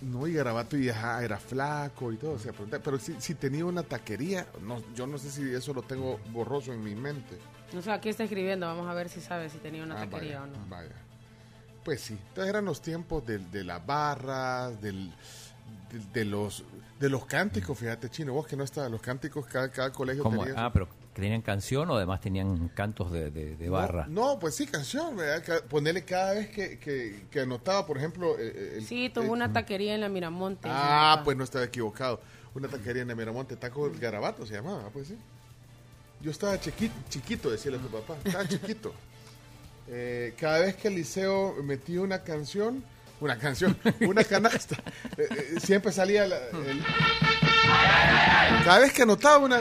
No, y garabato y ajá, era flaco y todo. O sea, pero si, si tenía una taquería. No, yo no sé si eso lo tengo borroso en mi mente. No sé, aquí está escribiendo, vamos a ver si sabe si tenía una Ah, taquería vaya, o no. Vaya. Pues sí. Entonces eran los tiempos del- de, las barras, del, de, de los de los cánticos, fíjate, chino, vos que no está, los cánticos, cada, cada colegio ¿Cómo? tenía. Ah, pero tenían canción o además tenían cantos de, de- de barra. No, pues sí, canción, ¿verdad? Ponerle cada vez que, que, que anotaba, por ejemplo. eh, el- Sí, tuvo una taquería en la Miramonte. Ah, pues no estaba equivocado. Una taquería en el Miramonte, Taco del Garabato se llamaba, pues sí. Yo estaba chiquito, chiquito decirle a tu papá, estaba chiquito. Eh, cada vez que el liceo metía una canción, una canción, [LAUGHS] una canasta, eh, eh, siempre salía la- el- cada vez que anotaba una...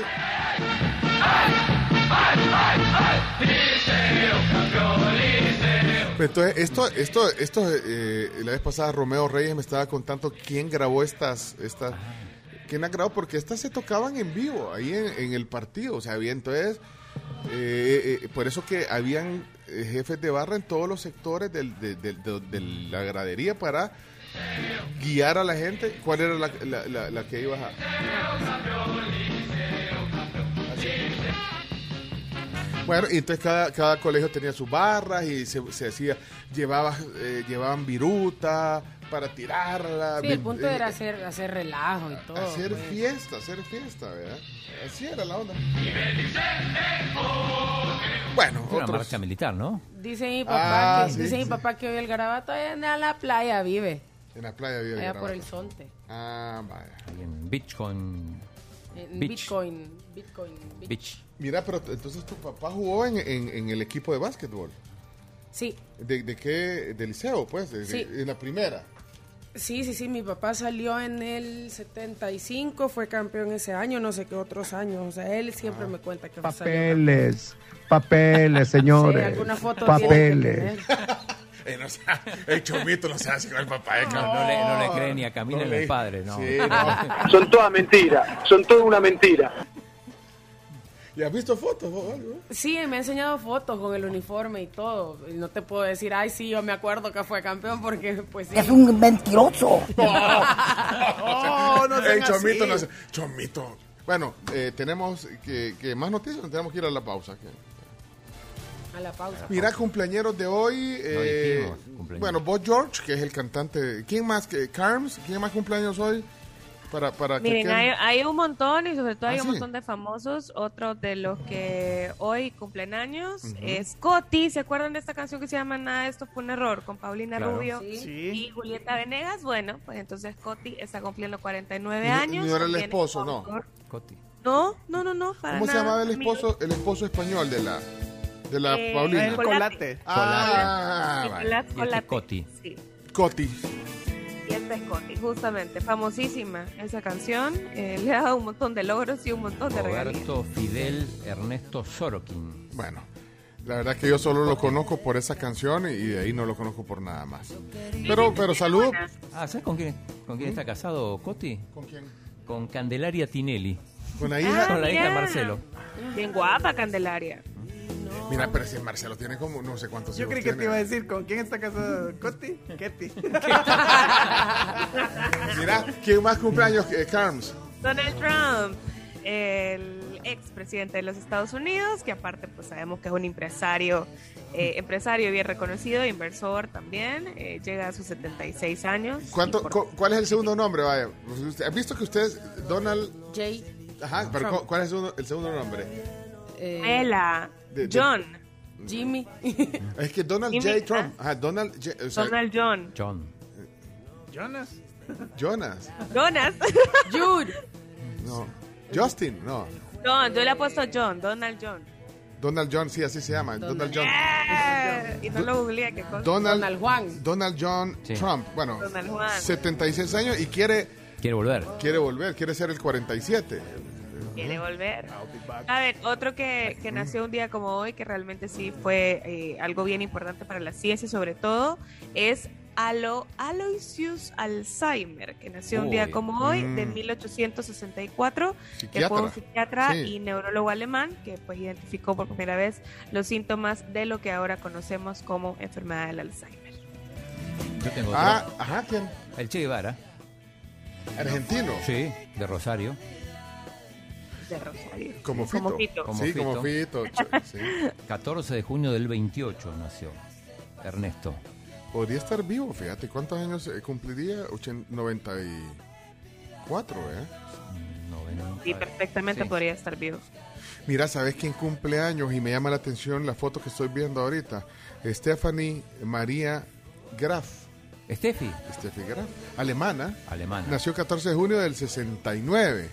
Entonces, esto, esto, esto, eh, la vez pasada Romeo Reyes me estaba contando quién grabó estas, estas, quién ha grabado, porque estas se tocaban en vivo, ahí en, en el partido, o sea, había entonces, eh, eh, por eso que habían jefes de barra en todos los sectores del- de, de- la gradería para guiar a la gente, cuál era la, la- la- la que ibas a... Bueno, y entonces cada, cada colegio tenía sus barras y se, se hacía, llevaba, eh, llevaban viruta para tirarla. Sí, el punto eh, era hacer, hacer relajo y todo. hacer pues. fiesta, hacer fiesta, ¿verdad? Así era la onda. Bueno, Una otros- marcha militar, ¿no? Dice mi papá, Ah, que, sí, dice mi papá que hoy el garabato en la playa vive. En la playa había Allá por el Sonte. Ah, vaya. Ahí en Bitcoin En Beach. Bitcoin. Bitcoin. Beach. Mira, pero entonces tu papá jugó en, en- en el equipo de básquetbol. Sí, ¿De, de qué? ¿De liceo, pues? De- de- Sí. en la primera. sí, sí, sí. Mi papá salió en el 75, fue campeón ese año, no sé qué otros años. O sea, él siempre me cuenta que salió Papeles, papeles, [LAUGHS] señores. alguna foto papeles. [LAUGHS] Eh, no sea, el chomito no se hace con el papá. eh, No, cabrón. no le, no le cree ni a Camila No ni le- al padre, ¿no? Sí, no. [LAUGHS] Son todas mentiras, son toda una mentira. ¿Y has visto fotos o algo? Sí, me ha enseñado fotos con el uniforme y todo. Y no te puedo decir, ay, sí, yo me acuerdo que fue campeón porque, pues sí. Es un mentiroso. [LAUGHS] Oh, no sean el chomito no Chomito. Bueno, eh, tenemos que, que más noticias, tenemos que ir a la pausa. A la pausa. Mira, cumpleaños de hoy. eh, dijimos, cumpleaños. bueno, Bob George, que es el cantante. ¿Quién más? que Carms? ¿Quién más cumpleaños hoy? Para, para que Miren, queden- hay, hay un montón y sobre todo hay Ah, un sí. montón de famosos. Otro de los que hoy cumplen años es Coti. ¿Se acuerdan de esta canción que se llama Nada, esto fue un error? Con Paulina Claro. Rubio Sí. y Julieta Venegas. Bueno, pues entonces Coti está cumpliendo 49 No- años. no era el esposo, es no. Coti. No, no, no, no. para ¿Cómo se llamaba el amigo. esposo, el esposo español de la, de la Eh, Paulina? El Colate. colate. Ah, vale. Y. Coti. Sí. Coti. Y esta es Coti, justamente. Famosísima esa canción. eh, [LAUGHS] le ha dado un montón de logros y un montón de regalías. Roberto Fidel Ernesto Sorokin. Bueno, la verdad que yo solo lo conozco por esa canción y de ahí no lo conozco por nada más. Pero, pero salud. Ah, ¿sabes con quién, con quién está casado Coti? ¿Con quién? Con Candelaria Tinelli. Con la hija. con la hija de. Marcelo. Bien guapa, Candelaria. Mira, pero si Marcelo tiene como no sé cuántos Yo creí que te iba a decir con quién está casado Coti. Ketty. [LAUGHS] Mira, ¿quién más cumpleaños? Eh, Carms. Donald Trump, el expresidente de los Estados Unidos, que aparte pues sabemos que es un empresario, eh, empresario bien reconocido, inversor también, eh, llega a sus 76 años. ¿Cuánto, Y por- cu- ¿Cuál es el segundo nombre? Vaya, Usted- ¿has visto que ustedes, Donald... Jay. Ajá, pero Trump. ¿cuál es el segundo, el segundo nombre? eh, De- de- John, Jimmy. Es que Donald Jimmy, J. Trump. Ajá, Donald J. o sea, Donald John, John. Jonas. Jonas. Jonas, [LAUGHS] Jude. No. Justin, no. John, yo le he puesto John, Donald John. Donald John, sí, así se llama. Donald, John. Eh, y no lo googleé, qué cosa. Donald, Donald Juan. Donald John Sí. Trump. Bueno, Donald Juan. 76 años y quiere, Quiere volver. quiere volver, quiere ser el 47. Quiere volver. A ver, otro que, que nació un día como hoy, que realmente sí fue eh, algo bien importante para la ciencia, sobre todo, es Alo, Aloysius Alzheimer, que nació un día como hoy, de Mm. 1864, que fue Psiquiatra. un psiquiatra Sí. y neurólogo alemán que pues identificó por primera vez los síntomas de lo que ahora conocemos como enfermedad del Alzheimer. Yo tengo otro. Ah, ajá, ¿quién? El Che Guevara. Argentino. Sí, de Rosario. De Rosario. Como Fito. Como Fito. Como sí, Fito. como Fito. ch- sí. [LAUGHS] 14 de junio del 28 nació Ernesto. Podría estar vivo, fíjate. ¿Cuántos años eh, cumpliría? Ochen- 90 y... 94, ¿eh? Y perfectamente podría estar vivo. Mira, ¿sabes quién cumple años? Y me llama la atención la foto que estoy viendo ahorita. Stephanie María Graf. Steffi. Steffi Graf. Alemana. Alemana. Nació el 14 de junio del 69.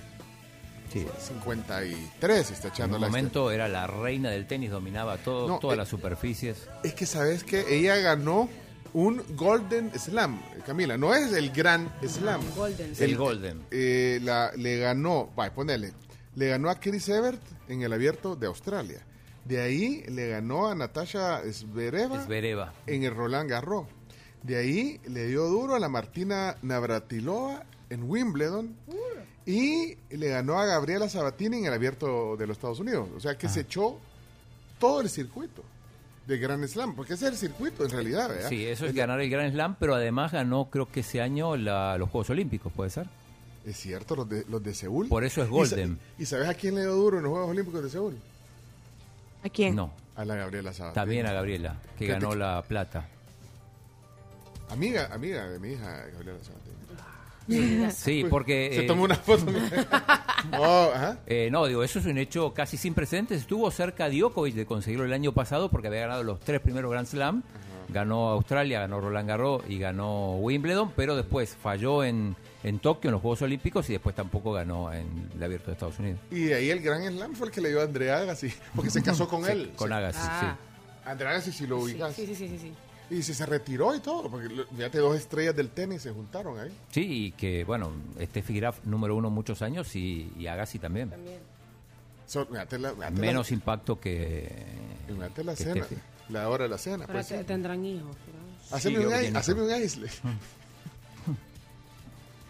Sí. 53 está En echando un la momento era la reina del tenis, dominaba todo, No, todas eh, las superficies. Es que sabes que ella ganó un Golden Slam, Camila. No es el Gran Slam. Golden. El Golden. Eh, la, le ganó, vaya, ponele, le ganó a Chris Evert en el abierto de Australia. De ahí le ganó a Natasha Zvereva Zvereva. en el Roland Garros. De ahí le dio duro a la Martina Navratilova en Wimbledon. Y le ganó a Gabriela Sabatini en el abierto de los Estados Unidos. O sea que se echó todo el circuito de Grand Slam. Porque ese es el circuito en realidad, ¿verdad? Sí, eso es ganar el Grand Slam, pero además ganó, creo que ese año, la- los Juegos Olímpicos, ¿puede ser? Es cierto, los de, los de Seúl. Por eso es ¿Y Golden. ¿Y, sabes a quién le dio duro en los Juegos Olímpicos de Seúl? ¿A quién? No, A la Gabriela Sabatini. también a Gabriela, que ganó la plata. Amiga, amiga de mi hija, Gabriela Sabatini. Sí, porque... Se eh, tomó una foto. [LAUGHS] Oh, ajá. Eh, no, digo, eso es un hecho casi sin precedentes. Estuvo cerca Djokovic de conseguirlo el año pasado porque había ganado los tres primeros Grand Slam. Ganó Australia, ganó Roland Garros y ganó Wimbledon, pero después falló en, en Tokio en los Juegos Olímpicos y después tampoco ganó en el Abierto de Estados Unidos. Y de ahí el Gran Slam fue el que le dio a Andrea Agassi, porque se casó con Sí, él. con Sí. Agassi, Ah. Andrea Agassi si lo Sí, ubicas. sí, sí, sí, sí, sí. Y si se retiró y todo, porque fíjate, dos estrellas del tenis se juntaron ahí. Sí, y que, bueno, Steffi Graf número uno muchos años y, y Agassi también. So, fíjate la- fíjate la- Menos impacto que... fíjate la que cena, Steffi. la hora de la cena. Pero Pues, te- sí. tendrán hijos. ¿no? Haceme Sí, un, haceme aisle. [LAUGHS]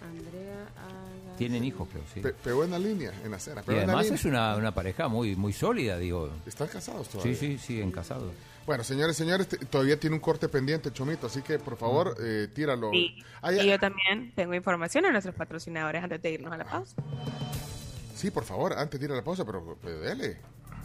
Andrea Agassi. Tienen hijos, creo, sí. Pe- pegó en la línea, en la cena. Y además es una, una pareja muy muy sólida, digo. Están casados Sí, todavía. sí, siguen casados. Bueno, señores, señores, todavía tiene un corte pendiente, Chomito, así que por favor, eh, tíralo. Ah, Y yo también tengo información a nuestros patrocinadores antes de irnos a la pausa. Sí, por favor, antes tira la pausa, pero, pero dele.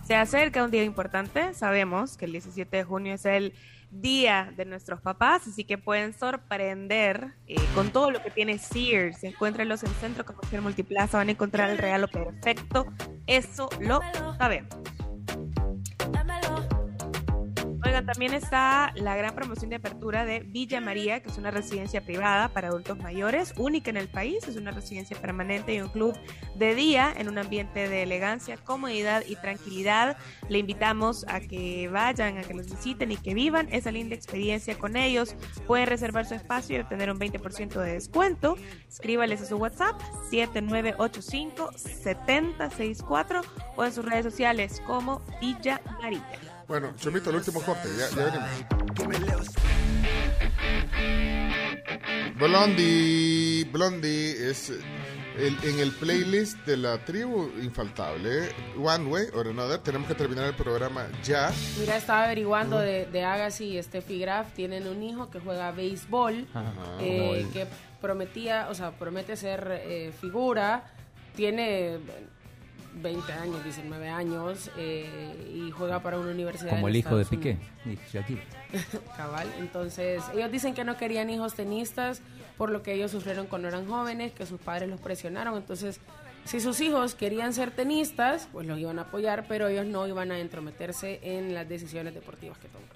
Se acerca un día importante, sabemos que el 17 de junio es el día de nuestros papás, así que pueden sorprender eh, con todo lo que tiene Sears. Encuéntrenlos en Centro Comercial Multiplaza, van a encontrar el regalo perfecto, eso lo sabemos. También está la gran promoción de apertura de Villa María, que es una residencia privada para adultos mayores, única en el país. Es una residencia permanente y un club de día en un ambiente de elegancia, comodidad y tranquilidad. Le invitamos a que vayan, a que los visiten y que vivan esa linda experiencia con ellos. Pueden reservar su espacio y obtener un 20% de descuento. Escríbales a su WhatsApp 7985-7064 o en sus redes sociales como Villa María. Bueno, Chomito, el último corte, ya, ya venimos. Blondie, Blondie es el- en el playlist de la tribu infaltable. One Way or Another. Tenemos que terminar el programa ya. Mira, estaba averiguando de, de Agassi y Steffi Graf. Tienen un hijo que juega béisbol, Ajá. eh, que prometía, o sea, promete ser eh, figura. Tiene 20 años, 19 años eh, y juega para una universidad. Como el hijo de Piqué, Shakira. [LAUGHS] Cabal. Entonces, ellos dicen que no querían hijos tenistas por lo que ellos sufrieron cuando eran jóvenes, que sus padres los presionaron. Entonces, si sus hijos querían ser tenistas, pues los iban a apoyar, pero ellos no iban a entrometerse en las decisiones deportivas que toman.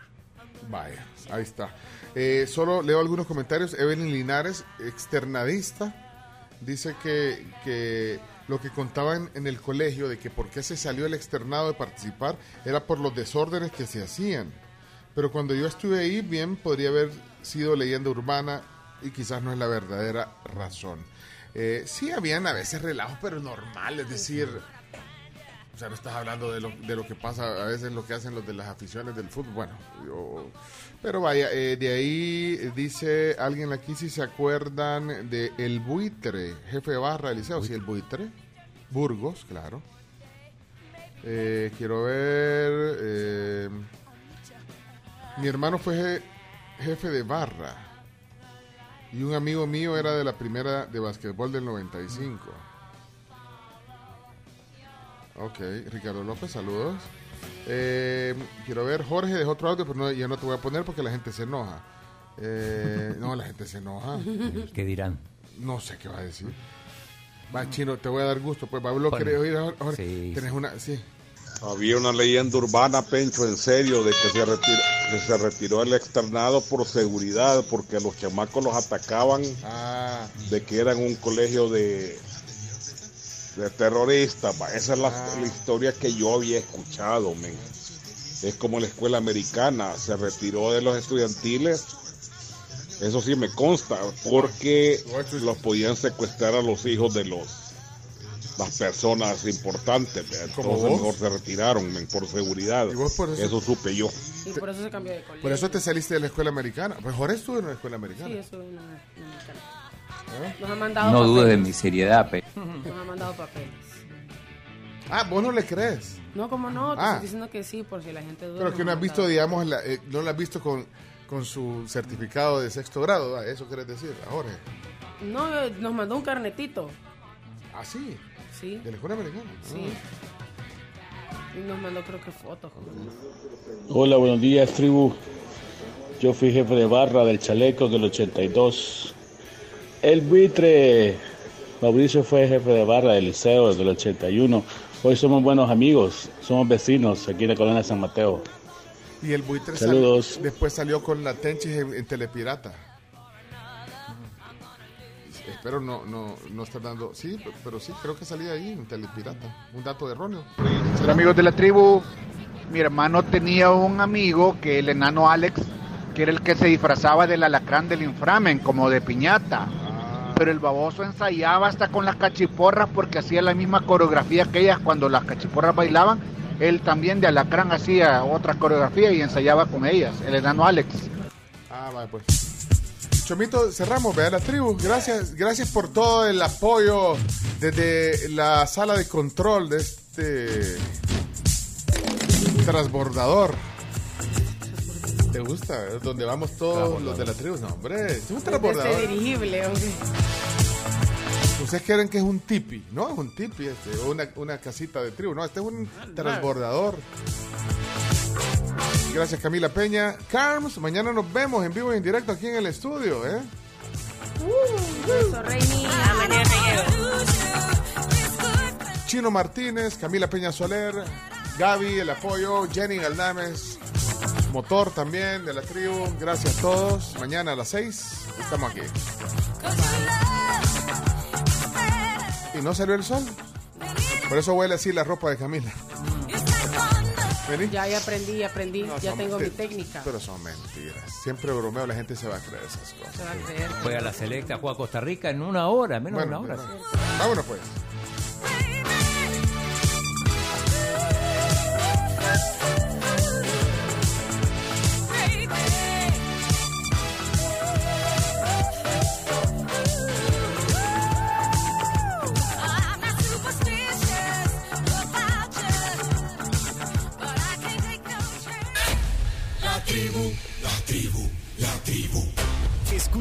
Vaya, ahí está. Eh, solo leo algunos comentarios. Evelyn Linares, externadista, dice que, que lo que contaban en el colegio de que por qué se salió el externado de participar era por los desórdenes que se hacían. Pero cuando yo estuve ahí, bien podría haber sido leyenda urbana y quizás no es la verdadera razón. Eh, sí habían a veces relajos, pero normal, es decir, o sea, no estás hablando de lo, de lo que pasa a veces lo que hacen los de las aficiones del fútbol. Bueno, yo- pero vaya, eh, de ahí eh, dice alguien aquí si se acuerdan de El Buitre, jefe de barra del liceo. Sí, El Buitre. Burgos, claro. Eh, quiero ver. eh, mi hermano fue je- jefe de barra. Y un amigo mío era de la primera de básquetbol del 95. Ok, Ricardo López, saludos. Eh, quiero ver, Jorge dejó otro audio, pero no, ya no te voy a poner porque la gente se enoja. Eh, no, la gente se enoja. [LAUGHS] ¿Qué dirán? No sé qué va a decir. Va, chino, te voy a dar gusto. Pues Pablo, Bueno, ¿querés oír ahora? ahora? sí. Tenés una, sí. Había una leyenda urbana, Pencho, en serio, de que se retiró, que se retiró el externado por seguridad, porque los chamacos los atacaban, Ah, de que eran un colegio de, de terroristas. va. Esa es la, Ah. la historia que yo había escuchado, men. Es como la escuela americana, se retiró de los estudiantiles. Eso sí me consta, porque los podían secuestrar a los hijos de los las personas importantes. ¿verdad? ¿Como Entonces vos? mejor se retiraron men, por seguridad. ¿Y vos por eso? eso? supe yo. Y por eso se cambió de colegio. por eso te saliste de la escuela americana. Jorge estuvo en la escuela americana. Nos ha mandado No dudes de mi seriedad, pe. Nos ha mandado papeles. Ah, vos no le crees. No, como no, te Ah. estoy diciendo que sí, por si la gente duda. Pero nos que no ha has visto, mandado. digamos, la- eh, no lo has visto con, con su certificado de sexto grado. ¿va? Eso querés decir, ahora. No, eh, nos mandó un carnetito. Ah, sí. Sí. De la escuela americana. Sí. Y nos mandó creo que fotos. Hola, buenos días, tribu. Yo fui jefe de barra del chaleco del 82. El buitre, Mauricio fue jefe de barra del liceo del 81. Hoy somos buenos amigos, somos vecinos aquí en la colonia San Mateo. Y el buitre sal- Saludos. después salió con la Tenchis en, en Telepirata. Espero no, no, no estar dando. Sí, pe- pero sí, creo que salía ahí en Telepirata. Un dato erróneo. Hola amigos de la tribu, mi hermano tenía un amigo que el enano Alex, que era el que se disfrazaba del alacrán del inframen, como de piñata. Pero el baboso ensayaba hasta con las cachiporras porque hacía la misma coreografía que ellas cuando las cachiporras bailaban. Él también de alacrán hacía otra coreografía y ensayaba con ellas, el enano Alex. Ah, vale, pues. Chomito, cerramos, vea la tribu. Gracias, gracias por todo el apoyo desde la sala de control de este transbordador. ¿Te gusta? Donde vamos todos los de la tribu. No, hombre, es un Este transbordador. dirigible, hombre. Ustedes creen que es un tipi, no es un tipi este, o una, una casita de tribu, no, este es un transbordador. Gracias Camila Peña. Carms, mañana nos vemos en vivo y en directo aquí en el estudio, ¿eh? Eso, Reini. Chino Martínez, Camila Peña Soler, Gaby, el apoyo, Jenny Galdames, Motor también de la tribu. Gracias a todos. Mañana a las 6 estamos aquí. Y no salió el sol. Por eso huele así la ropa de Camila. Vení. Ya, ya aprendí, ya aprendí. No, ya tengo mi técnica. Pero son mentiras. Siempre bromeo, la gente se va a creer esas cosas. Se va a creer. Juega la selecta, juega Costa Rica en una hora, menos Bueno, de una hora. bueno. Vámonos pues.